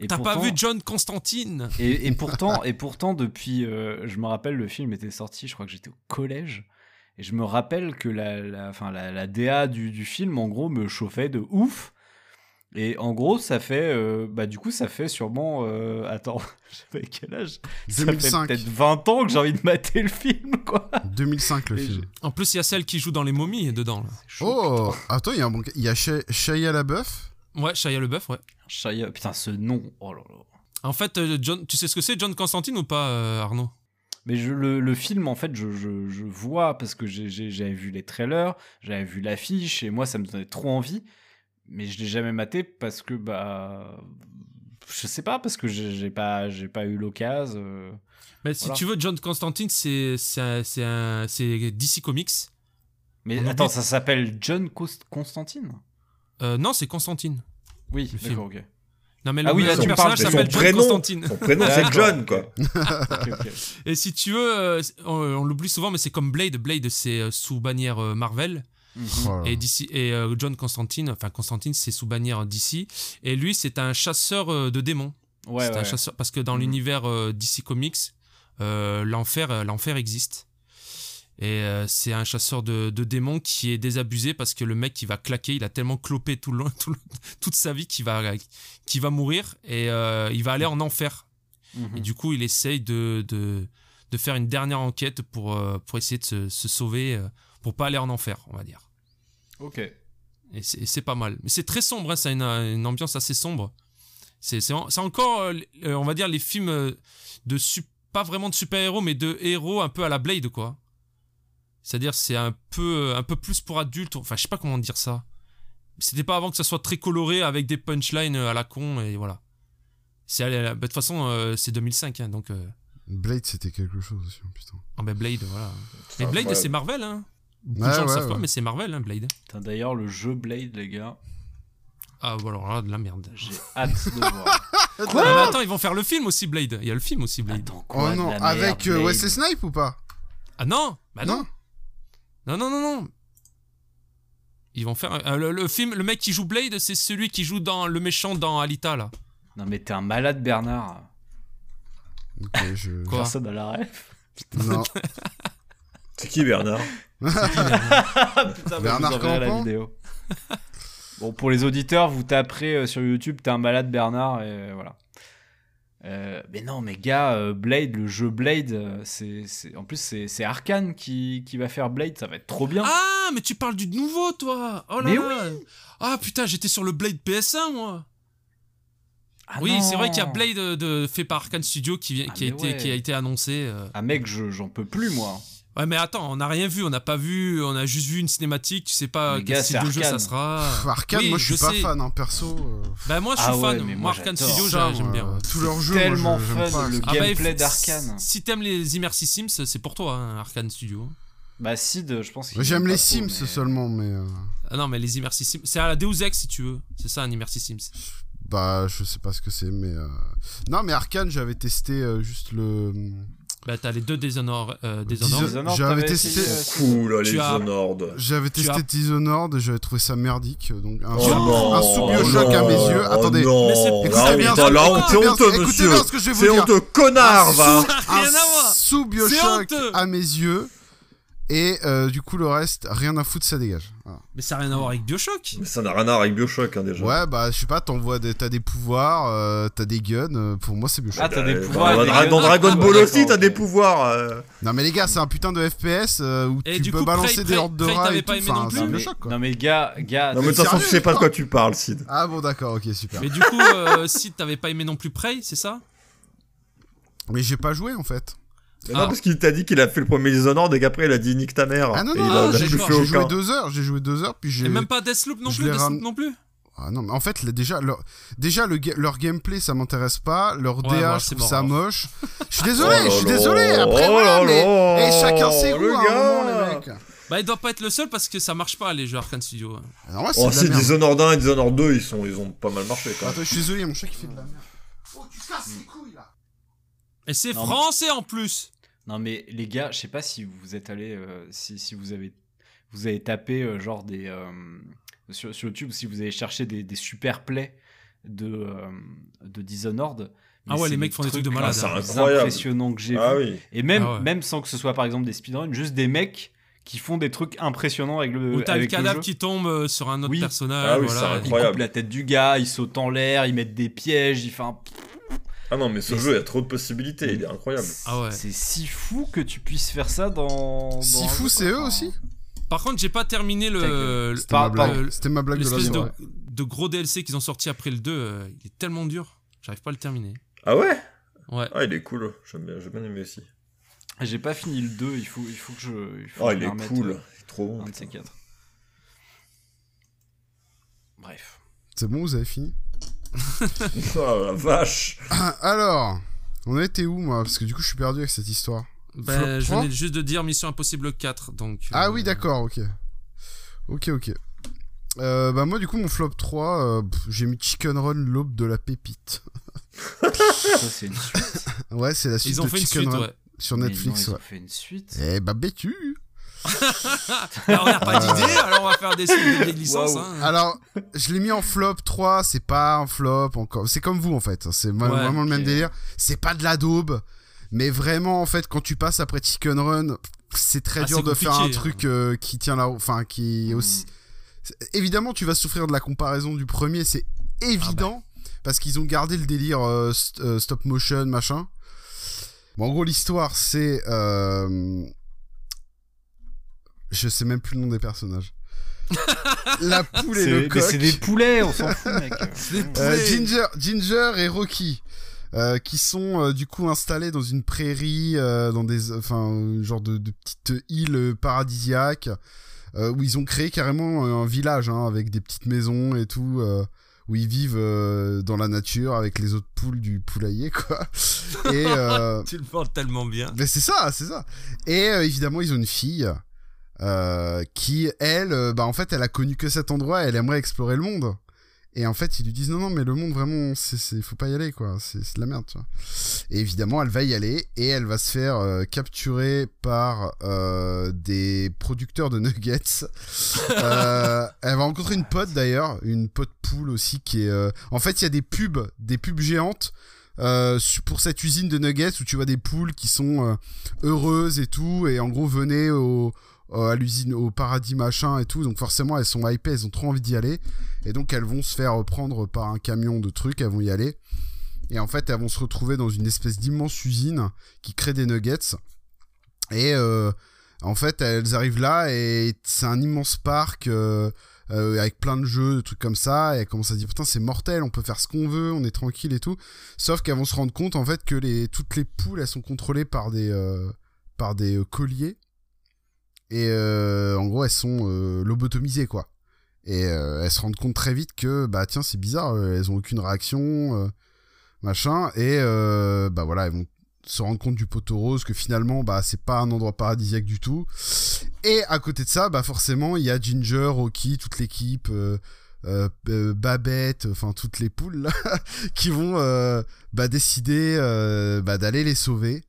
T'as pas vu John Constantine? Et, et pourtant, et pourtant, depuis, euh, je me rappelle, le film était sorti, je crois que j'étais au collège, et je me rappelle que la, la, enfin, la, la DA du, du film, en gros, me chauffait de ouf. Et en gros, ça fait, euh, bah du coup, ça fait sûrement, euh, attends, j'avais quel âge? Ça 2005. fait peut-être 20 ans que j'ai envie de mater le film, quoi. 2005, le Et film. En plus, il y a celle qui joue dans Les Momies dedans. là. C'est chaud, Oh, attends, il y a, un bon- il y a Shia LaBeouf? Ouais, Shia LeBeouf, ouais. Shia- putain, ce nom, oh là là. En fait, euh, John, tu sais ce que c'est John Constantine ou pas, euh, Arnaud? Mais je, le, le film, en fait, je, je, je vois parce que j'avais vu les trailers, j'avais vu l'affiche et moi, ça me donnait trop envie. Mais je l'ai jamais maté parce que, bah. Je sais pas, parce que j'ai pas, pas eu l'occasion. euh. Mais si Voilà. tu veux, John Constantine, c'est DC Comics. Mais On attends, ça s'appelle John Constantine? Euh, non, c'est Constantine. Oui, d'accord, ok. Non, mais Ah le, oui, là, tu personnage parles de son s'appelle John prénom. Constantine. Son prénom, c'est. John, quoi. Et si tu veux, euh, on, on l'oublie souvent, mais c'est comme Blade. Blade, c'est euh, sous bannière euh, Marvel. Mhm. Voilà. Et, DC, et John Constantine, enfin Constantine, c'est sous bannière DC. Et lui, c'est un chasseur de démons. Ouais, c'est un ouais. chasseur parce que dans Mhm. l'univers DC Comics, euh, l'enfer, l'enfer existe. Et euh, c'est un chasseur de, de démons qui est désabusé parce que le mec qui va claquer, il a tellement clopé tout le long, tout le- toute sa vie qu'il va, qu'il va mourir et euh, il va aller en enfer. Mhm. Et du coup, il essaye de, de, de faire une dernière enquête pour, euh, pour essayer de se, se sauver, pour pas aller en enfer, on va dire. Ok. Et c'est pas mal. Mais c'est très sombre, hein, ça a une, une ambiance assez sombre. C'est c'est en- c'est encore, on va dire, les films de pas vraiment de super-héros, mais de héros un peu à la Blade, quoi. C'est-à-dire, c'est un peu, un peu plus pour adultes. Enfin, je sais pas comment dire ça. C'était pas avant que ça soit très coloré avec des punchlines à la con, et voilà. C'est bah, De toute façon, euh, c'est 2005, hein, donc. euh, Blade, c'était quelque chose aussi, putain. ah ben Blade, voilà. Mais Blade, c'est Marvel, hein. Beaucoup Ouais, de gens le ouais, savent pas, mais c'est Marvel, hein, Blade. Putain, D'ailleurs, le jeu Blade, les gars, Ah, voilà, alors là, de la merde. j'ai hâte de voir. Ah, mais attends, ils vont faire le film aussi, Blade. Il y a le film aussi, Blade. Attends, quoi, Oh non, avec euh, Wesley Snipe ou pas? Ah non Bah non. Non. Non, non, non, non. Ils vont faire. euh, le, le film, le mec qui joue Blade, c'est celui qui joue dans le méchant dans Alita, là. Non, mais t'es un malade, Bernard. Ok, je... Quoi Personne à la ref. Non. C'est qui, Bernard Putain, Bernard je vous enverrai la vidéo. Bon, pour les auditeurs, vous taperez euh, sur YouTube, t'es un malade Bernard, et voilà. Euh, mais non, mais gars, euh, Blade, le jeu Blade, euh, c'est, c'est- en plus c'est, c'est Arkane qui, qui va faire Blade, ça va être trop bien. Ah, mais tu parles du nouveau, toi Oh là Mais là Ah putain, j'étais sur le Blade PS1, moi Ah oui, c'est vrai qu'il y a. Blade euh, de, fait par Arkane Studio qui, vient- Ah, qui, a, été, ouais. qui a été annoncé. Ah mec, je- j'en peux plus moi. Ouais, mais attends, on n'a rien vu, on n'a pas vu, on a juste vu une cinématique, tu sais pas Les quel gars, style de jeu ça sera. Pff, Arkane, Oui, moi je suis pas sais. fan, hein, perso. euh, Bah moi je suis Ah ouais, fan, mais moi moi, Arkane j'adore. Studio j'aime moi, bien. Tous leurs jeux, moi, tellement je- j'aime fun, pas. le Ah bah, gameplay il faut- d'Arkane. Si t'aimes les Immersive Sims, c'est pour toi, hein, Arkane Studio. Bah Sid, je pense qu'il J'aime aime les Sims mais- seulement, mais euh, Ah non, mais les Immersive Sims, c'est à la Deus Ex si tu veux. C'est ça un Immersive Sims. bah je sais pas ce que c'est, mais euh, non, mais Arkane, j'avais testé euh, juste le. Bah t'as les deux Dishonored. Euh, Dishonored. Dis- Dishonored, J'avais testé- euh, Cool, les Dishonored. J'avais testé as- Dishonored et j'avais trouvé ça merdique, donc un, Oh un sous-biochoc oh à mes yeux. oh Attendez, non, Mais c'est- là, écoutez bien, là, c'est bien, honteux, monsieur. bien ce que je vais vous C'est dire. honteux, connard, Un va. un à voir. C'est sous-biochoc honteux. à mes yeux. Et euh, du coup, le reste, rien à foutre, ça dégage. Voilà. Mais ça n'a rien à voir avec Bioshock. Mais ça n'a rien à voir avec Bioshock, hein, déjà. Ouais, bah, je sais pas, t'envoies des, t'as des pouvoirs, euh, t'as des guns. euh, pour moi, c'est Bioshock. Ah, t'as des pouvoirs. Dans, et des Dra- dans. Dragon Ah, Ball aussi, t'as des pouvoirs. euh. Non, mais les gars, c'est un putain de FPS euh, où Et tu du peux coup, balancer Prey- des Prey- hordes de Prey, rats t'avais et pas tout. aimé Enfin, non plus mais, Bioshock, quoi. non mais gars, gars, Non, mais de toute façon, tu sérieux sais pas de quoi tu parles, Sid. Ah bon, d'accord, ok, super. Mais du coup, euh, si t'avais pas aimé non plus Prey, c'est ça? Mais j'ai pas joué en fait. Mais Ah. Non, parce qu'il t'a dit qu'il a fait le premier Dishonored et qu'après il a dit nique ta mère. Ah non, non, il non, j'ai joué- deux heures, j'ai joué deux heures, puis j'ai. Et même pas Deathloop non plus Deathloop ram- non plus Ah non, mais en fait, là, déjà, leur, déjà le, ga- leur gameplay, ça m'intéresse pas. Leur Ouais, DA, je trouve ça mort. moche. Je suis désolé, Oh je suis désolé. Après, oh voilà, mais. Et chacun ses goûts le à un moment, gars. les mecs. Bah, il doit pas être le seul parce que ça marche pas les jeux Arkane Studio. Alors, moi, c'est Oh. Dishonored 1 et Dishonored 2, ils, sont, ils ont pas mal marché quand même. Attends, je suis désolé, mon chat qui fait de la merde. Oh, tu casses les couilles là. Et c'est Non, mais- français en plus Non mais les gars, je sais pas si vous êtes allé, euh, si, si vous avez, vous avez tapé euh, genre des euh, sur, sur YouTube, si vous avez cherché des, des super plays de euh, de Dishonored. Ah ouais, les mecs font des trucs de malade, Ah, c'est impressionnants que j'ai Ah vu. oui. Et même Ah ouais. même sans que ce soit par exemple des speedruns, juste des mecs qui font des trucs impressionnants avec le Où t'as le cadavre qui tombe sur un autre Oui. personnage. Ah oui, voilà. c'est Ils coupent la tête du gars, ils sautent en l'air, ils mettent des pièges, ils font. Ah non, mais ce jeu, il y a trop de possibilités, il est incroyable. Ah ouais. C'est si fou que tu puisses faire ça dans. dans Si fou, c'est eux Enfin, aussi Par contre, j'ai pas terminé le, C'était ma blague. par- C'était ma blague de la de, de gros DLC qu'ils ont sorti après le 2. euh, il est tellement dur. J'arrive pas à le terminer. Ah ouais? Ouais. Ah, il est cool. J'aime bien, j'ai bien aimé aussi. J'ai pas fini le 2, il faut, il faut que je. Il faut Oh, que il est remette, cool. euh, Il est trop bon. Un de ces quatre. Bref. C'est bon, vous avez fini? Oh la vache. Alors, on a été où, moi? Parce que du coup, je suis perdu avec cette histoire. Ben, Flop je 3? venais juste de dire Mission Impossible 4. Donc, Ah euh, oui, d'accord, ok. Ok, ok. Euh, bah moi du coup mon flop 3 euh, j'ai mis Chicken Run l'aube de la pépite. Ça, c'est une suite. Ouais c'est la suite Ils ont de fait une Chicken suite, Run ouais. sur Netflix non, ils ouais. ont fait une suite. Eh bah bêtu Alors, on n'a pas d'idée, alors on va faire des licences. Hein. Alors je l'ai mis en flop 3 c'est pas un flop encore c'est comme vous en fait c'est ma- Ouais, vraiment le même délire c'est pas de la daube mais vraiment en fait quand tu passes après Chicken Run c'est très Ah, dur c'est de faire un compliqué, hein. truc euh, qui tient là enfin qui est Hmm. aussi C'est- Évidemment, tu vas souffrir de la comparaison du premier, c'est évident, parce qu'ils ont gardé le délire euh, st- euh, stop motion, machin. Bon, en gros, l'histoire, c'est... Je sais même plus le nom des personnages. la poule et C'est le mais coq. c'est des poulets, on s'en fout, mec. des Euh, poulets. Ginger, Ginger et Rocky. euh, qui sont euh, du coup installés dans une prairie, euh, dans des, enfin, genre de, de petites îles paradisiaques, euh, où ils ont créé carrément un village hein, avec des petites maisons et tout, euh, où ils vivent euh, dans la nature avec les autres poules du poulailler, quoi. Et euh, Tu le vends tellement bien. mais c'est ça, c'est ça. Et euh, évidemment, ils ont une fille euh, qui, elle, euh, bah en fait, elle a connu que cet endroit. Elle aimerait explorer le monde. Et en fait, ils lui disent non, non, mais le monde vraiment, c'est, faut pas y aller, quoi. C'est, de la merde, tu vois. Et évidemment, elle va y aller et elle va se faire euh, capturer par euh, des producteurs de nuggets. Euh, elle va rencontrer une pote d'ailleurs, une pote poule aussi qui est. En fait, il y a des pubs, des pubs géantes euh, pour cette usine de nuggets où tu vois des poules qui sont euh, heureuses et tout et en gros venez au euh, à l'usine au paradis machin et tout. Donc forcément elles sont hypées elles ont trop envie d'y aller. Et donc elles vont se faire prendre par un camion de trucs elles vont y aller. Et en fait elles vont se retrouver dans une espèce d'immense usine qui crée des nuggets. Et euh, en fait elles arrivent là et c'est un immense parc euh, avec plein de jeux, de trucs comme ça, et elle commence à dire putain c'est mortel, on peut faire ce qu'on veut, on est tranquille et tout. Sauf qu'elles vont se rendre compte en fait que toutes les poules elles sont contrôlées par des par des colliers et euh, en gros elles sont euh, lobotomisées quoi. Et euh, elles se rendent compte très vite que bah tiens c'est bizarre, elles ont aucune réaction, machin, et bah voilà elles vont se rendre compte du poteau rose que finalement bah c'est pas un endroit paradisiaque du tout. Et à côté de ça bah forcément il y a Ginger, Rocky, toute l'équipe Babette, enfin toutes les poules qui vont bah, décider bah, d'aller les sauver.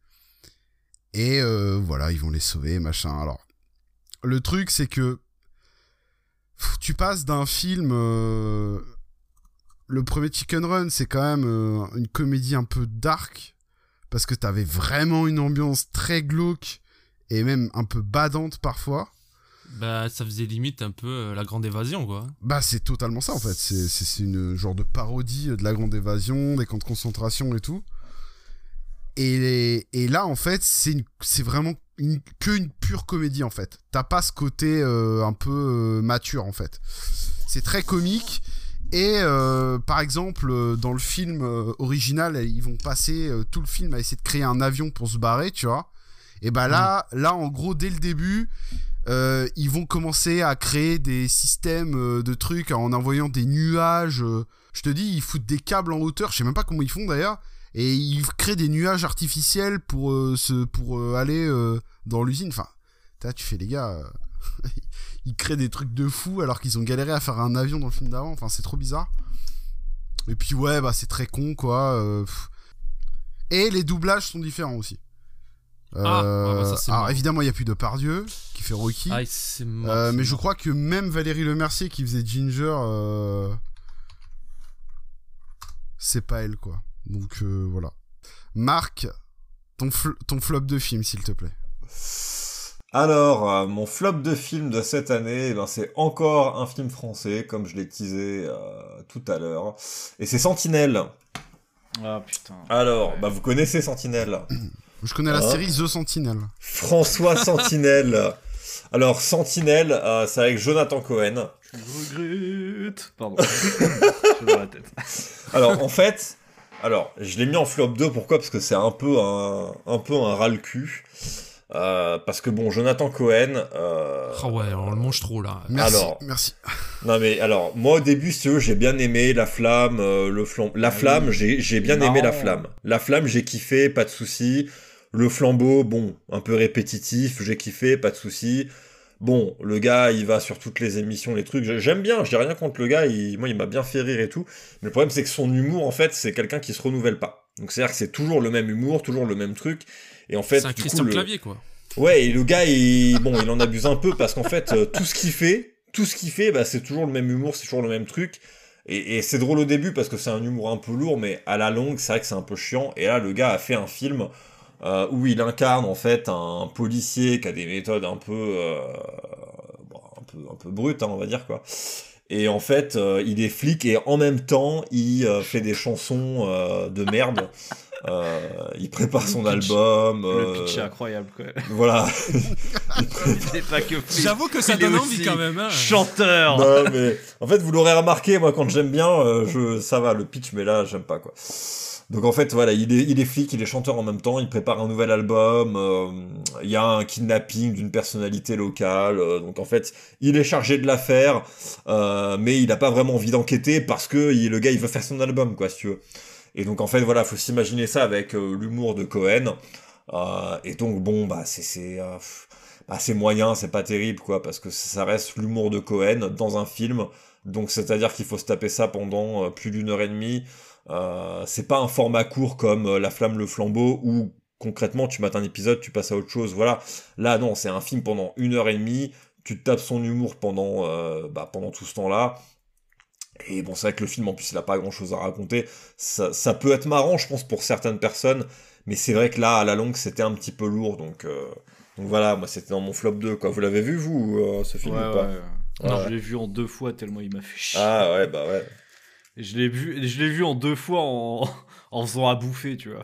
Et voilà ils vont les sauver machin. Alors le truc c'est que tu passes d'un film euh, le premier Chicken Run c'est quand même euh, une comédie un peu dark parce que t'avais vraiment une ambiance très glauque et même un peu badante parfois. Bah, ça faisait limite un peu euh, la grande évasion, quoi. Bah c'est totalement ça en fait, c'est une genre de parodie de la grande évasion, des camps de concentration et tout. Et, et là en fait c'est vraiment une, que une pure comédie en fait. T'as pas ce côté euh, un peu euh, mature en fait. C'est très comique. Et euh, par exemple, dans le film original, ils vont passer tout le film à essayer de créer un avion pour se barrer, tu vois. Et bah là, là en gros, dès le début, euh, ils vont commencer à créer des systèmes de trucs en envoyant des nuages. je te dis, ils foutent des câbles en hauteur. Je sais même pas comment ils font d'ailleurs. Et ils créent des nuages artificiels pour euh, se, pour euh, aller euh, dans l'usine. Enfin, tu fais les gars. ils créent des trucs de fou alors qu'ils ont galéré à faire un avion dans le film d'avant. Enfin, c'est trop bizarre. Et puis ouais, bah c'est très con quoi. euh. Et les doublages sont différents aussi. Ah, ouais, bah ça, c'est alors marrant. évidemment, il y a plus de Pardieu qui fait Rocky. Ah, mais je crois que même Valérie Lemercier qui faisait Ginger, c'est pas elle quoi. Donc euh, voilà. Marc, ton, fl- ton flop de film s'il te plaît. Alors, euh, mon flop de film de cette année, eh ben, c'est encore un film français, comme je l'ai teasé euh, tout à l'heure. Et c'est Sentinelle. Ah putain. Alors, Ouais. bah, vous connaissez Sentinelle Je connais la Ah. série The Sentinel. François Sentinelle. Alors, Sentinelle, euh, c'est avec Jonathan Cohen. Je regrette. Pardon. Dans la tête. Alors, en fait, alors, je l'ai mis en flop 2, pourquoi? Parce que c'est un peu un, un peu un ras-le-cul. Euh, parce que bon, Jonathan Cohen, euh, Ah ouais, on le mange trop là. Merci, Alors. merci. Non mais alors moi au début si tu veux, j'ai bien aimé la flamme, euh, le flambeau. La Ah flamme, oui. j'ai j'ai bien aimé la flamme. La flamme, j'ai kiffé, pas de souci. Le flambeau, bon, un peu répétitif, j'ai kiffé, pas de souci. Bon, le gars, il va sur toutes les émissions, les trucs. J'ai- J'aime bien, j'ai rien contre le gars. Il, moi, il m'a bien fait rire et tout. Mais le problème, c'est que son humour, en fait, c'est quelqu'un qui se renouvelle pas. Donc c'est à dire que c'est toujours le même humour, toujours le même truc. Et en fait, C'est un du coup, Christian le- Clavier, quoi. Ouais, et le gars, il, bon, il en abuse un peu parce qu'en fait, euh, tout ce qu'il fait, tout ce qu'il fait, bah, c'est toujours le même humour, c'est toujours le même truc. Et, et c'est drôle au début parce que c'est un humour un peu lourd, mais à la longue, c'est vrai que c'est un peu chiant. Et là, le gars a fait un film euh, où il incarne en fait un policier qui a des méthodes un peu, euh, bon, un peu, un peu brutes, hein, on va dire quoi. Et en fait, euh, il est flic et en même temps, il euh, fait des chansons euh, de merde. Euh, il prépare son Le pitch. album. Le pitch est incroyable quoi. voilà. C'est pas que flic. J'avoue que ça donne envie quand même. Hein. Chanteur. non, mais en fait, vous l'aurez remarqué, moi, quand j'aime bien, euh, je, ça va, le pitch, mais là, j'aime pas, quoi. Donc, en fait, voilà, il est, il est flic, il est chanteur en même temps, il prépare un nouvel album, euh, il y a un kidnapping d'une personnalité locale, euh, donc en fait, il est chargé de l'affaire, euh, mais il a pas vraiment envie d'enquêter parce que le gars, il veut faire son album, quoi, si tu veux. Et donc, en fait, voilà, faut s'imaginer ça avec l'humour de Cohen. Et donc, bon, bah, c'est, c'est, bah, c'est moyen, c'est pas terrible, quoi, parce que ça reste l'humour de Cohen dans un film. Donc, c'est-à-dire qu'il faut se taper ça pendant plus d'une heure et demie. Euh, c'est pas un format court comme euh, La Flamme, le Flambeau, où concrètement, tu mates un épisode, tu passes à autre chose. Voilà. Là, non, c'est un film pendant une heure et demie. Tu te tapes son humour pendant, euh, bah, pendant tout ce temps-là. Et bon, c'est vrai que le film, en plus, il a pas grand-chose à raconter. Ça, ça peut être marrant, je pense, pour certaines personnes. Mais c'est vrai que là, à la longue, c'était un petit peu lourd. Donc, euh, donc voilà, moi, c'était dans mon flop 2. Quoi. Vous l'avez vu, vous, euh, ce Ouais, film ou ouais. pas Non. Je l'ai vu en deux fois tellement il m'a fait chier. Ah ouais, bah ouais. Je l'ai vu, je l'ai vu en deux fois en, en faisant à bouffer, tu vois.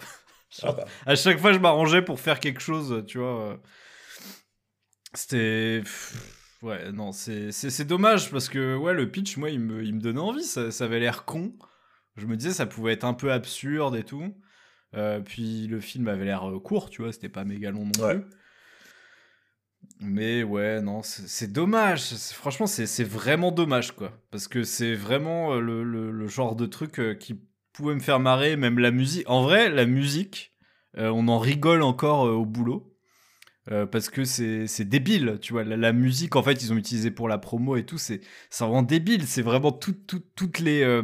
Ah bah. À chaque fois, je m'arrangeais pour faire quelque chose, tu vois. C'était. Ouais, non, c'est dommage parce que ouais, le pitch, moi, il me, il me donnait envie. Ça, ça avait l'air con. Je me disais, ça pouvait être un peu absurde et tout. Euh, puis le film avait l'air euh, court, tu vois, c'était pas méga long non Ouais. Mais ouais, non, c'est dommage. Franchement, c'est vraiment dommage, quoi. Parce que c'est vraiment euh, le, le- le genre de truc euh, qui pouvait me faire marrer, même la musique. En vrai, la musique, euh, on en rigole encore au boulot. Parce que c'est débile, tu vois. La, musique, en fait, ils ont utilisé pour la promo et tout, c'est rend débile. C'est vraiment tout, tout- toutes les,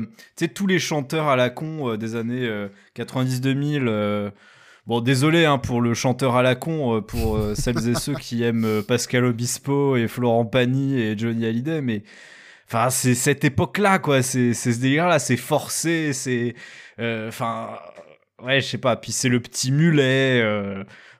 tous les chanteurs à la con des années 90-2000. Bon, désolé hein, pour le chanteur à la con, euh, pour euh, celles et ceux qui aiment euh, Pascal Obispo et Florent Pagny et Johnny Hallyday, mais enfin, c'est cette époque-là, quoi. C'est ce délire-là, c'est forcé, c'est, euh, enfin, ouais, je sais pas. Puis c'est le petit mulet.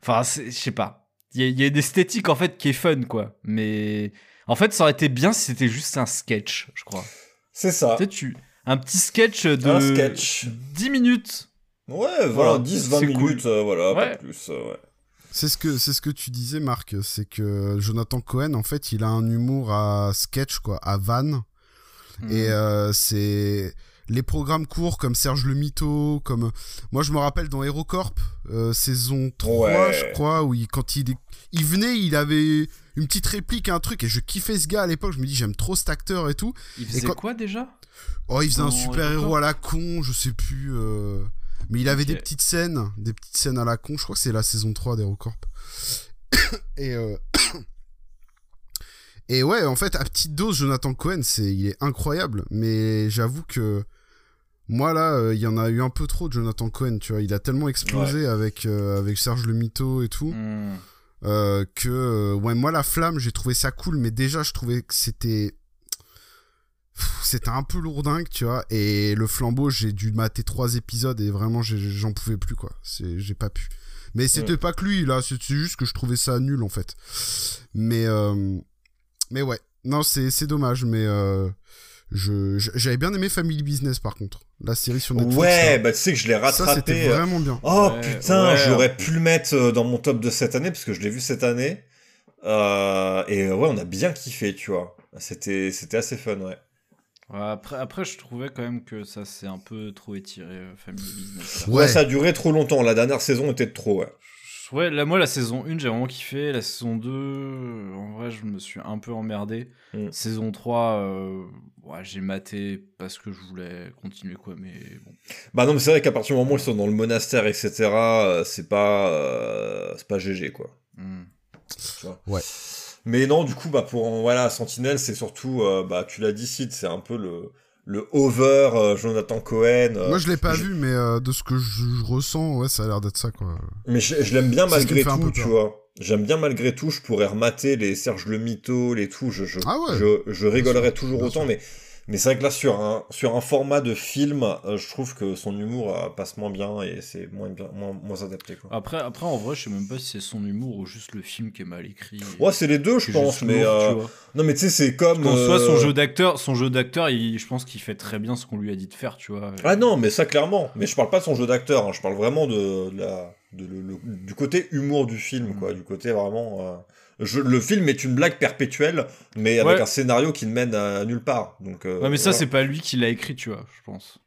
Enfin, je sais pas. Il y, y a une esthétique en fait qui est fun, quoi. Mais en fait, ça aurait été bien si c'était juste un sketch, je crois. C'est ça. Tu sais, tu... un petit sketch de Un sketch. 10 minutes. Ouais, Voilà, voilà, 10-20 c'est minutes, cool. euh, voilà, Ouais. pas plus. euh, ouais. C'est ce que c'est ce que tu disais Marc, c'est que Jonathan Cohen en fait, il a un humour à sketch quoi, à van Hmm. et euh, c'est les programmes courts comme Serge le Mito, comme moi je me rappelle dans HeroCorp euh, saison 3 Ouais. je crois où il quand il est- il venait, il avait une petite réplique un truc et je kiffais ce gars à l'époque, je me dis j'aime trop cet acteur et tout. Il faisait quand- quoi déjà? Oh, il faisait un Dans super héros HeroCorp à la con, je sais plus euh, mais il avait des petites scènes, des petites scènes à la con, je crois que c'est la saison 3 d'HeroCorp. et euh... Et ouais, en fait, à petite dose, Jonathan Cohen, c'est, il est incroyable. Mais j'avoue que moi là, euh, il y en a eu un peu trop de Jonathan Cohen. Tu vois, il a tellement explosé avec euh, avec Serge le Mito et tout Hmm. que ouais, moi la flamme, j'ai trouvé ça cool. Mais déjà, je trouvais que c'était c'était un peu lourdingue, tu vois. Et le flambeau, j'ai dû mater trois épisodes et vraiment, j'en pouvais plus, quoi. J'ai pas pu. Mais c'était Ouais. pas que lui, là. C'est juste que je trouvais ça nul, en fait. Mais, euh, mais ouais. Non, c'est, c'est dommage, mais euh, je, je- j'avais bien aimé Family Business, par contre. La série sur Netflix. Ouais, là. bah tu sais que je l'ai ça, c'était rattrapé. euh, vraiment bien. Oh Ouais, putain, ouais. j'aurais pu le mettre euh, dans mon top de cette année parce que je l'ai vu cette année. Euh, et ouais, on a bien kiffé, tu vois. C'était, c'était assez fun, ouais. Après, après, je trouvais quand même que ça s'est un peu trop étiré, euh, Family Business. Ouais. Ouais, ça a duré trop longtemps. La dernière saison était de trop, ouais. Ouais, là, moi, la saison 1, j'ai vraiment kiffé. La saison 2, euh, en vrai, je me suis un peu emmerdé. Mm. Saison 3, euh, ouais, j'ai maté parce que je voulais continuer, quoi. Mais bon. Bah non, mais c'est vrai qu'à partir du moment où ils sont dans le monastère, etc., euh, c'est pas, euh, c'est pas GG, quoi. Tu vois. Ouais. Mais non, du coup, bah pour voilà, Sentinelle, c'est surtout, euh, bah tu l'as dit, Sid, c'est un peu le le over euh, Jonathan Cohen. euh, Moi, je l'ai pas je- vu, mais euh, de ce que je, je ressens, ouais, ça a l'air d'être ça, quoi. Mais je, je l'aime bien malgré tout, tu vois. J'aime bien malgré tout. Je pourrais remater les Serge le Mito, les tout. Je je Ah ouais. je, je rigolerais toujours bien autant, sûr. mais mais c'est vrai que là sur un sur un format de film, euh, je trouve que son humour euh, passe moins bien et c'est moins bien moins, moins adapté quoi. Après, après, en vrai, je sais même pas si c'est son humour ou juste le film qui est mal écrit. Ouais, c'est les deux, je pense, mais euh, non, mais tu sais, c'est comme. Qu'en soit son jeu d'acteur, son jeu d'acteur, je pense qu'il fait très bien ce qu'on lui a dit de faire, tu vois. Ah non, mais ça clairement. Mais je parle pas de son jeu d'acteur, hein, je parle vraiment de, de la, de le- le- du côté humour du film, Mm. quoi. Du côté vraiment. Je- le film est une blague perpétuelle, mais avec Ouais. un scénario qui ne mène à nulle part. Donc, euh, Ouais, mais ça, voilà. c'est pas lui qui l'a écrit, tu vois, je pense.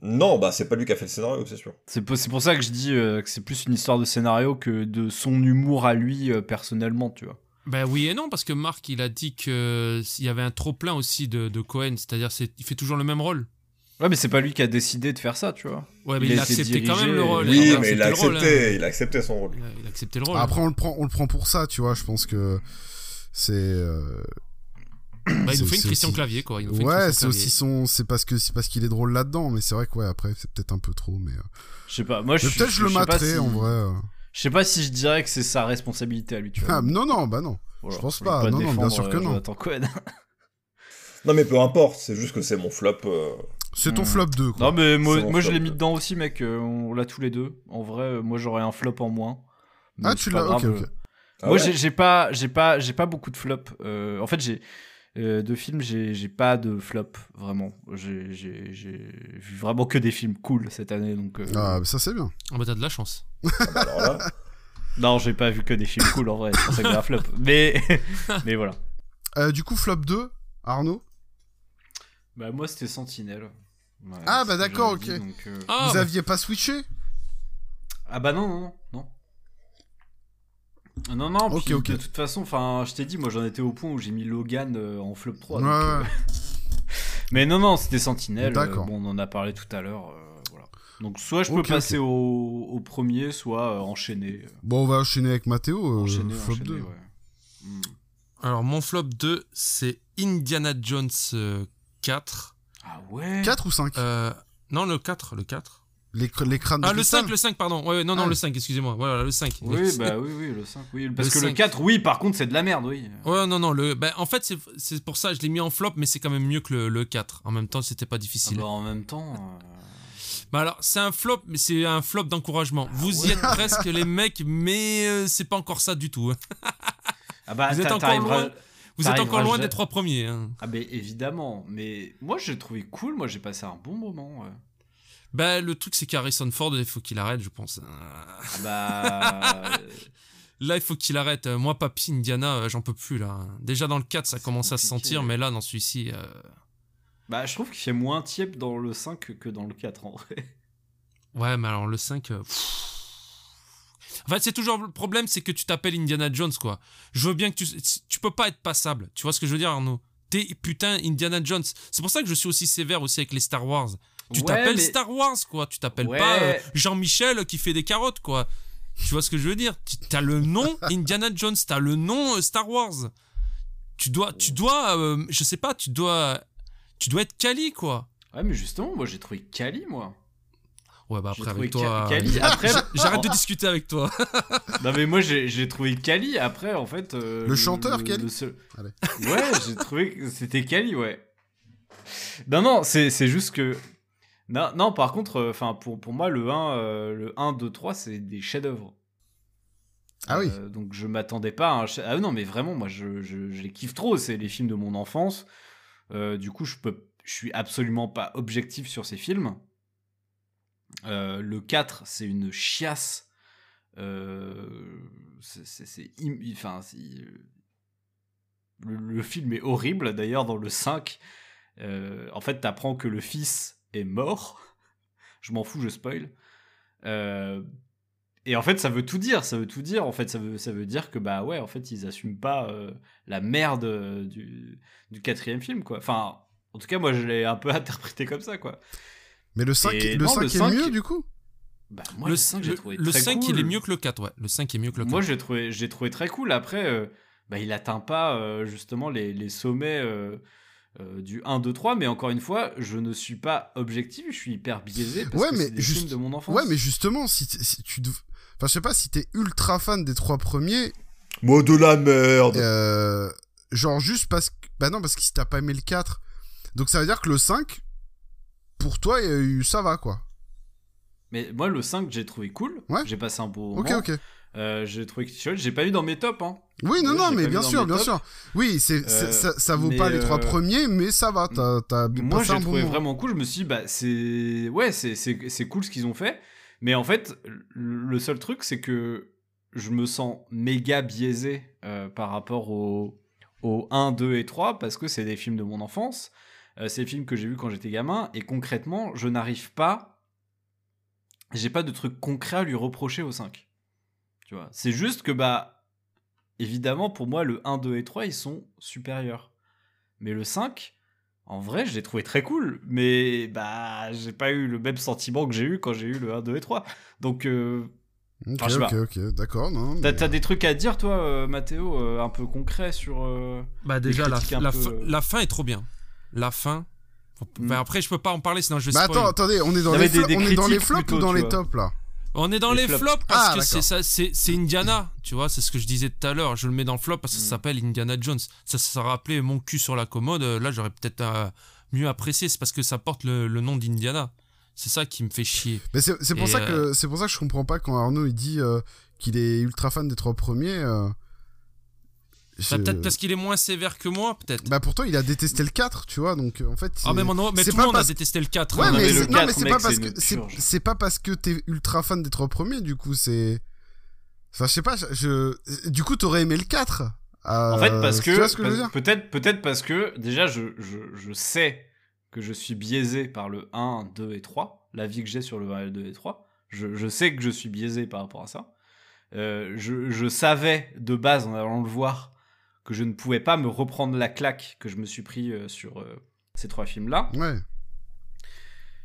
Non, bah c'est pas lui qui a fait le scénario, c'est sûr. C'est pour, ça que je dis euh, que c'est plus une histoire de scénario que de son humour à lui euh, personnellement, tu vois. Ben oui et non, parce que Marc, il a dit qu'il y avait un trop-plein aussi de, de Cohen, c'est-à-dire c'est- il fait toujours le même rôle. Ouais, mais c'est pas lui qui a décidé de faire ça, tu vois. Ouais, mais Il il, a accepté quand même le rôle. Oui, mais il a accepté rôle, hein. il a accepté son rôle. Il a, il a accepté le rôle. Après, on le prend, on le prend pour ça, tu vois. Je pense que c'est. euh, Bah, il nous c'est- fait une Christian aussi- Clavier, quoi. Il nous fait une Ouais, c'est Clavier. aussi son. C'est parce que c'est parce qu'il est drôle là-dedans, mais c'est vrai que ouais, après c'est peut-être un peu trop, mais. euh, Je sais pas, moi je peut-être je le materai si- en vrai. euh. Je sais pas si je dirais que c'est sa responsabilité à lui, tu vois. Ah, non, non, bah non. Voilà, je pense pas. Non, non, bien sûr que non. Non, mais peu importe, c'est juste que c'est mon flop. euh, C'est ton Hmm. flop 2, quoi. Non, mais moi, je flop, l'ai mis dedans aussi, mec. euh, on l'a tous les deux. En vrai, euh, moi j'aurais un flop en moins. Ah, tu l'as. Ok, grave, ok. euh, ah moi ouais j'ai pas, j'ai pas, j'ai pas beaucoup de flops. Euh, en fait, j'ai euh, de films, j'ai j'ai pas de flop vraiment. J'ai vu vraiment que des films cool cette année, donc. euh, Ah, bah, ça c'est bien. Ah bah t'as de la chance. Ah bah alors là. Non, j'ai pas vu que des films cool en vrai, c'est pour ça que j'ai un flop. Mais, mais voilà. Euh, du coup, flop 2, Arnaud? Bah, moi, c'était Sentinelle. Ouais, Ah, bah, d'accord, ok. dit, donc, euh, Ah, Vous bah, aviez pas switché Ah bah non, non, non, non. Non, non, Ok, puis ok. de toute façon, enfin, je t'ai dit, moi j'en étais au point où j'ai mis Logan euh, en flop 3. donc, Ouais, euh. Mais non, non, c'était Sentinelle. euh, D'accord. bon, on en a parlé tout à l'heure. euh, voilà. Donc, soit je peux passer au, au premier, soit euh, enchaîner. euh, Bon, on va enchaîner avec Mathéo, euh, enchaîner, flop enchaîner, 2. ouais. Hmm. Alors, mon flop 2, c'est Indiana Jones euh, 4. Ah ouais 4 ou 5 Euh, non, le 4, le 4. les, cr- les crânes de Ah, le cristal 5, le 5, pardon. Ouais, ouais, non, non, Ah. le 5, excusez-moi. Voilà, le 5. Oui, bah oui, oui, le 5, oui. Parce Le que le 5. 4, oui, par contre, c'est de la merde, oui. Ouais, non, non, le... bah, en fait, c'est- c'est pour ça, je l'ai mis en flop, mais c'est quand même mieux que le, le 4. En même temps, c'était pas Ah difficile. bah, en même temps. euh, Bah alors, c'est un flop, mais c'est un flop d'encouragement. Vous y êtes presque, les mecs, mais euh, c'est pas encore ça du tout. hein. Ah bah, Vous êtes encore loin. Vous êtes encore loin des trois premiers. hein. Ah bah évidemment, mais moi j'ai trouvé cool, moi j'ai passé un bon moment. ouais. Bah, le truc, c'est qu'Harrison Ford, il faut qu'il arrête, je pense. Ah bah... euh, Là, il faut qu'il arrête. Euh, Moi, Papy Indiana, euh, j'en peux plus, là. Déjà, dans le 4, ça commence à se sentir, mais là, dans celui-ci... euh, bah je trouve qu'il fait moins tiep dans le 5 que dans le 4 en vrai. Ouais, mais alors, le 5... euh, pff. En fait, c'est toujours le problème, c'est que tu t'appelles Indiana Jones, quoi. Je veux bien que tu... Tu peux pas être passable. Tu vois ce que je veux dire, Arnaud? T'es putain Indiana Jones. C'est pour ça que je suis aussi sévère aussi avec les Star Wars. Tu Ouais, t'appelles mais- Star Wars, quoi. Tu t'appelles Ouais. pas euh, Jean-Michel qui fait des carottes, quoi. Tu vois ce que je veux dire? Tu- T'as le nom Indiana Jones, t'as le nom euh, Star Wars. Tu dois, tu dois, euh, je sais pas, tu dois, tu dois être quali, quoi. Ouais mais justement, moi j'ai trouvé Kali moi. Ouais, bah après avec toi, Ka- Kali. euh, Après, j'arrête de discuter avec toi. non mais moi j'ai trouvé Kali après en fait. euh, Le chanteur, Kali le seul- Allez. Ouais, j'ai trouvé que c'était Kali, ouais. Non non, c'est c'est juste que. Non, non, par contre, enfin pour, pour moi, le 1, euh, le 1, 2, 3, c'est des chefs-d'œuvre. Ah oui. Euh, donc je m'attendais pas à un chef- Ah non, mais vraiment, moi je, je, je les kiffe trop. C'est les films de mon enfance. Euh, du coup, je peux, je suis absolument pas objectif sur ces films. Euh, le 4, c'est une chiasse. Euh, c'est- enfin, c'est- le, le film est horrible. D'ailleurs, dans le 5, euh, en fait, t'apprends que le fils est mort. je m'en fous, je spoil. Euh, et en fait, ça veut tout dire. Ça veut tout dire. En fait, ça veut, ça veut dire que bah ouais, en fait, ils assument pas euh, la merde euh, du, du quatrième film, quoi. Enfin, en tout cas, moi, je l'ai un peu interprété comme ça, quoi. Mais le 5, Et le non, 5 le est 5 mieux, du coup Bah, moi, le le 5, j'ai trouvé le très 5, il cool. est mieux que le 4, ouais. Le 5 est mieux que le 4. Moi, j'ai trouvé, j'ai trouvé très cool. Après, euh, bah, il atteint pas euh, justement les, les sommets euh, euh, du 1, 2, 3. Mais encore une fois, je ne suis pas objectif. Je suis hyper biaisé parce Ouais, que mais c'est des juste- films de mon enfance. Ouais, mais justement, si, si tu... dev- Enfin, je sais pas, si t'es ultra fan des trois premiers, Mot de la merde euh, genre juste parce que... Bah non, parce que si t'as pas aimé le 4, donc ça veut dire que le 5, pour toi, ça va, quoi. Mais moi, le 5, j'ai trouvé cool. Ouais. J'ai passé un beau moment. Ok, ok. Euh, j'ai trouvé que. J'ai pas eu dans mes tops. Hein. Oui, non, non, mais bien sûr, bien tops. sûr. Oui, c'est, Euh, ça, ça vaut pas les trois euh, premiers, mais ça va, t'as, t'as Moi, j'ai trouvé vraiment cool. Je me suis dit, bah, c'est. Ouais, c'est, c'est, c'est cool ce qu'ils ont fait. Mais en fait, le seul truc, c'est que je me sens méga biaisé par rapport au, au 1, 2 et 3 parce que c'est des films de mon enfance. Euh, c'est des films que j'ai vus quand j'étais gamin. Et concrètement, je n'arrive pas. J'ai pas de truc concret à lui reprocher au 5. Tu vois, c'est juste que, bah, évidemment, pour moi, le 1, 2 et 3, ils sont supérieurs. Mais le 5, en vrai, je l'ai trouvé très cool. Mais, bah, j'ai pas eu le même sentiment que j'ai eu quand j'ai eu le 1, 2 et 3. Donc, euh, Ok, Ah, sais ok, ok, d'accord, non. t'as, mais- t'as des trucs à dire, toi, euh, Mathéo, euh, un peu concrets sur. euh, Bah déjà, la, la, peu, fin, euh. la fin est trop bien. La fin... Mm. Bah, après, je peux pas en parler, sinon je vais Bah spoil. attends, attendez, on est dans Non, les, mais des- flo- des on est dans les flops plutôt, ou dans les tops, là On est dans Les les flops. flops parce Ah, que c'est ça, c'est c'est Indiana, tu vois, c'est ce que je disais tout à l'heure. Je le mets dans le flop parce que ça Mm. s'appelle Indiana Jones. Ça, ça rappelait mon cul sur la commode. euh, Là, j'aurais peut-être euh, mieux apprécié. C'est parce que ça porte le, le nom d'Indiana. C'est ça qui me fait chier. Mais c'est, pour Et, ça que c'est pour ça que je comprends pas quand Arnaud il dit euh, qu'il est ultra fan des trois premiers. Bah, peut-être parce qu'il est moins sévère que moi, peut-être. Bah pourtant il a détesté le 4, tu vois, donc euh, en fait. ah, mais, mon- mais c'est tout pas le monde parce- a détesté le 4. Ouais, hein. mais, mais le c'est- non, mais 4, c'est mec, pas parce que c'est, pas parce que t'es ultra fan des trois premiers, du coup c'est. Enfin, je sais pas, je... Du coup, t'aurais aimé le 4 euh, En fait, parce que... Tu vois ce que je veux dire Peut-être peut parce que, déjà, je, je, je, sais que je suis biaisé par le 1, 2 et 3, la vie que j'ai sur le 1, 2 et 3. Je, je, sais que je suis biaisé par rapport à ça. Euh, je, je, savais de base, en allant le voir, que je ne pouvais pas me reprendre la claque que je me suis pris euh, sur ces trois films-là. Ouais.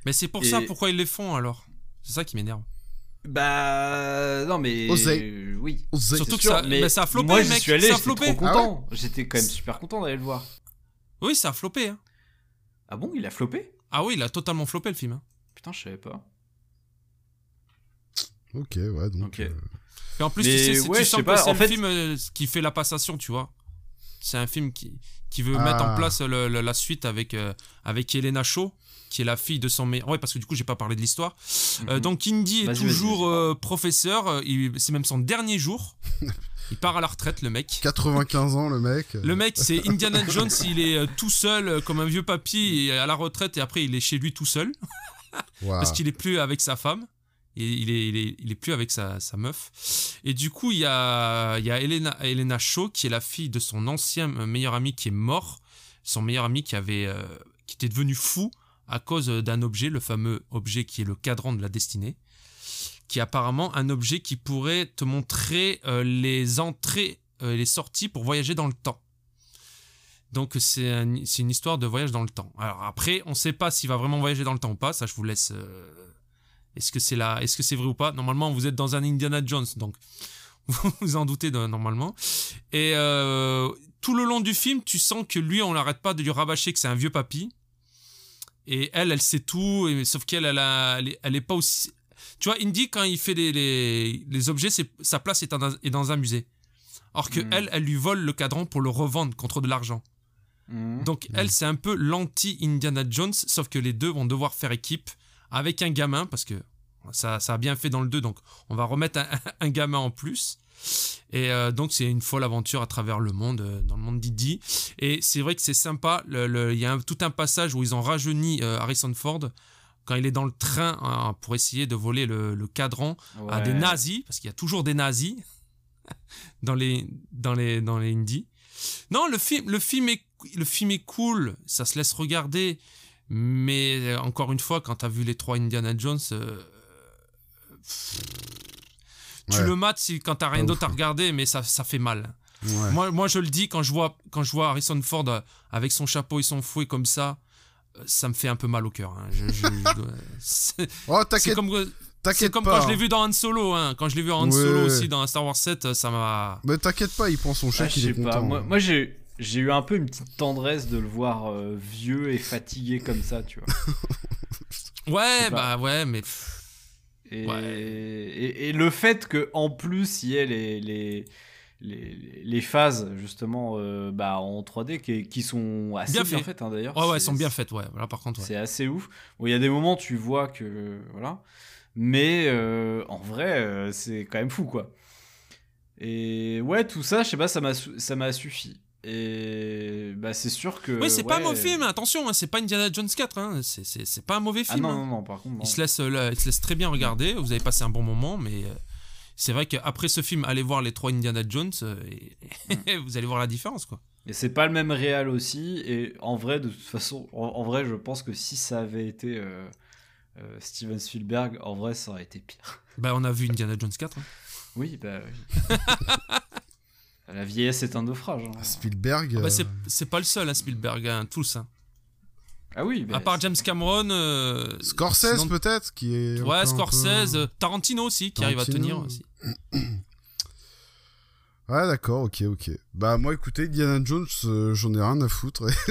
Mais c'est pour ça pourquoi ils les font alors. C'est ça qui m'énerve. Bah non mais oui. Surtout que ça, mais ça a flopé Moi, mec. suis allé, ça a flopé. Trop content. Ah j'étais quand même super content d'aller le voir. Oui, ça a flopé. Hein. Ah bon, il a flopé? Ah oui, il a totalement flopé le film. Hein. Putain, je savais pas. Ok, ouais, donc. Okay. Euh, Et en plus, tu, sais, tu sens que c'est le fait... film euh, qui fait la passation, tu vois. C'est un film qui, qui veut mettre en ah. place le, la suite avec, euh, avec Elena Shaw qui est la fille de son meilleur. Ouais, parce que du coup, j'ai pas parlé de l'histoire. Euh, mhm. donc, Indy est toujours euh, professeur. C'est même son dernier jour. Il part à la retraite, le mec. 95 ans, le mec. Le mec, c'est Indiana Jones. il est tout seul, comme un vieux papy, à la retraite, et après, il est chez lui tout seul. Parce qu'il est plus avec sa femme. Il est, plus avec sa, meuf. Et du coup, il y a, Elena, Shaw, qui est la fille de son ancien meilleur ami qui est mort. Son meilleur ami qui avait, qui était devenu fou à cause d'un objet, le fameux objet qui est le cadran de la destinée, qui est apparemment un objet qui pourrait te montrer euh, les entrées euh, les sorties pour voyager dans le temps. Donc c'est une histoire de voyage dans le temps. Alors après, on ne sait pas s'il va vraiment voyager dans le temps ou pas, ça je vous laisse... Euh, est-ce que c'est là Est-ce que c'est vrai ou pas? Normalement, vous êtes dans un Indiana Jones, donc vous vous en doutez normalement. Et tout le long du film, tu sens que lui, on n'arrête pas de lui rabâcher que c'est un vieux papy et elle, elle sait tout, et, sauf qu'elle, elle, elle, elle, est pas aussi. Tu vois, Indy, quand il fait les, les, les objets, sa place est dans, est dans un musée. Or que mm. elle, elle lui vole le cadran pour le revendre contre de l'argent. Mm. Donc elle, mm. c'est un peu l'anti-Indiana Jones, sauf que les deux vont devoir faire équipe avec un gamin, parce que ça, ça a bien fait dans le 2, donc on va remettre un, un gamin en plus. Et euh, donc c'est une folle aventure à travers le monde, euh, dans le monde d'Idi. Et c'est vrai que c'est sympa. Il y a tout un passage où ils ont rajeuni euh, Harrison Ford quand il est dans le train hein, pour essayer de voler le, cadran à des nazis, parce qu'il y a toujours des nazis dans les dans les dans les indies. Non, le film le film est le film est cool, ça se laisse regarder, mais encore une fois, quand tu as vu les trois Indiana Jones, tu le mates si, quand t'as rien d'autre à regarder, mais ça, ça fait mal. Moi, moi, je le dis, quand je, vois, quand je vois Harrison Ford euh, avec son chapeau et son fouet comme ça, euh, ça me fait un peu mal au cœur. Hein. c'est oh, comme, comme quand je l'ai vu dans Han Solo. Hein. Quand je l'ai vu en Han Solo aussi dans Star Wars 7, ça m'a. Mais t'inquiète pas, il prend son chèque, ah, il est content. Moi, moi j'ai. J'ai eu un peu une petite tendresse de le voir euh, vieux et fatigué comme ça, tu vois. ouais, bah ouais, mais et, et, le fait que en plus il y ait les, les, les, phases justement euh, bah, en 3D qui, qui sont assez bien, faites hein, d'ailleurs. Ouais, ouais, elles sont bien faites, ouais. Voilà, par contre, c'est assez ouf. Bon, il y a des moments tu vois que voilà, mais euh, en vrai c'est quand même fou quoi. Et ouais, tout ça, je sais pas, ça m'a ça m'a suffi. Et bah c'est sûr que. Oui, c'est pas un mauvais film, attention, hein, c'est pas Indiana Jones 4, hein, c'est pas un mauvais film. Ah non, hein. non, non, par contre. Il, se laisse, il se laisse très bien regarder, vous avez passé un bon moment, mais euh, c'est vrai qu'après ce film, allez voir les trois Indiana Jones euh, et, vous allez voir la différence, quoi. Et c'est pas le même réal aussi, et en vrai, de toute façon, en, vrai, je pense que si ça avait été euh, Steven Spielberg, en vrai, ça aurait été pire. Bah, on a vu Indiana Jones 4. Oui, bah oui. La vieillesse est un naufrage. Hein. Spielberg. Ah bah, euh, c'est pas le seul, hein, Spielberg, hein, tous. Hein. Ah oui. à part James Cameron. Euh, Scorsese peut-être qui est. Ouais, Scorsese, euh, Tarantino aussi qui arrive à tenir aussi. Ouais, d'accord, ok, ok. Bah, moi, écoutez, Diana Jones, j'en ai rien à foutre.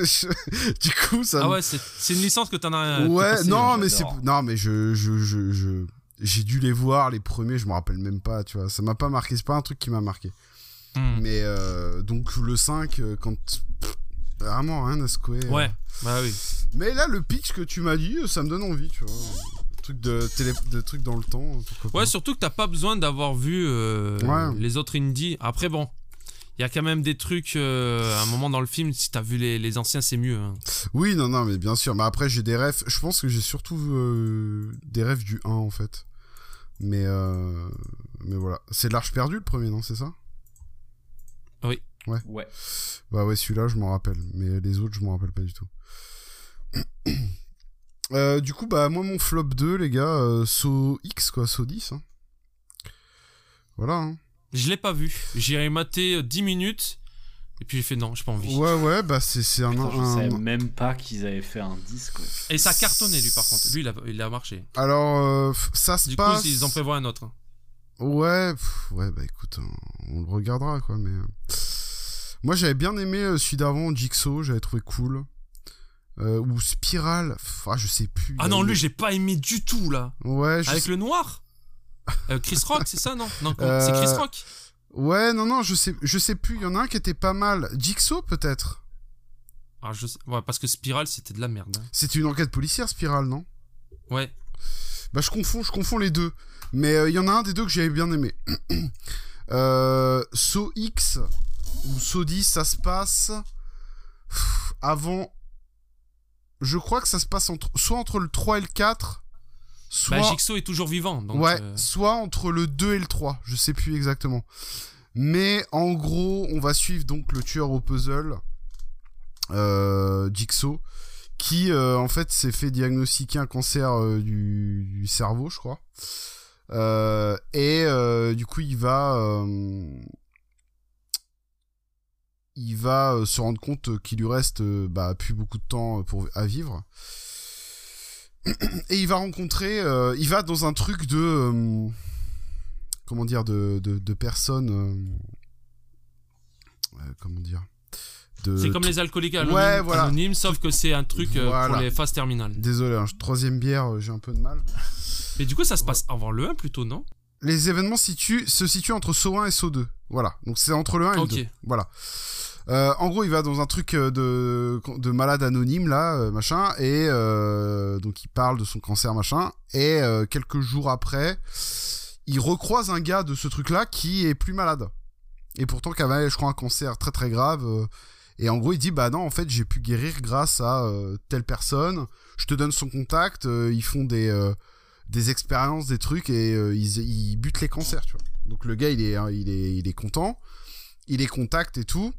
du coup, ça. Ah ouais, c'est une licence que t'en as. Ouais, non, mais c'est. Non, mais je. je, je, je... J'ai dû les voir, les premiers, je me rappelle même pas, tu vois. Ça m'a pas marqué, c'est pas un truc qui m'a marqué. Hmm. Mais euh, donc le 5, euh, quand. vraiment rien à secouer. Ouais, bah oui. Mais là, le pitch que tu m'as dit, ça me donne envie, tu vois. Truc de, télé... de trucs dans le temps. Ouais, surtout que t'as pas besoin d'avoir vu euh, les autres indies. Après, bon, il y a quand même des trucs à un moment dans le film si t'as vu les, les anciens c'est mieux hein. oui non non mais bien sûr mais après j'ai des rêves je pense que j'ai surtout des rêves du 1 en fait mais mais voilà. C'est l'Arche perdue le premier, non C'est ça? Oui. Ouais. Ouais. Bah ouais, celui-là, je m'en rappelle. Mais les autres, je m'en rappelle pas du tout. Euh, du coup, bah, moi, mon flop 2, les gars, euh, So X, quoi, So 10. hein. Voilà. hein. Je l'ai pas vu. J'ai maté euh, 10 minutes. Et puis j'ai fait non, j'ai pas envie. Ouais, ouais, bah, c'est c'est un. Putain, je un- savais même pas qu'ils avaient fait un disque. quoi. Et ça a cartonné lui par contre. Lui il a, il a marché. Alors, euh, ça se Du passe. coup ils en prévoient un autre. Ouais, pff, ouais, bah écoute, on, on le regardera, quoi, mais. euh, Moi, j'avais bien aimé euh, celui d'avant, Jigsaw, j'avais trouvé cool. Euh, ou Spiral, pff, ah, je sais plus. Ah non, lui j'ai pas aimé du tout là. Ouais, je Avec sais- le noir. Euh, Chris Rock, c'est ça non? Non, Euh, c'est Chris Rock? Ouais, non, non, je sais, je sais plus. Il y en a un qui était pas mal. Jigsaw, peut-être? Ah, je sais- Ouais, parce que Spiral c'était de la merde. hein. C'était une enquête policière, Spiral, non? Ouais. Bah, je confonds, je confonds les deux. Mais euh, il y en a un des deux que j'avais bien aimé. euh, So X ou So 10, ça se passe avant. Je crois que ça se passe entre, soit entre le 3 et le 4, soit. Bah Jigsaw est toujours vivant. Donc, ouais, euh, soit entre le 2 et le 3, je sais plus exactement. Mais en gros, on va suivre donc le tueur au puzzle, euh, Jigsaw, qui euh, en fait s'est fait diagnostiquer un cancer euh, du, du cerveau, je crois. Euh, et euh, du coup, il va, euh, il va se rendre compte qu'il lui reste bah, plus beaucoup de temps pour à vivre. Et il va rencontrer, il va dans un truc de, comment dire, de, de, personnes, comment dire, de C'est comme les alcooliques anonymes, Ouais, voilà. anonymes, sauf que c'est un truc euh, Voilà. pour les phases terminales. Désolé, hein, troisième bière, euh, j'ai un peu de mal. Mais du coup, ça se passe avant le 1 plutôt, non? Les événements situent, se situent entre So 1 et So 2. Voilà. Donc c'est entre le 1 et le 2. Voilà. Euh, en gros, il va dans un truc de, de malade anonyme, là, machin, et euh, donc il parle de son cancer, machin, et euh, quelques jours après, il recroise un gars de ce truc-là qui est plus malade. Et pourtant, qui avait, je crois, un cancer très très grave. Et en gros, il dit, bah non, en fait, j'ai pu guérir grâce à euh, telle personne. Je te donne son contact. euh, ils font des, euh, des expériences, des trucs, et ils, ils butent les cancers, tu vois. Donc le gars, il est, hein, il est, il est content. Il et tout.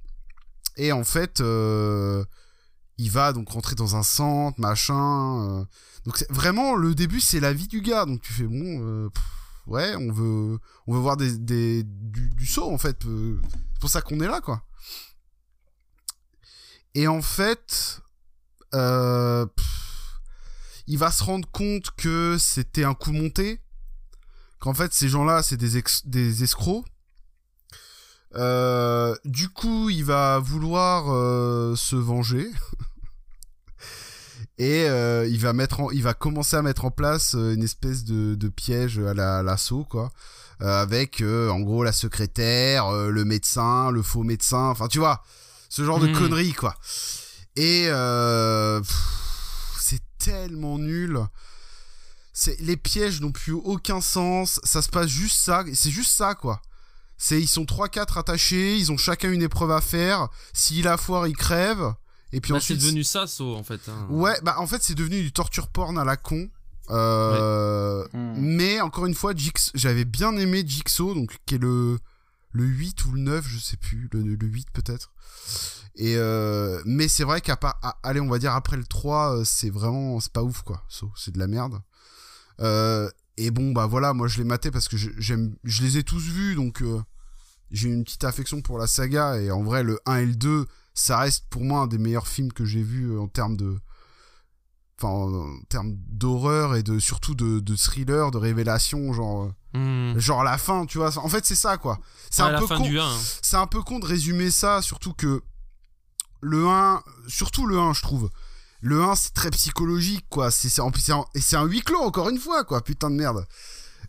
Et en fait, il va donc rentrer dans un centre, machin. donc vraiment, le début, c'est la vie du gars. Donc tu fais, bon, ouais, on veut, on veut voir des, des, du, saut, en fait. c'est pour ça qu'on est là, quoi. Et en fait, euh, il va se rendre compte que c'était un coup monté. Qu'en fait, ces gens-là, c'est des, des escrocs. Euh, du coup, il va vouloir euh, se venger. Et il va mettre il va commencer à mettre en place une espèce de, piège à la l'assaut quoi, Euh, avec en gros la secrétaire, le médecin, le faux médecin, enfin tu vois, ce genre de Mhm. conneries quoi. Et euh, c'est tellement nul. C'est les pièges n'ont plus aucun sens. Ça se passe juste ça. C'est juste ça quoi. C'est ils sont 3-4 attachés, ils ont chacun une épreuve à faire. S'il a foire, il crève. Et puis Bah, ensuite, C'est devenu ça, So, en fait. hein. ouais, bah en fait c'est devenu du torture porn à la con. Euh, Hmm. Mais encore une fois, Jix, j'avais bien aimé Jigsaw, donc qui est le le 8 ou le 9, je sais plus, le, le 8 peut-être. Et euh, mais c'est vrai qu'à à- allez, on va dire après le 3, euh, c'est vraiment, c'est pas ouf quoi. C'est de la merde. Euh, et bon bah voilà, moi je l'ai maté parce que j'aime, je les ai tous vus, donc j'ai une petite affection pour la saga. Et en vrai, le 1 et le 2, ça reste pour moi un des meilleurs films que j'ai vus en termes de, enfin en termes d'horreur et de surtout de, de thriller, de révélation, genre. Euh, Hmm. Genre la fin, tu vois. En fait, c'est ça, quoi. C'est Ouais, un la peu fin con. 1. hein. C'est un peu con de résumer ça, surtout que le 1, surtout le 1, je trouve. Le 1, c'est très psychologique, quoi. C'est c'est en et c'est un huis clos encore une fois, quoi. Putain de merde.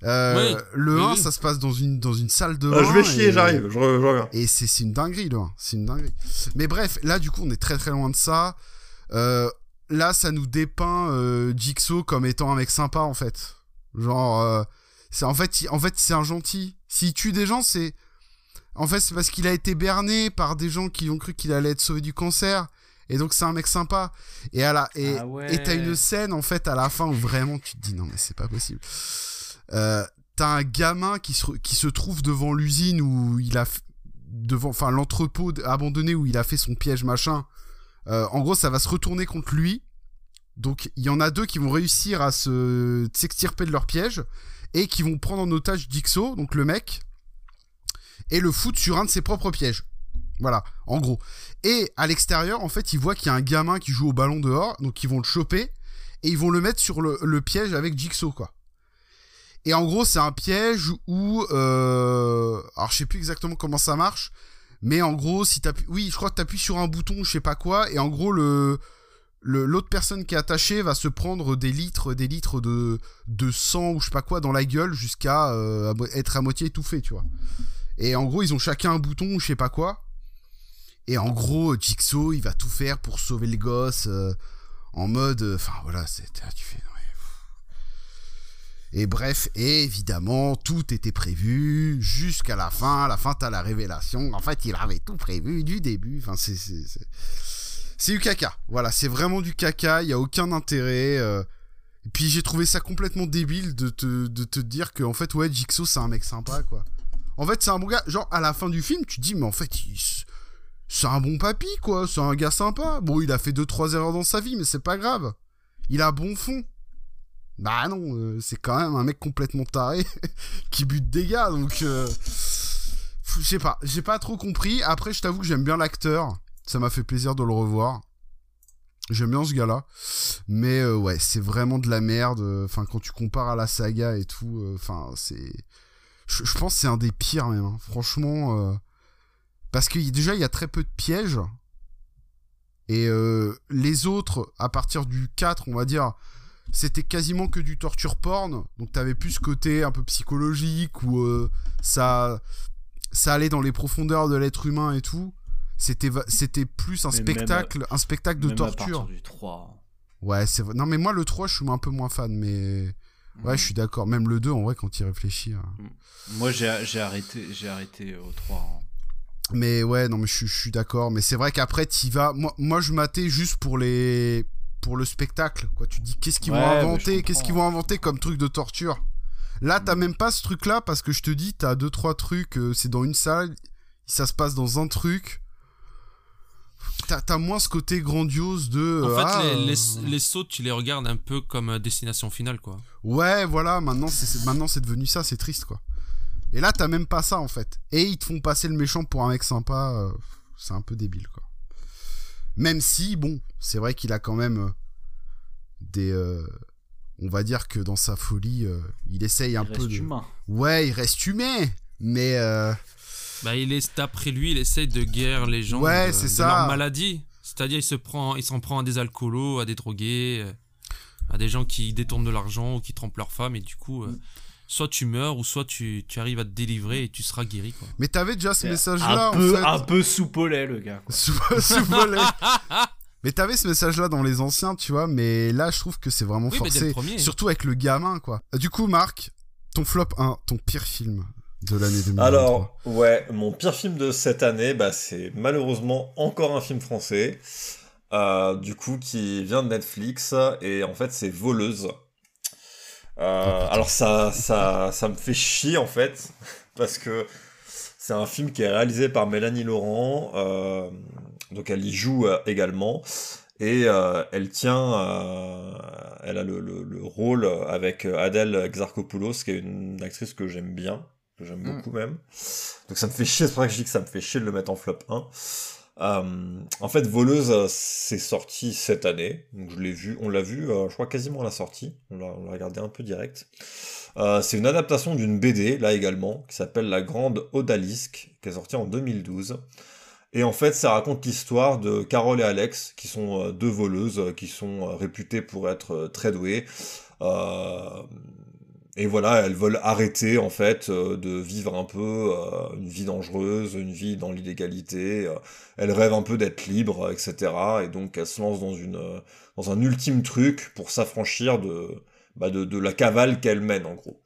Euh, Oui. Le Oui, 1, oui. ça se passe dans une dans une salle de Ah, bain. je vais chier, et- j'arrive, je, re- je reviens. et c'est c'est une dinguerie, là. C'est une dinguerie. Mais bref, là, du coup, on est très très loin de ça. Euh, là, ça nous dépeint euh, Jigsaw comme étant un mec sympa, en fait. Genre, euh, c'est en fait, il- en fait, c'est un gentil. S'il tue des gens, c'est en fait, c'est parce qu'il a été berné par des gens qui ont cru qu'il allait être sauvé du cancer. Et donc, c'est un mec sympa. Et à la, et, Ah ouais. et t'as une scène, en fait, à la fin où vraiment tu te dis non, mais c'est pas possible. Euh, t'as un gamin qui se, qui se trouve devant l'usine où il a devant enfin l'entrepôt abandonné où il a fait son piège machin euh, en gros ça va se retourner contre lui donc il y en a deux qui vont réussir à se s'extirper de leur piège et qui vont prendre en otage Dixo donc le mec et le foutre sur un de ses propres pièges. Voilà en gros. Et à l'extérieur en fait ils voient qu'il y a un gamin qui joue au ballon dehors donc ils vont le choper et ils vont le mettre sur le, piège avec Jigsaw quoi. Et en gros, c'est un piège où, euh... alors je sais plus exactement comment ça marche, mais en gros, si t'appuies, oui, je crois que t'appuies sur un bouton, je sais pas quoi, et en gros le l'autre personne qui est attachée va se prendre des litres, des litres de de sang ou je sais pas quoi dans la gueule jusqu'à euh, être à moitié étouffé, tu vois. Et en gros, ils ont chacun un bouton ou je sais pas quoi. Et en gros, Jigsaw, il va tout faire pour sauver le gosse euh, en mode, enfin voilà, c'est tu fais et bref, évidemment, tout était prévu jusqu'à la fin. À la fin, t'as la révélation. En fait, il avait tout prévu du début. Enfin, c'est c'est du caca. Voilà, c'est vraiment du caca. Il y a aucun intérêt. Euh. Et puis j'ai trouvé ça complètement débile de te, de te dire que en fait, ouais, Jigsaw, c'est un mec sympa, quoi. En fait, c'est un bon gars. Genre, à la fin du film, tu dis, mais en fait, c'est un bon papy, quoi. C'est un gars sympa. Bon, il a fait deux trois erreurs dans sa vie, mais c'est pas grave. Il a bon fond. Bah non, euh, c'est quand même un mec complètement taré qui bute des gars, donc euh, je sais pas, j'ai pas trop compris. Après, je t'avoue que j'aime bien l'acteur, ça m'a fait plaisir de le revoir. J'aime bien ce gars-là, mais euh, ouais, c'est vraiment de la merde. Enfin, quand tu compares à la saga et tout, enfin, c'est, je, pense c'est un des pires même. Hein. Franchement, parce que déjà il y a très peu de pièges et les autres, à partir du 4, on va dire c'était quasiment que du torture porn. Donc t'avais plus ce côté un peu psychologique où euh, ça, ça allait dans les profondeurs de l'être humain et tout. C'était, c'était plus un spectacle, un spectacle de torture. du 3. Ouais, c'est Non, mais moi, le 3, je suis un peu moins fan, mais. Ouais, je suis d'accord. Même le 2, en vrai, quand il réfléchit. Hein. Mm. Moi, j'ai, arrêté, j'ai arrêté au 3. Hein. Mais ouais, non, mais je, je suis d'accord. Mais c'est vrai qu'après, tu vas. Moi, moi, je matais juste pour les pour le spectacle. Quoi. Tu dis qu'est-ce qu'ils vont inventer, qu'est-ce qu'ils vont inventer comme truc de torture? Là, t'as même pas ce truc-là parce que je te dis, t'as deux trois trucs. Euh, c'est dans une salle, ça se passe dans un truc. T'as as moins ce côté grandiose de. En fait, ah, les, les, les, sauts, tu les regardes un peu comme euh, destination finale, quoi. Ouais, voilà. Maintenant, c'est maintenant c'est devenu ça. C'est triste, quoi. Et là, t'as même pas ça, en fait. Et ils te font passer le méchant pour un mec sympa. Euh, c'est un peu débile, quoi. Même si, bon, c'est vrai qu'il a quand même euh, des. Euh, on va dire que dans sa folie, euh, il essaye un peu de. Humain. Ouais, il reste humain, mais. Bah, il est d'après lui, il essaye de guérir les gens ouais, de, c'est ça. leur maladie. C'est-à-dire, il se prend, il s'en prend à des alcoolos, à des drogués, à des gens qui détournent de l'argent ou qui trompent leur femme, et du coup. Mm soit tu meurs ou soit tu, tu, arrives à te délivrer et tu seras guéri quoi. Mais t'avais déjà ce message là un peu, un peu soupolé le gars. Mais t'avais ce message là dans les anciens, tu vois, mais là je trouve que c'est vraiment forcé, surtout avec le gamin quoi. Du coup Marc, ton flop 1, ton pire film de l'année 2023. Alors, ouais, mon pire film de cette année, bah, c'est malheureusement encore un film français, euh, du coup, qui vient de Netflix, et en fait, c'est Voleuse. Euh, alors ça, ça, ça me fait chier en fait, parce que c'est un film qui est réalisé par Mélanie Laurent, euh, donc elle y joue également, et elle tient, elle a le, le, rôle avec Adèle Exarchopoulos, qui est une actrice que j'aime bien, j'aime mm. beaucoup même. Donc ça me fait chier, c'est pour ça que je dis que ça me fait chier de le mettre en flop 1. Euh, en fait, Voleuse, euh, c'est sorti cette année. Donc je l'ai vu, on l'a vu, euh, je crois quasiment à la sortie. On l'a regardé un peu direct. c'est une adaptation d'une BD, là également, qui s'appelle La Grande Odalisque, qui est sortie en 2012. Et en fait, ça raconte l'histoire de Carole et Alex, qui sont deux voleuses, qui sont réputées pour être très douées. Et voilà, elles veulent arrêter en fait euh, de vivre un peu euh, une vie dangereuse, une vie dans l'illégalité. Euh, elles rêvent un peu d'être libres, etc. Et donc elles se lancent dans une dans un ultime truc pour s'affranchir de, bah de, de la cavale qu'elles mènent en gros.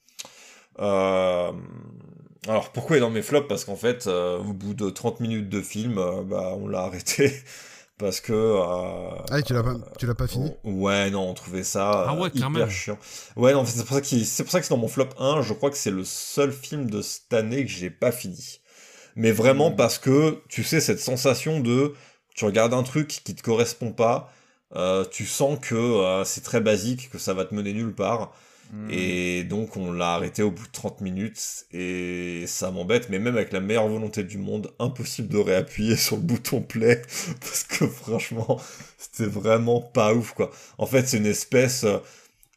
alors pourquoi est dans mes flops Parce qu'en fait, au bout de 30 minutes de film, bah on l'a arrêté Parce que. euh, Ah, et tu l'as pas, tu l'as pas fini on- Ouais, non, on trouvait ça Ah euh, ouais, quand hyper même. chiant. Ouais, non, c'est pour ça qu'il- c'est pour ça que c'est dans mon flop 1. Je crois que c'est le seul film de cette année que j'ai pas fini. Mais vraiment Mm. parce que, tu sais, cette sensation de. Tu regardes un truc qui te correspond pas, euh, tu sens que euh, c'est très basique, que ça va te mener nulle part. Hmm. Et donc on l'a arrêté au bout de 30 minutes et ça m'embête, mais même avec la meilleure volonté du monde, impossible de réappuyer sur le bouton play parce que franchement c'était vraiment pas ouf quoi. En fait c'est une espèce, euh,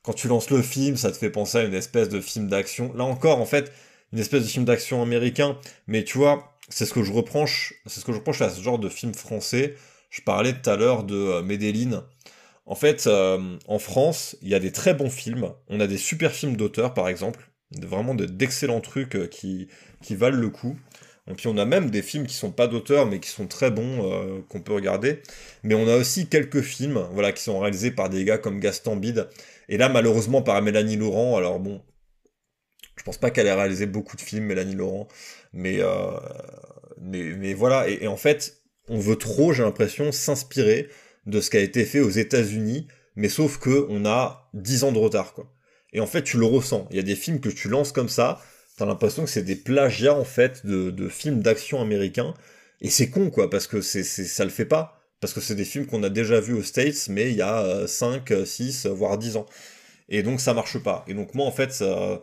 quand tu lances le film ça te fait penser à une espèce de film d'action. Là encore en fait une espèce de film d'action américain, mais tu vois c'est ce que je reproche, c'est ce que je reproche à ce genre de film français. Je parlais tout à l'heure de euh, Medellin. En fait, euh, en France, il y a des très bons films. On a des super films d'auteur, par exemple. Vraiment de- d'excellents trucs euh, qui, qui valent le coup. Et puis on a même des films qui sont pas d'auteur, mais qui sont très bons, euh, qu'on peut regarder. Mais on a aussi quelques films voilà, qui sont réalisés par des gars comme Gaston Bide. Et là, malheureusement, par Mélanie Laurent. Alors bon, je pense pas qu'elle ait réalisé beaucoup de films, Mélanie Laurent. Mais, mais, mais voilà. Et en fait, on veut trop, j'ai l'impression, s'inspirer de ce qui a été fait aux États-Unis, mais sauf que on a 10 ans de retard, quoi. Et en fait, tu le ressens. Il y a des films que tu lances comme ça, t'as l'impression que c'est des plagiats, en fait, de, films d'action américains. Et c'est con, quoi, parce que c'est, c'est, ça le fait pas. Parce que c'est des films qu'on a déjà vus aux States, mais il y a euh, 5, 6, voire 10 ans. Et donc, ça marche pas. Et donc, moi, en fait, ça,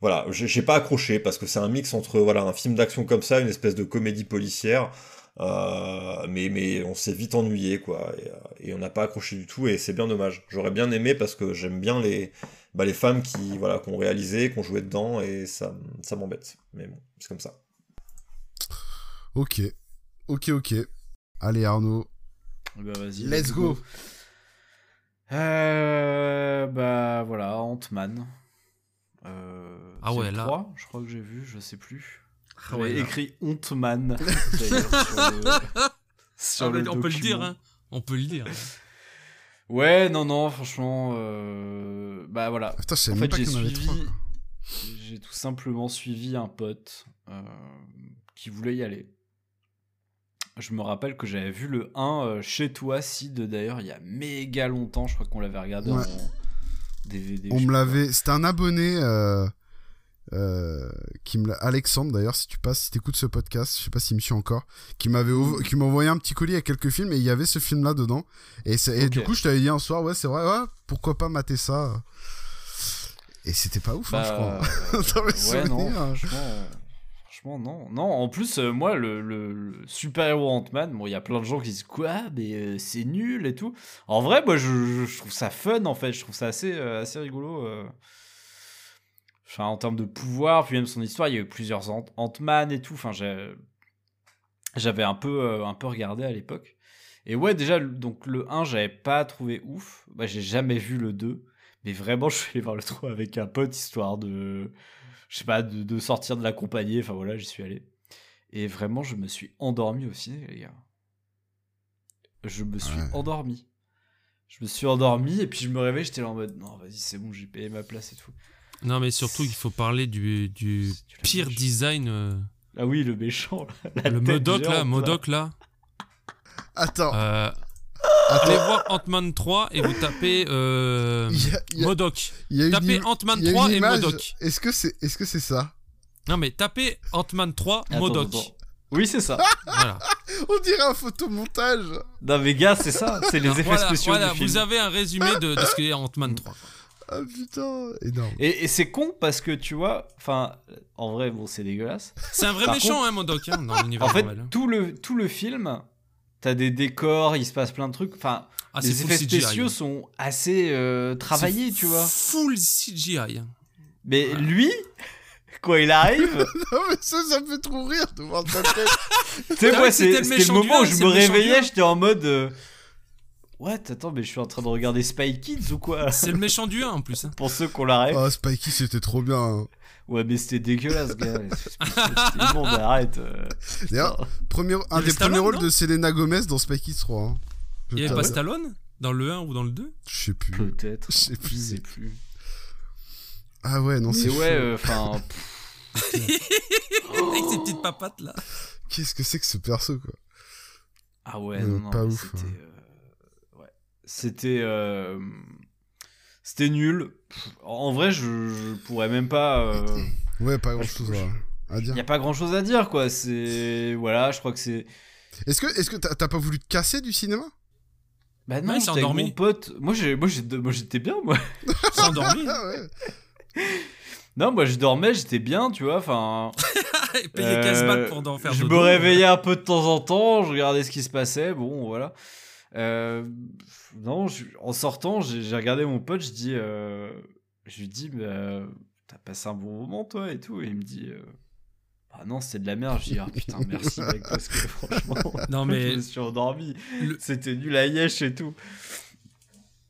voilà, j'ai pas accroché, parce que c'est un mix entre, voilà, un film d'action comme ça, une espèce de comédie policière, euh, mais, mais on s'est vite ennuyé, quoi, et, euh, et on n'a pas accroché du tout, et c'est bien dommage. J'aurais bien aimé parce que j'aime bien les, bah, les femmes qui, voilà, qui ont réalisé, qui ont joué dedans, et ça, ça m'embête. Mais bon, c'est comme ça. Ok, ok, ok. Allez Arnaud, Bah vas-y. let's go. Euh, bah voilà, Ant-Man. Euh, Ah ouais, là. 3, je crois que j'ai vu, je sais plus. Ah ouais, écrit d'ailleurs, sur le- sur Ah, on peut le dire, hein. On peut le dire. Ouais, non, non, franchement, euh, bah voilà. Putain, En fait, j'ai suivi, j'ai tout simplement suivi un pote euh, qui voulait y aller. Je me rappelle que j'avais vu le 1 euh, chez toi, Sid, d'ailleurs, il y a méga longtemps. Je crois qu'on l'avait regardé Ouais. en DVD. On me l'avait. C'était un abonné euh, qui me Alexandre d'ailleurs, si tu passes, si t'écoutes ce podcast, je sais pas s'il me suit encore, qui m'avait Mm. qui m'a envoyé un petit colis avec quelques films et il y avait ce film là dedans. Et, du coup, je t'avais dit un soir, ouais, c'est vrai, ouais, pourquoi pas mater ça? Et c'était pas ouf, hein, je Bah, crois. Ouais, non, souvenirs. franchement, euh, franchement, non. Non, en plus, euh, moi, le, le- le super-héros Ant-Man, bon, il y a plein de gens qui disent quoi, mais euh, c'est nul et tout. En vrai, moi, je, je- je trouve ça fun, en fait. Je trouve ça assez, assez rigolo. Enfin, en termes de pouvoir, puis même son histoire, il y a eu plusieurs Ant- Ant-Man et tout. Enfin, j'ai- j'avais un peu, euh, un peu regardé à l'époque. Et ouais, déjà, le- donc le 1, j'avais pas trouvé ouf. Bah, j'ai jamais vu le 2. Mais vraiment, je suis allé voir le 3 avec un pote, histoire de. Je sais pas, de, de sortir de la compagnie. Enfin voilà, j'y suis allé. Et vraiment, je me suis endormi au ciné, les gars. Je me suis Ouais. endormi. Je me suis endormi et puis je me réveille, j'étais là en mode non, vas-y, c'est bon, j'ai payé ma place et tout. Non, mais surtout, il faut parler du, du pire design. euh, Ah oui, le méchant. là, le Modoc, là. Modoc, là. Attends, Euh, attends. allez voir Ant-Man 3 et vous tapez euh, Il y a, il y a- Modoc. y a Tapez Ant-Man il y a 3 une et. Modoc. Est-ce que c'est, est-ce que c'est ça? Non, mais tapez Ant-Man 3, Attends, Modoc. Oui, c'est ça. Voilà. On dirait un photomontage. non, mais gars, c'est ça. C'est les effets voilà, spéciaux voilà, du film. vous avez un résumé de, de ce qu'est Ant-Man 3. Ah putain, énorme. Et, et c'est con parce que tu vois, enfin, en vrai, bon, c'est dégueulasse. C'est un vrai Par méchant, contre- hein, Modoc, hein, dans l'univers En fait, hein. tout le, tout le film, t'as des décors, il se passe plein de trucs. Enfin, Ah, les full effets CGI, spéciaux hein. sont assez euh, travaillés, tu vois. Full CGI. hein. Mais lui, quand il arrive, Non mais ça, ça me fait trop rire de voir ta tête. tu sais, Ah moi, c'était le le moment où je me réveillais, j'étais en mode. euh, What? Attends, mais je suis en train de regarder Spy Kids ou quoi? C'est le méchant du 1 en plus. hein. Pour ceux qu'on l'arrête. Oh, Spikey, c'était trop bien. hein. Ouais, mais c'était dégueulasse, gars. C'était bon, mais arrête. euh. D'ailleurs, premier, un des Stallone, premiers rôles non de Selena Gomez dans Spikey 3. hein. Je Il y avait pas Stallone dans le 1 ou dans le 2 Je sais plus. Peut-être. Je sais Je plus. sais plus. Ah ouais, non, c'est Mais ouais, euh, enfin. Avec ses petites papates là. Qu'est-ce que c'est que ce perso, quoi? Ah ouais, Euh, non, non, pas mais ouf, C'était. euh, ouais. C'était. euh, C'était nul. Pff, En vrai, je, je pourrais même pas. euh, Ouais, pas grand chose je- à, à Il dire. n'y a pas grand chose à dire, quoi. C'est. Voilà, je crois que c'est. Est-ce que est-ce que t'as pas voulu te casser du cinéma? Bah non, Ouais, il j'étais s'est avec endormi. mon pote. Moi, j'ai, moi, j'ai, moi, j'étais bien, moi. s'est endormi. Ah ouais. Non, moi, je dormais, j'étais bien, tu vois. Enfin. Payer 15 euh, balles pour en faire Je me réveillais un peu de temps en temps, je regardais ce qui se passait. Bon, voilà. Euh, non, je- en sortant, j'ai, regardé mon pote, je dis, euh, je lui dis, bah, t'as passé un bon moment, toi, et tout. Et il me dit. euh, ah non, c'était de la merde. Je dis, ah putain, merci, mec, parce que franchement, Non, mais- je me suis endormi. Le- C'était nul à Yesh et tout.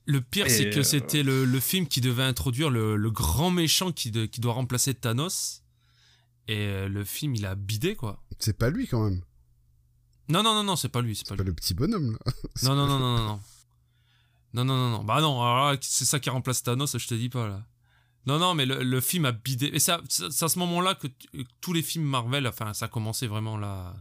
Le pire, c'est que euh, c'était le, le film qui devait introduire le, le grand méchant qui, de- qui doit remplacer Thanos. Et euh, le film, il a bidé, quoi. C'est pas lui quand même. Non, non, non, non, c'est pas lui, c'est pas C'est pas le petit bonhomme là. Non, non, non, non, non, non. Non, non, non, non. Bah non, alors là, c'est ça qui remplace Thanos, je te dis pas, là. Non, non, mais le, le film a bidé. Et c'est à ce moment-là que que tous les films Marvel, enfin, ça a commencé vraiment là.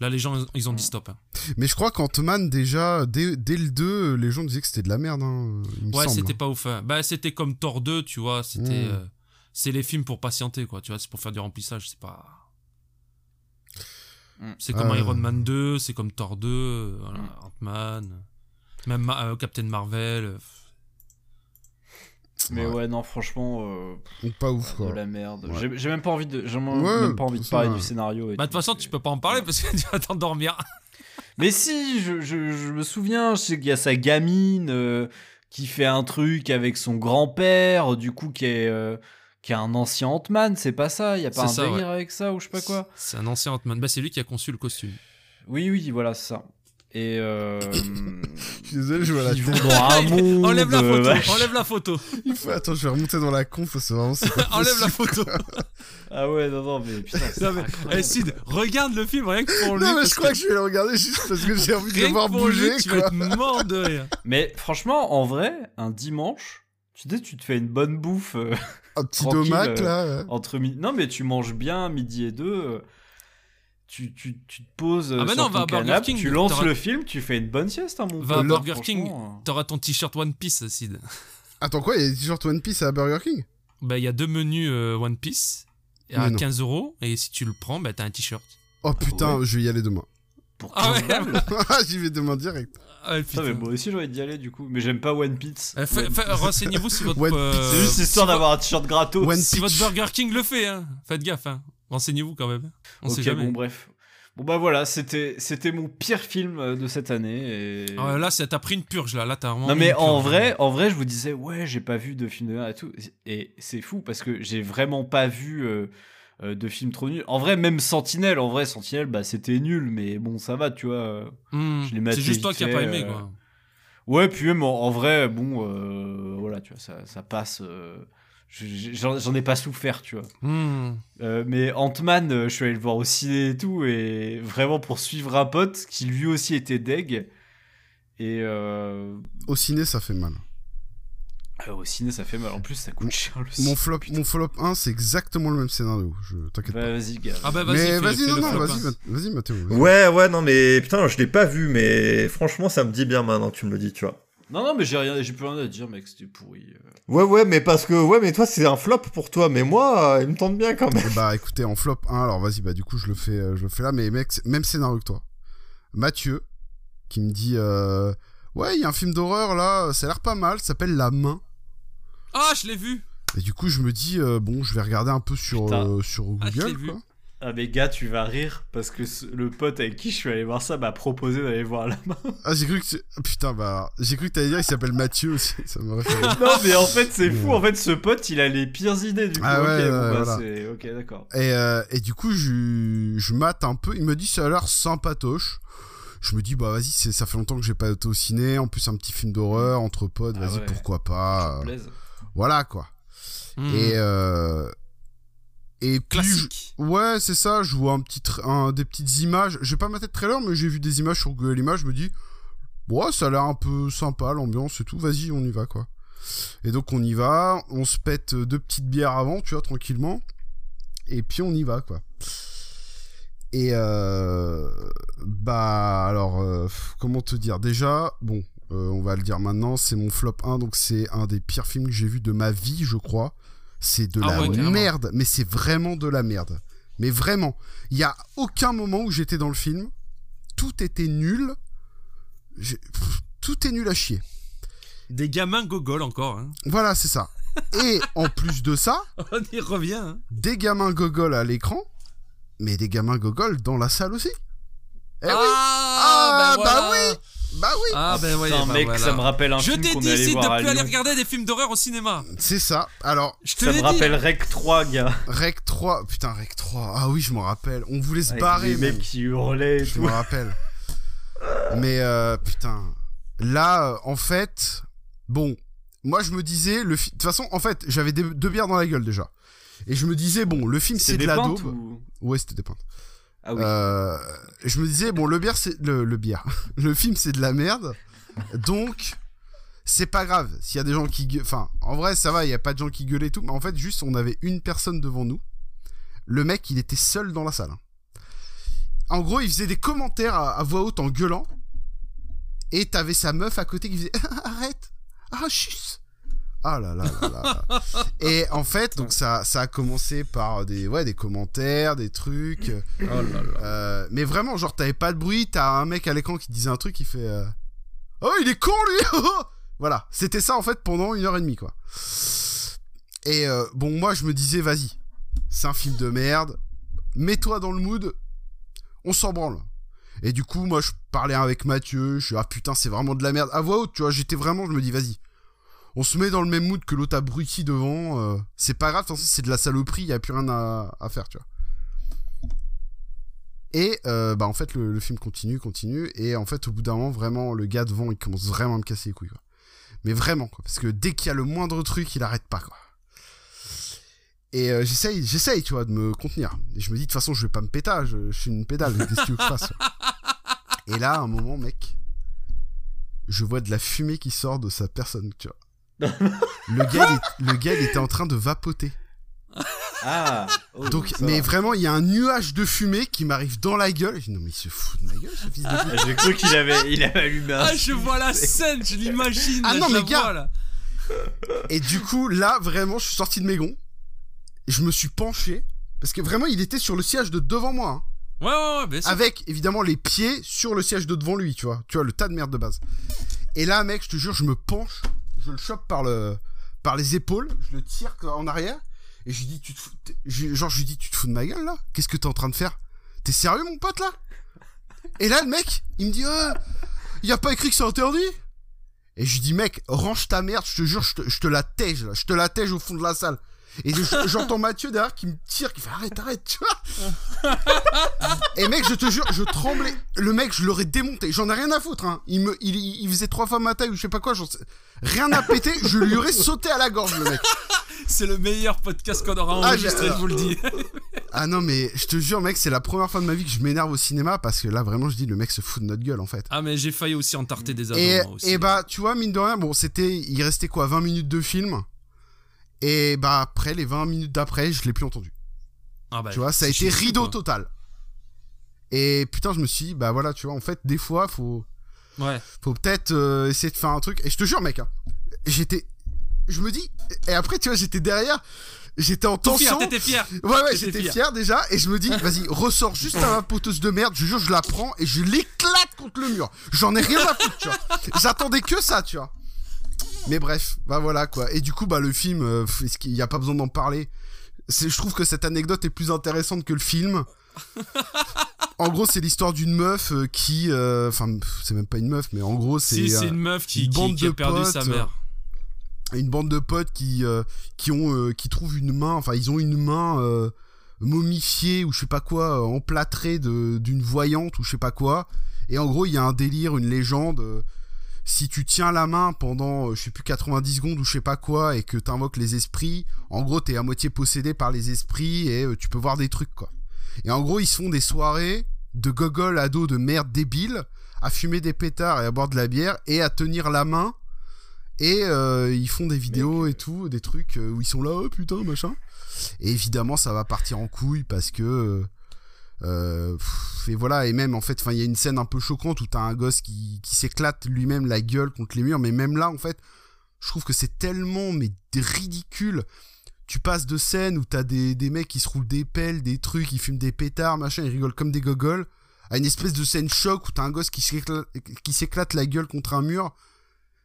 Là, les gens, ils ont dit stop. hein. Mais je crois qu'Ant-Man déjà dès, dès le 2, les gens disaient que c'était de la merde. Hein, il Ouais, c'était pas ouf. hein. Bah, c'était comme Thor 2, tu vois. C'était. Mm. euh, c'est les films pour patienter, quoi. Tu vois, c'est pour faire du remplissage, c'est pas. Mm. C'est comme Ouais. Iron Man 2, c'est comme Thor 2, euh, voilà. Ant-Man, même Ma- euh, Captain Marvel. euh, Mais Ouais. ouais, non, franchement, euh, pas ouf de quoi. la merde. Ouais. J'ai- même pas envie de, j'ai même Ouais, même pas envie de parler du scénario. et Bah, de tout, toute façon, tu peux pas en parler parce que tu vas t'endormir. Mais si, je, je- je me souviens, je sais qu'il y a sa gamine euh, qui fait un truc avec son grand-père, du coup, qui est, euh, qui est un ancien Ant-Man, c'est pas ça? Il y a pas un ça, délire avec ça ou je sais pas quoi? C'est un ancien Ant-Man. Bah, c'est lui qui a conçu le costume. Oui, oui, voilà, c'est ça. Et euh, Je suis désolé, je vois la ils vont tête. dans un monde. enlève la photo, vache. enlève la photo, Il faut... Attends, je vais remonter dans la conf, c'est vraiment... c'est pas enlève la possible. photo. Ah ouais, non, non, mais putain, c'est Non, mais, incroyable. eh, Sid, regarde le film rien que pour lui. Non, mais parce je crois que je vais le regarder juste parce que j'ai envie de le rien que voir pour lui, bouger, tu quoi. vas être mort de rire. Mais franchement, en vrai, un dimanche, tu sais, tu te fais une bonne bouffe. euh, Un petit Tranquille, domac, euh, là. ouais. entre midi. Non, mais tu manges bien midi et deux. euh, Tu, tu, tu te poses Ah bah sur non, ton va à Burger canapé, King, tu lances le film, tu fais une bonne sieste, hein, mon Va à Burger King, euh. t'auras ton t-shirt One Piece, Sid. Attends, quoi Il y a des t-shirts One Piece à Burger King? Bah, il y a deux menus euh, One Piece à non. 15 euros, et si tu le prends, bah, t'as un t-shirt. Oh putain, ouais. je vais y aller demain. Pour Ah 15 ouais, balles. J'y vais demain direct. Ah, Putain, mais moi aussi, j'ai envie d'y aller, du coup. Mais j'aime pas One Piece. Euh, Piece. Renseignez-vous si votre, One euh, Piece. C'est juste histoire vo- d'avoir un t-shirt gratos. One Si votre. Burger King le fait, hein. Faites gaffe, hein. Renseignez-vous quand même. On sait jamais. bon, bref. Bon, bah voilà, c'était c'était mon pire film euh, de cette année. Et... Ah, là, t'as pris une purge, là. Là, t'as vraiment. Non mais en purge. vrai, en vrai, je vous disais ouais, j'ai pas vu de film de merde et tout, et c'est fou parce que j'ai vraiment pas vu euh, euh, de film trop nul. En vrai, même Sentinelle, en vrai, Sentinelle, bah c'était nul, mais bon, ça va, tu vois. Hmm. C'est juste toi qui as pas aimé, euh, quoi. Ouais, puis même en, en vrai, bon, euh, voilà, tu vois, ça, ça passe. euh, J'en ai pas souffert, tu vois. Hmm. Euh, mais Ant-Man, euh, je suis allé le voir au ciné et tout, et vraiment pour suivre un pote qui lui aussi était deg. Et euh, Au ciné, ça fait mal. au ciné, ça fait mal. En plus, ça coûte cher le Mon ciné. flop, mon flop 1, c'est exactement le même scénario. Je t'inquiète Bah, pas. vas-y, gars. Ah bah vas-y, Mais vas-y, non, vas-y, va- vas-y, Mathéo. vas-y. Ouais, ouais, non, mais putain, je l'ai pas vu, mais franchement, ça me dit bien maintenant tu me le dis, tu vois. Non, non, mais j'ai rien, j'ai plus rien à dire, mec, c'était pourri. euh. Ouais, ouais, mais parce que, ouais, mais toi, c'est un flop pour toi, mais moi, euh, il me tente bien quand même. Eh Bah écoutez, en flop 1, alors vas-y, bah du coup je le fais, euh, je le fais là, mais mec, c'est- même scénario que toi. Mathieu, qui me dit, euh, ouais, il y a un film d'horreur là, ça a l'air pas mal, ça s'appelle La Main. Ah, je l'ai vu. Et du coup je me dis, euh, bon, je vais regarder un peu sur, Putain. euh, sur Ah, Google, vu. quoi. Ah, mais gars, tu vas rire parce que ce- le pote avec qui je suis allé voir ça m'a proposé d'aller voir la main. Ah j'ai cru que, tu- ah, putain, bah, j'ai cru que t'allais dire, il s'appelle Mathieu aussi, ça m'aurait fait rire. non, mais en fait, c'est fou. Ouais. En fait, ce pote, il a les pires idées du coup. Ah ok, ouais, bon, ouais, bah, voilà. Ok, d'accord. Et, euh, et du coup, je, je mate un peu. Il me dit ça a l'air sympatoche. Je me dis, bah vas-y, c'est- ça fait longtemps que j'ai pas été au ciné. En plus, un petit film d'horreur entre potes, Ah vas-y, ouais. pourquoi pas. Blaise. Voilà quoi. Hmm. Et, euh, et puis, Classique. ouais, c'est ça. Je vois un petit un, des petites images. J'ai pas maté de trailer, mais j'ai vu des images sur Google Images. Je me dis, ouais, ça a l'air un peu sympa, l'ambiance et tout. Vas-y, on y va quoi. Et donc, on y va. On se pète deux petites bières avant, tu vois, tranquillement. Et puis, on y va quoi. Et euh, bah alors euh, comment te dire? Déjà bon euh, on va le dire maintenant c'est mon flop 1 donc c'est un des pires films que j'ai vu de ma vie je crois c'est de Ah la ouais, merde mais c'est vraiment de la merde mais vraiment il y a aucun moment où j'étais dans le film tout était nul pff, tout est nul à chier Des gamins gogol encore. hein. voilà c'est ça et en plus de ça On y revient. hein. des gamins gogol à l'écran mais des gamins gogol dans la salle aussi eh oui Ah, Ah, ben bah voilà. Bah oui Ah ben ouais, Putain, bah mec, voilà. ça me rappelle un Je film t'ai qu'on dit est allé ici de voir plus aller regarder des films d'horreur au cinéma. c'est ça alors Je te Ça me dit. rappelle Rec 3, gars. Rec 3, putain, Rec 3, ah oui, je m'en rappelle. On voulait se Avec barrer, les mais mecs qui hurlaient et je me rappelle. mais euh, putain, là, euh, en fait, bon, moi je me disais, le fi- de toute façon, en fait, j'avais deux bières dans la gueule déjà. Et je me disais, bon, le film c'est de la daube. ou... Ouais, c'était des pintes. Ah. Euh, je me disais, bon, le bière, c'est. Le, le film, c'est de la merde. Donc, c'est pas grave. S'il y a des gens qui. Enfin, en vrai, ça va, il y a pas de gens qui gueulaient et tout. Mais en fait, juste, on avait une personne devant nous. Le mec, il était seul dans la salle. En gros, il faisait des commentaires à, à voix haute en gueulant. Et t'avais sa meuf à côté qui faisait Arrête Ah, chut Ah là là là là là. Et en fait, donc ça, ça a commencé par des, ouais, des commentaires, des trucs. Oh là là. Euh, mais vraiment, genre, t'avais pas de bruit, t'as un mec à l'écran qui disait un truc, il fait euh, Oh, il est con lui Voilà, c'était ça en fait pendant une heure et demie, quoi. Et euh, bon, moi je me disais, vas-y, c'est un film de merde, mets-toi dans le mood, on s'en branle. Et du coup, moi je parlais avec Mathieu, je suis ah putain, c'est vraiment de la merde. À voix haute, tu vois, j'étais vraiment, je me dis, vas-y. On se met dans le même mood que l'autre abruti devant. euh, c'est pas grave, c'est de la saloperie, y a plus rien à, faire, tu vois. Et euh, bah en fait le, film continue, continue, et en fait au bout d'un moment vraiment le gars devant il commence vraiment à me casser les couilles quoi. Mais vraiment quoi, parce que dès qu'il y a le moindre truc il arrête pas quoi. Et euh, j'essaye, j'essaye tu vois de me contenir. Et je me dis de toute façon je vais pas me péter, je, suis une pédale, qu'est-ce que tu que je fasse. Et là à un moment mec, je vois de la fumée qui sort de sa personne tu vois. Le gars, il est- le gars il était en train de vapoter. Ah oh, Donc, mais va. vraiment, il y a un nuage de fumée qui m'arrive dans la gueule. Je dis, non, mais il se fout de ma gueule, ce fils de pute. J'ai cru qu'il avait, il avait allumé un Ah, je vois la scène, je l'imagine. Ah non, je mais la gars. vois, là. Et du coup, là, vraiment, je suis sorti de mes gonds. Et je me suis penché. Parce que vraiment, il était sur le siège de devant moi. hein. Ouais, ouais, ouais, bien sûr. avec, évidemment, les pieds sur le siège de devant lui, tu vois. Tu vois, le tas de merde de base. Et là, mec, je te jure, je me penche. Je le chope par, le, par les épaules. Je le tire en arrière. Et je lui dis, tu te fous, genre, je lui dis, tu te fous de ma gueule, là? Qu'est-ce que t'es en train de faire? T'es sérieux, mon pote, là? Et là, le mec, il me dit, ah, y a pas écrit que c'est interdit? Et je lui dis, mec, range ta merde, je te jure, je te, la. Je te la tège au fond de la salle. Et je- j'entends Mathieu derrière qui me tire, qui fait arrête, arrête, tu vois. Et mec, je te jure, je tremblais. Le mec, je l'aurais démonté. J'en ai rien à foutre, hein. Il me, il, il faisait trois fois ma taille ou je sais pas quoi. sais- Rien à péter. Je lui aurais sauté à la gorge, le mec. C'est le meilleur podcast qu'on aura Ah, enregistré, j'ai- je vous le dis. Ah non, mais je te jure, mec, c'est la première fois de ma vie que je m'énerve au cinéma parce que là, vraiment, je dis, le mec se fout de notre gueule, en fait. Ah, mais j'ai failli aussi entarter des ados, Et, aussi. et bah, tu vois, mine de rien, bon, c'était, il restait quoi, 20 minutes de film? Et bah, après, les 20 minutes d'après, je l'ai plus entendu. Ah bah, tu vois, ça a été rideau quoi. total. Et putain, je me suis dit, bah voilà, tu vois, en fait, des fois, faut, Ouais. faut peut-être euh, essayer de faire un truc. Et je te jure, mec, hein, j'étais, je me dis, et après, tu vois, j'étais derrière, j'étais en tension. t'étais fier. Ouais, ouais, j'étais fier. fier déjà, et je me dis, vas-y, ressors juste à ma poteuse de merde, je jure, je la prends et je l'éclate contre le mur. J'en ai rien à foutre, tu vois. J'attendais que ça, tu vois. Mais bref, bah voilà quoi. Et du coup, bah le film, euh, pff, est-ce qu'il n'y a pas besoin d'en parler? Je trouve que cette anecdote est plus intéressante que le film. En gros, c'est l'histoire d'une meuf euh, qui, euh, enfin, c'est même pas une meuf, mais en gros, c'est Si, euh, c'est une meuf qui, une bande qui de perdu sa potes, mère. une bande de potes qui euh, qui ont euh, qui trouvent une main enfin ils ont une main euh, momifiée ou je sais pas quoi euh, emplâtrée d'une voyante ou je sais pas quoi et en gros il y a un délire une légende euh, si tu tiens la main pendant euh, je sais plus 90 secondes ou je sais pas quoi et que t'invoques les esprits en gros t'es à moitié possédé par les esprits et euh, tu peux voir des trucs quoi et en gros ils se font des soirées de gogol ados de merde débile à fumer des pétards et à boire de la bière et à tenir la main et euh, ils font des vidéos et tout, des trucs où ils sont là, oh putain, machin. Et évidemment, ça va partir en couille parce que euh, et voilà, et même en fait, il y a une scène un peu choquante où t'as un gosse qui, qui s'éclate lui-même la gueule contre les murs, mais même là, en fait, je trouve que c'est tellement mais ridicule. Tu passes de scènes où t'as des, des mecs qui se roulent des pelles, des trucs, ils fument des pétards, machin, ils rigolent comme des gogoles, à une espèce de scène choc où t'as un gosse qui s'éclate, qui s'éclate la gueule contre un mur.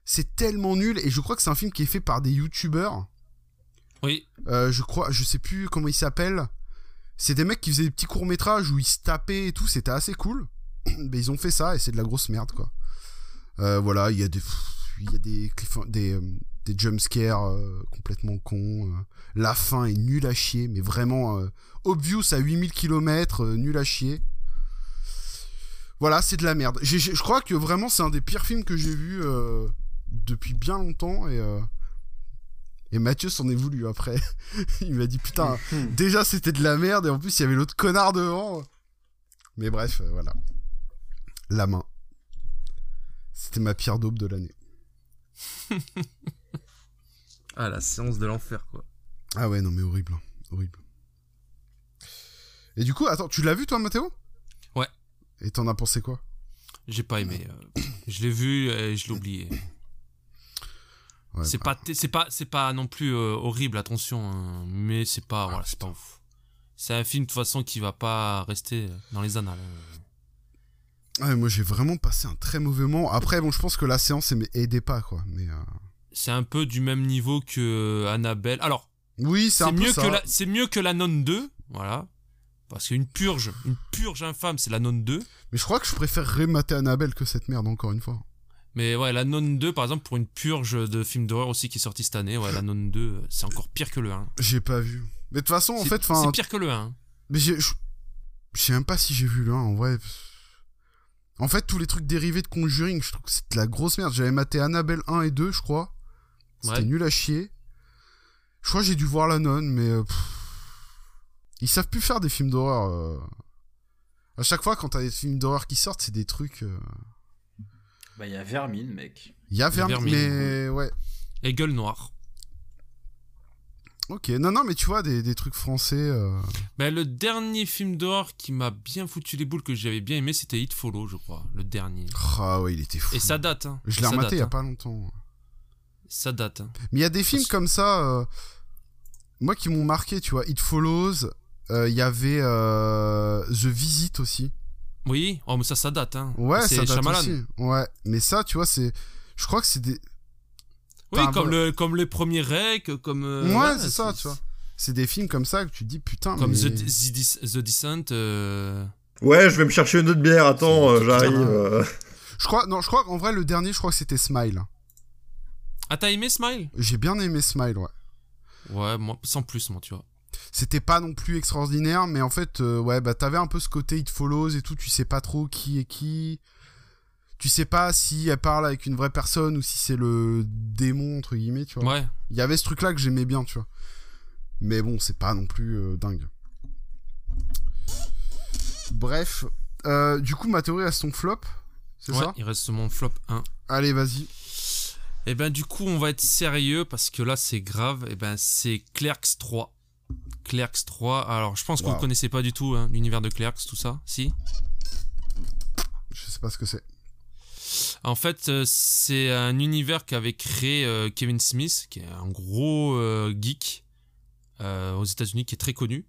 C'est tellement nul, et je crois que c'est un film qui est fait par des youtubeurs. Oui. Euh, je crois, je sais plus comment ils s'appellent. C'est des mecs qui faisaient des petits courts métrages où ils se tapaient et tout, c'était assez cool. Mais ils ont fait ça et c'est de la grosse merde quoi. Euh, voilà, il y a des, il y a des, euh, jumpscares euh, complètement cons. La fin est nulle à chier, mais vraiment obvious à 8000 km, nul à chier. Voilà, c'est de la merde. Je crois que vraiment c'est un des pires films que j'ai vu depuis bien longtemps et et Mathieu s'en est voulu après. Il m'a dit putain, déjà c'était de la merde et en plus il y avait l'autre connard devant. Mais bref, euh, voilà. La main. C'était ma pire daube de l'année. Ah, la séance de l'enfer, quoi. Ah ouais, non mais horrible. hein. Horrible. Et du coup, attends, tu l'as vu toi Mathéo? Ouais. Et t'en as pensé quoi? J'ai pas aimé. euh, je l'ai vu et je l'ai oublié. Ouais, c'est bah, pas, c'est pas, c'est pas non plus euh, horrible, attention, hein, mais c'est pas, voilà, c'est pas ouf. C'est un film de toute façon qui va pas rester dans les annales. ouais, moi j'ai vraiment passé un très mauvais moment. Après, bon, je pense que la séance aidait pas quoi. Mais euh, C'est un peu du même niveau que Annabelle. Alors, oui, c'est mieux ça. que la, c'est mieux que la nonne 2, voilà. Parce qu'une purge, une purge infâme, c'est la nonne 2. Mais je crois que je préférerais mater Annabelle que cette merde encore une fois. Mais ouais, la nonne 2, par exemple, pour une purge de film d'horreur aussi qui est sorti cette année, ouais, la nonne 2, euh, c'est encore pire que le 1. J'ai pas vu. Mais de toute façon, en fait, c'est pire que le 1. Mais j'ai- je je sais même pas si j'ai vu le 1 en vrai. En fait, tous les trucs dérivés de Conjuring, je trouve que c'est de la grosse merde. J'avais maté Annabelle 1 et 2, je crois. C'était Ouais. nul à chier. Je crois que j'ai dû voir la nonne, mais. euh, pff, Ils savent plus faire des films d'horreur. euh. À chaque fois, quand t'as des films d'horreur qui sortent, c'est des trucs. euh, Bah, il y a Vermine, mec. Il y a Vermine, mais ouais. Et gueule noire. Ok, non, non, mais tu vois, des, des trucs français. euh, Ben, le dernier film d'horreur qui m'a bien foutu les boules, que j'avais bien aimé, c'était Hit Follow, je crois. Le dernier. Ah ouais, il était fou. Et ça date, hein. Je l'ai rematé date, il y a hein. pas longtemps. Ça date, hein. Mais il y a des films Parce- comme ça, euh, moi qui m'ont marqué, tu vois, It Follows, euh, il y avait euh, The Visit aussi. Oui, oh, mais ça, ça date, hein. Ouais, c'est ça date Shyamalan. aussi. Ouais, mais ça, tu vois, c'est... Je crois que c'est des... Oui, Enfin, comme, voilà. le, comme les premiers Rec, comme. euh, ouais, c'est ça, tu vois. C'est des films comme ça que tu te dis, putain, Comme mais... The, The, Descent. euh, Ouais, je vais me chercher une autre bière, attends, euh, j'arrive. euh. Je crois, non, je crois qu'en vrai, le dernier, je crois que c'était Smile. Ah, t'as aimé Smile? J'ai bien aimé Smile, ouais. Ouais, moi, sans plus, moi, tu vois. C'était pas non plus extraordinaire, mais en fait, euh, ouais, bah t'avais un peu ce côté It Follows et tout, tu sais pas trop qui est qui. Tu sais pas si elle parle avec une vraie personne ou si c'est le démon, entre guillemets, tu vois. Ouais. Il y avait ce truc-là que j'aimais bien, tu vois. Mais bon, c'est pas non plus euh, dingue. Bref, euh, du coup, ma théorie reste son flop, c'est Ouais, ça? il reste mon flop 1. Allez, vas-y. Et ben du coup, on va être sérieux parce que là, c'est grave. Et ben c'est Clerks 3. Clerks 3. Alors, je pense que vous connaissez pas du tout hein, l'univers de Clerks, tout ça. Si? Je sais pas ce que c'est. En fait, euh, c'est un univers qu'avait créé euh, Kevin Smith, qui est un gros euh, geek aux États-Unis, qui est très connu.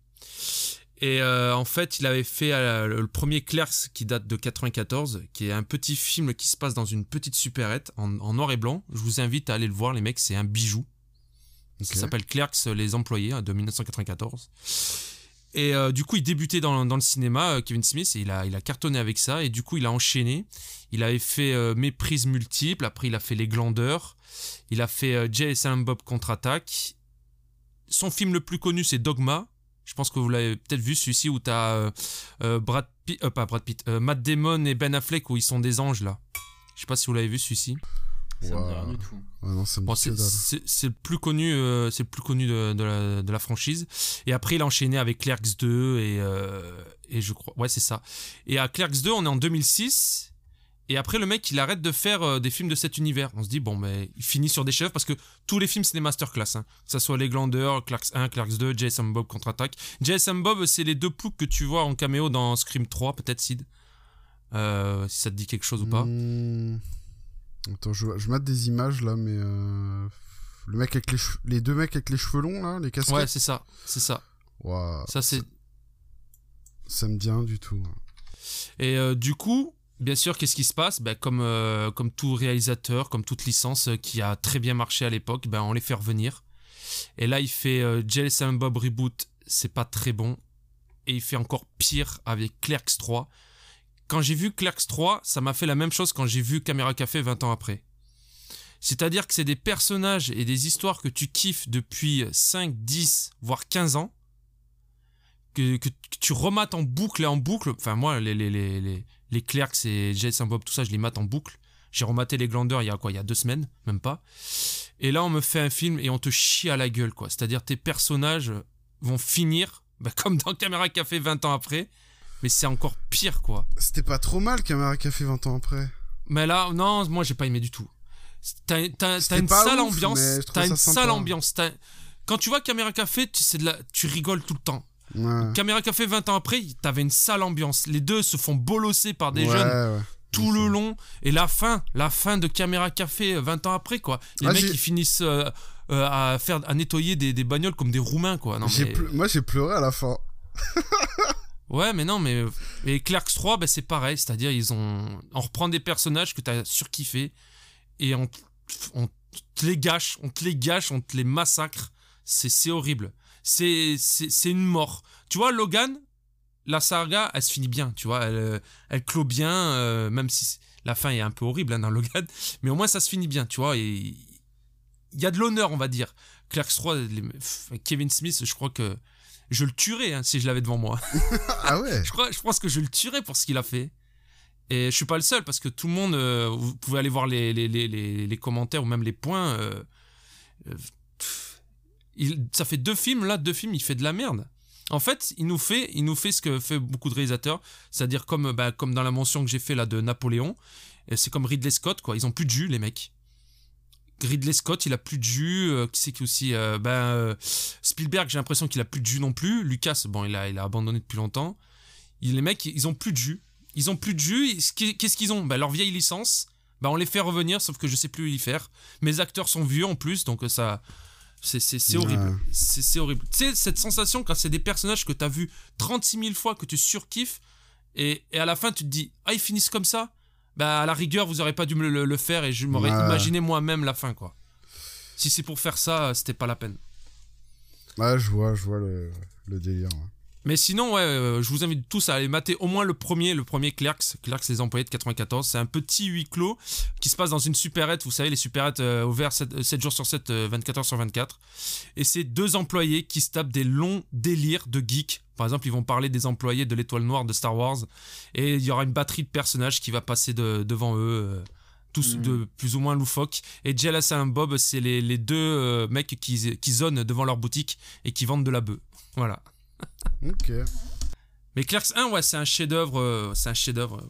Et en fait, il avait fait le premier Clerks qui date de 94, qui est un petit film qui se passe dans une petite supérette en, en noir et blanc. Je vous invite à aller le voir, les mecs, c'est un bijou. Ok. Ça s'appelle Clerks, les employés, hein, de 1994. Et euh, du coup, il débutait dans, dans le cinéma, euh, Kevin Smith, et il a, il a cartonné avec ça. Et du coup, il a enchaîné. Il avait fait euh, Méprise multiple. Après, il a fait Les Glandeurs. Il a fait euh, et Bob contre-attaque. Son film le plus connu, c'est Dogma. Je pense que vous l'avez peut-être vu, celui-ci où t'as euh, euh, Brad Pitt, euh, pas Brad Pitt, euh, Matt Damon et Ben Affleck où ils sont des anges là. Je sais pas si vous l'avez vu celui-ci. Ça me dit Wow. rien du tout. Ouais, non, ça me Bon, dit c'est le plus connu, euh, c'est le plus connu de, de la, de la franchise. Et après, il a enchaîné avec Clerks 2 et, euh, et je crois, ouais, c'est ça. Et à Clerks 2, on est en 2006. Et après, le mec, il arrête de faire euh, des films de cet univers. On se dit, bon, mais il finit sur des chefs parce que tous les films, c'est des masterclass. Hein. Que ça soit Les Glandeurs, Clarks 1, Clarks 2, Jason Bob contre-attaque. Jason Bob, c'est les deux ploucs que tu vois en caméo dans Scream 3, peut-être, Sid. Euh, si ça te dit quelque chose ou pas. Hmm. Attends, je, je mate des images là, mais. euh, Le mec avec les, cheveux- les deux mecs avec les cheveux longs là, les casquettes. Ouais, c'est ça. C'est ça. Ouah, Ça, c'est. ça me dit rien du tout. Et euh, du coup, bien sûr, qu'est-ce qui se passe? Ben, comme, euh, comme tout réalisateur, comme toute licence qui a très bien marché à l'époque, ben, on les fait revenir. Et là, il fait euh, Bob Reboot, c'est pas très bon. Et il fait encore pire avec Clerks 3. Quand j'ai vu Clerks 3, ça m'a fait la même chose quand j'ai vu Camera Café 20 ans après. C'est-à-dire que c'est des personnages et des histoires que tu kiffes depuis 5, 10, voire 15 ans. Que, tu remates en boucle et en boucle. Enfin, moi, les, Clerks et Jason Bob, tout ça, je les mate en boucle. J'ai rematé les glandeurs il y a quoi Il y a deux semaines, même pas. Et là, on me fait un film et on te chie à la gueule, quoi. C'est-à-dire, tes personnages vont finir bah, comme dans Caméra Café 20 ans après. Mais c'est encore pire, quoi. C'était pas trop mal Camera Café 20 ans après. Mais là, non, moi j'ai pas aimé du tout. T'as, une sale ouf, ambiance. T'as une sale ambiance. Quand tu vois Caméra Café, tu, de la... tu rigoles tout le temps. Ouais. Caméra Café 20 ans après, t'avais une sale ambiance. Les deux se font bolosser par des ouais, jeunes ouais. tout le long. Et la fin, la fin de Caméra Café euh, 20 ans après, quoi. Les Ah, mecs, ils finissent euh, euh, à, faire, à nettoyer des, des bagnoles comme des Roumains, quoi. Non, J'ai mais... ple- Moi j'ai pleuré à la fin. Ouais, mais non, mais. Et Clerks 3, ben, c'est pareil. C'est-à-dire, ils ont. On reprend des personnages que t'as surkiffé et on, on te les gâche, on te les gâche, on te les massacre. C'est horrible. C'est une mort. Tu vois, Logan, la saga, elle se finit bien, tu vois. Elle, euh, elle clôt bien, euh, même si la fin est un peu horrible hein, dans Logan. Mais au moins, ça se finit bien, tu vois. Et il y a de l'honneur, on va dire. Clerks 3, les- pff, Kevin Smith, je crois que je le tuerais hein, si je l'avais devant moi. ah ouais. Je, crois, je pense que je le tuerais pour ce qu'il a fait. Et je suis pas le seul parce que tout le monde, euh, vous pouvez aller voir les, les, les, les, commentaires ou même les points. euh, euh, pff, il, ça fait deux films, là, deux films, il fait de la merde. En fait, il nous fait, il nous fait ce que fait beaucoup de réalisateurs, c'est-à-dire comme, bah, comme dans la mention que j'ai fait là de Napoléon, c'est comme Ridley Scott, quoi. Ils ont plus de jus, les mecs. Ridley Scott, il a plus de jus. euh, qui c'est qui aussi euh, ben, euh, Spielberg, j'ai l'impression qu'il a plus de jus non plus. Lucas, bon, il a, il a abandonné depuis longtemps. Il- les mecs, ils ont plus de jus. Ils ont plus de jus. Qu'est-ce qu'ils ont? Ben, Leur vieille licence, ben, on les fait revenir, sauf que je sais plus y faire. Mes acteurs sont vieux en plus, donc ça. C'est horrible. C'est horrible. Tu sais, cette sensation quand c'est des personnages que tu as vus 36 000 fois, que tu surkiffes, et, et à la fin tu te dis, ah, ils finissent comme ça? Bah, à la rigueur, vous aurez pas dû me le, le faire et je m'aurais Ouais. imaginé moi-même la fin, quoi. Si c'est pour faire ça, c'était pas la peine. Ouais, je vois, je vois le, le délire. ouais. Mais sinon, ouais, euh, je vous invite tous à aller mater au moins le premier, le premier Clerks, Clerks les employés de 94. C'est un petit huis clos qui se passe dans une supérette. Vous savez, les supérettes euh, ouvertes 7, jours sur 7, euh, 24 heures sur 24. Et c'est deux employés qui se tapent des longs délires de geeks. Par exemple, ils vont parler des employés de l'étoile noire de Star Wars. Et il y aura une batterie de personnages qui va passer de- devant eux. euh, tous Mhm. de plus ou moins loufoques. Et Jealous et Bob, c'est les, les deux euh, mecs qui, qui zonent devant leur boutique et qui vendent de la bœuf. Voilà. Ok. Mais Clerks 1, ouais, c'est un chef-d'œuvre. euh, c'est un chef-d'œuvre.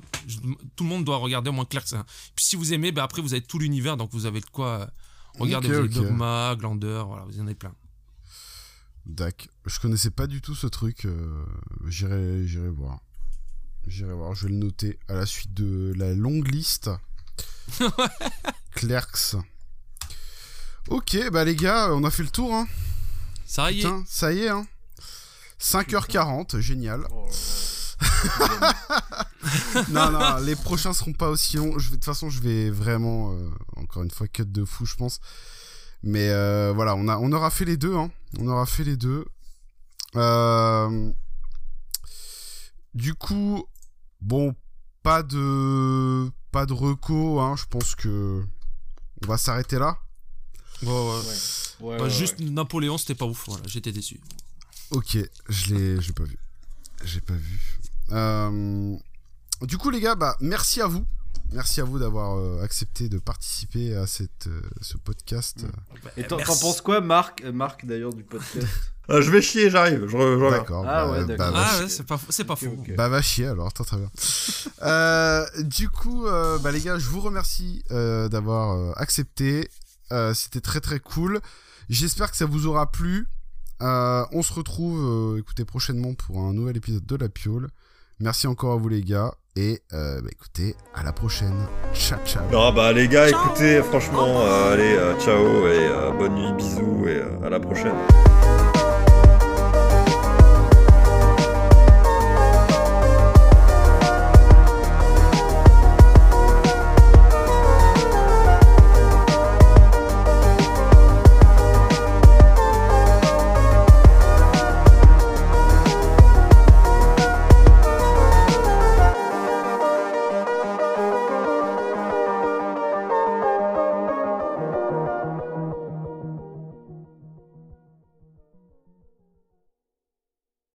Tout le monde doit regarder au moins Clerks 1. Puis si vous aimez, bah après vous avez tout l'univers, donc vous avez de quoi euh, regarder. Vous avez. Dogma, Glander, voilà, vous en avez plein. Dac. Je connaissais pas du tout ce truc. euh, J'irai, j'irai voir. J'irai voir. Je vais le noter à la suite de la longue liste. Clerks. Ok, bah les gars, on a fait le tour. Hein. Ça y est. Putain, ça y est. Hein. 5h40, génial. Oh non, non, les prochains seront pas aussi longs. Je vais, de toute façon, je vais vraiment, euh, encore une fois, cut de fou, je pense. Mais euh, voilà, on, a, on aura fait les deux. Hein. On aura fait les deux. Euh, du coup, bon, pas de, pas de reco. Hein. Je pense que on va s'arrêter là. Ouais, ouais. Ouais. Ouais, Bah, ouais, juste ouais. Napoléon, c'était pas ouf. Voilà, j'étais déçu. Ok, je l'ai, pas vu. J'ai pas vu. Euh, du coup, les gars, bah, merci à vous. Merci à vous d'avoir euh, accepté de participer à cette, euh, ce podcast. Et t'en penses quoi, Marc, euh, Marc d'ailleurs, du podcast Euh, je vais chier, j'arrive. Je, je. D'accord. Ah bah, ouais, bah, d'accord. va Ah chier. ouais, c'est pas, fou- c'est pas fou. Bah va chier alors, très très bien. Euh, du coup, euh, bah les gars, je vous remercie euh, d'avoir euh, accepté. Euh, C'était très très cool. J'espère que ça vous aura plu. Euh, on se retrouve, euh, écoutez, prochainement pour un nouvel épisode de La Piole. Merci encore à vous les gars. Et euh, bah, écoutez, à la prochaine. Ciao ciao. Non, bah les gars, Ciao. écoutez, franchement, euh, allez, euh, ciao et euh, bonne nuit, bisous et euh, à la prochaine.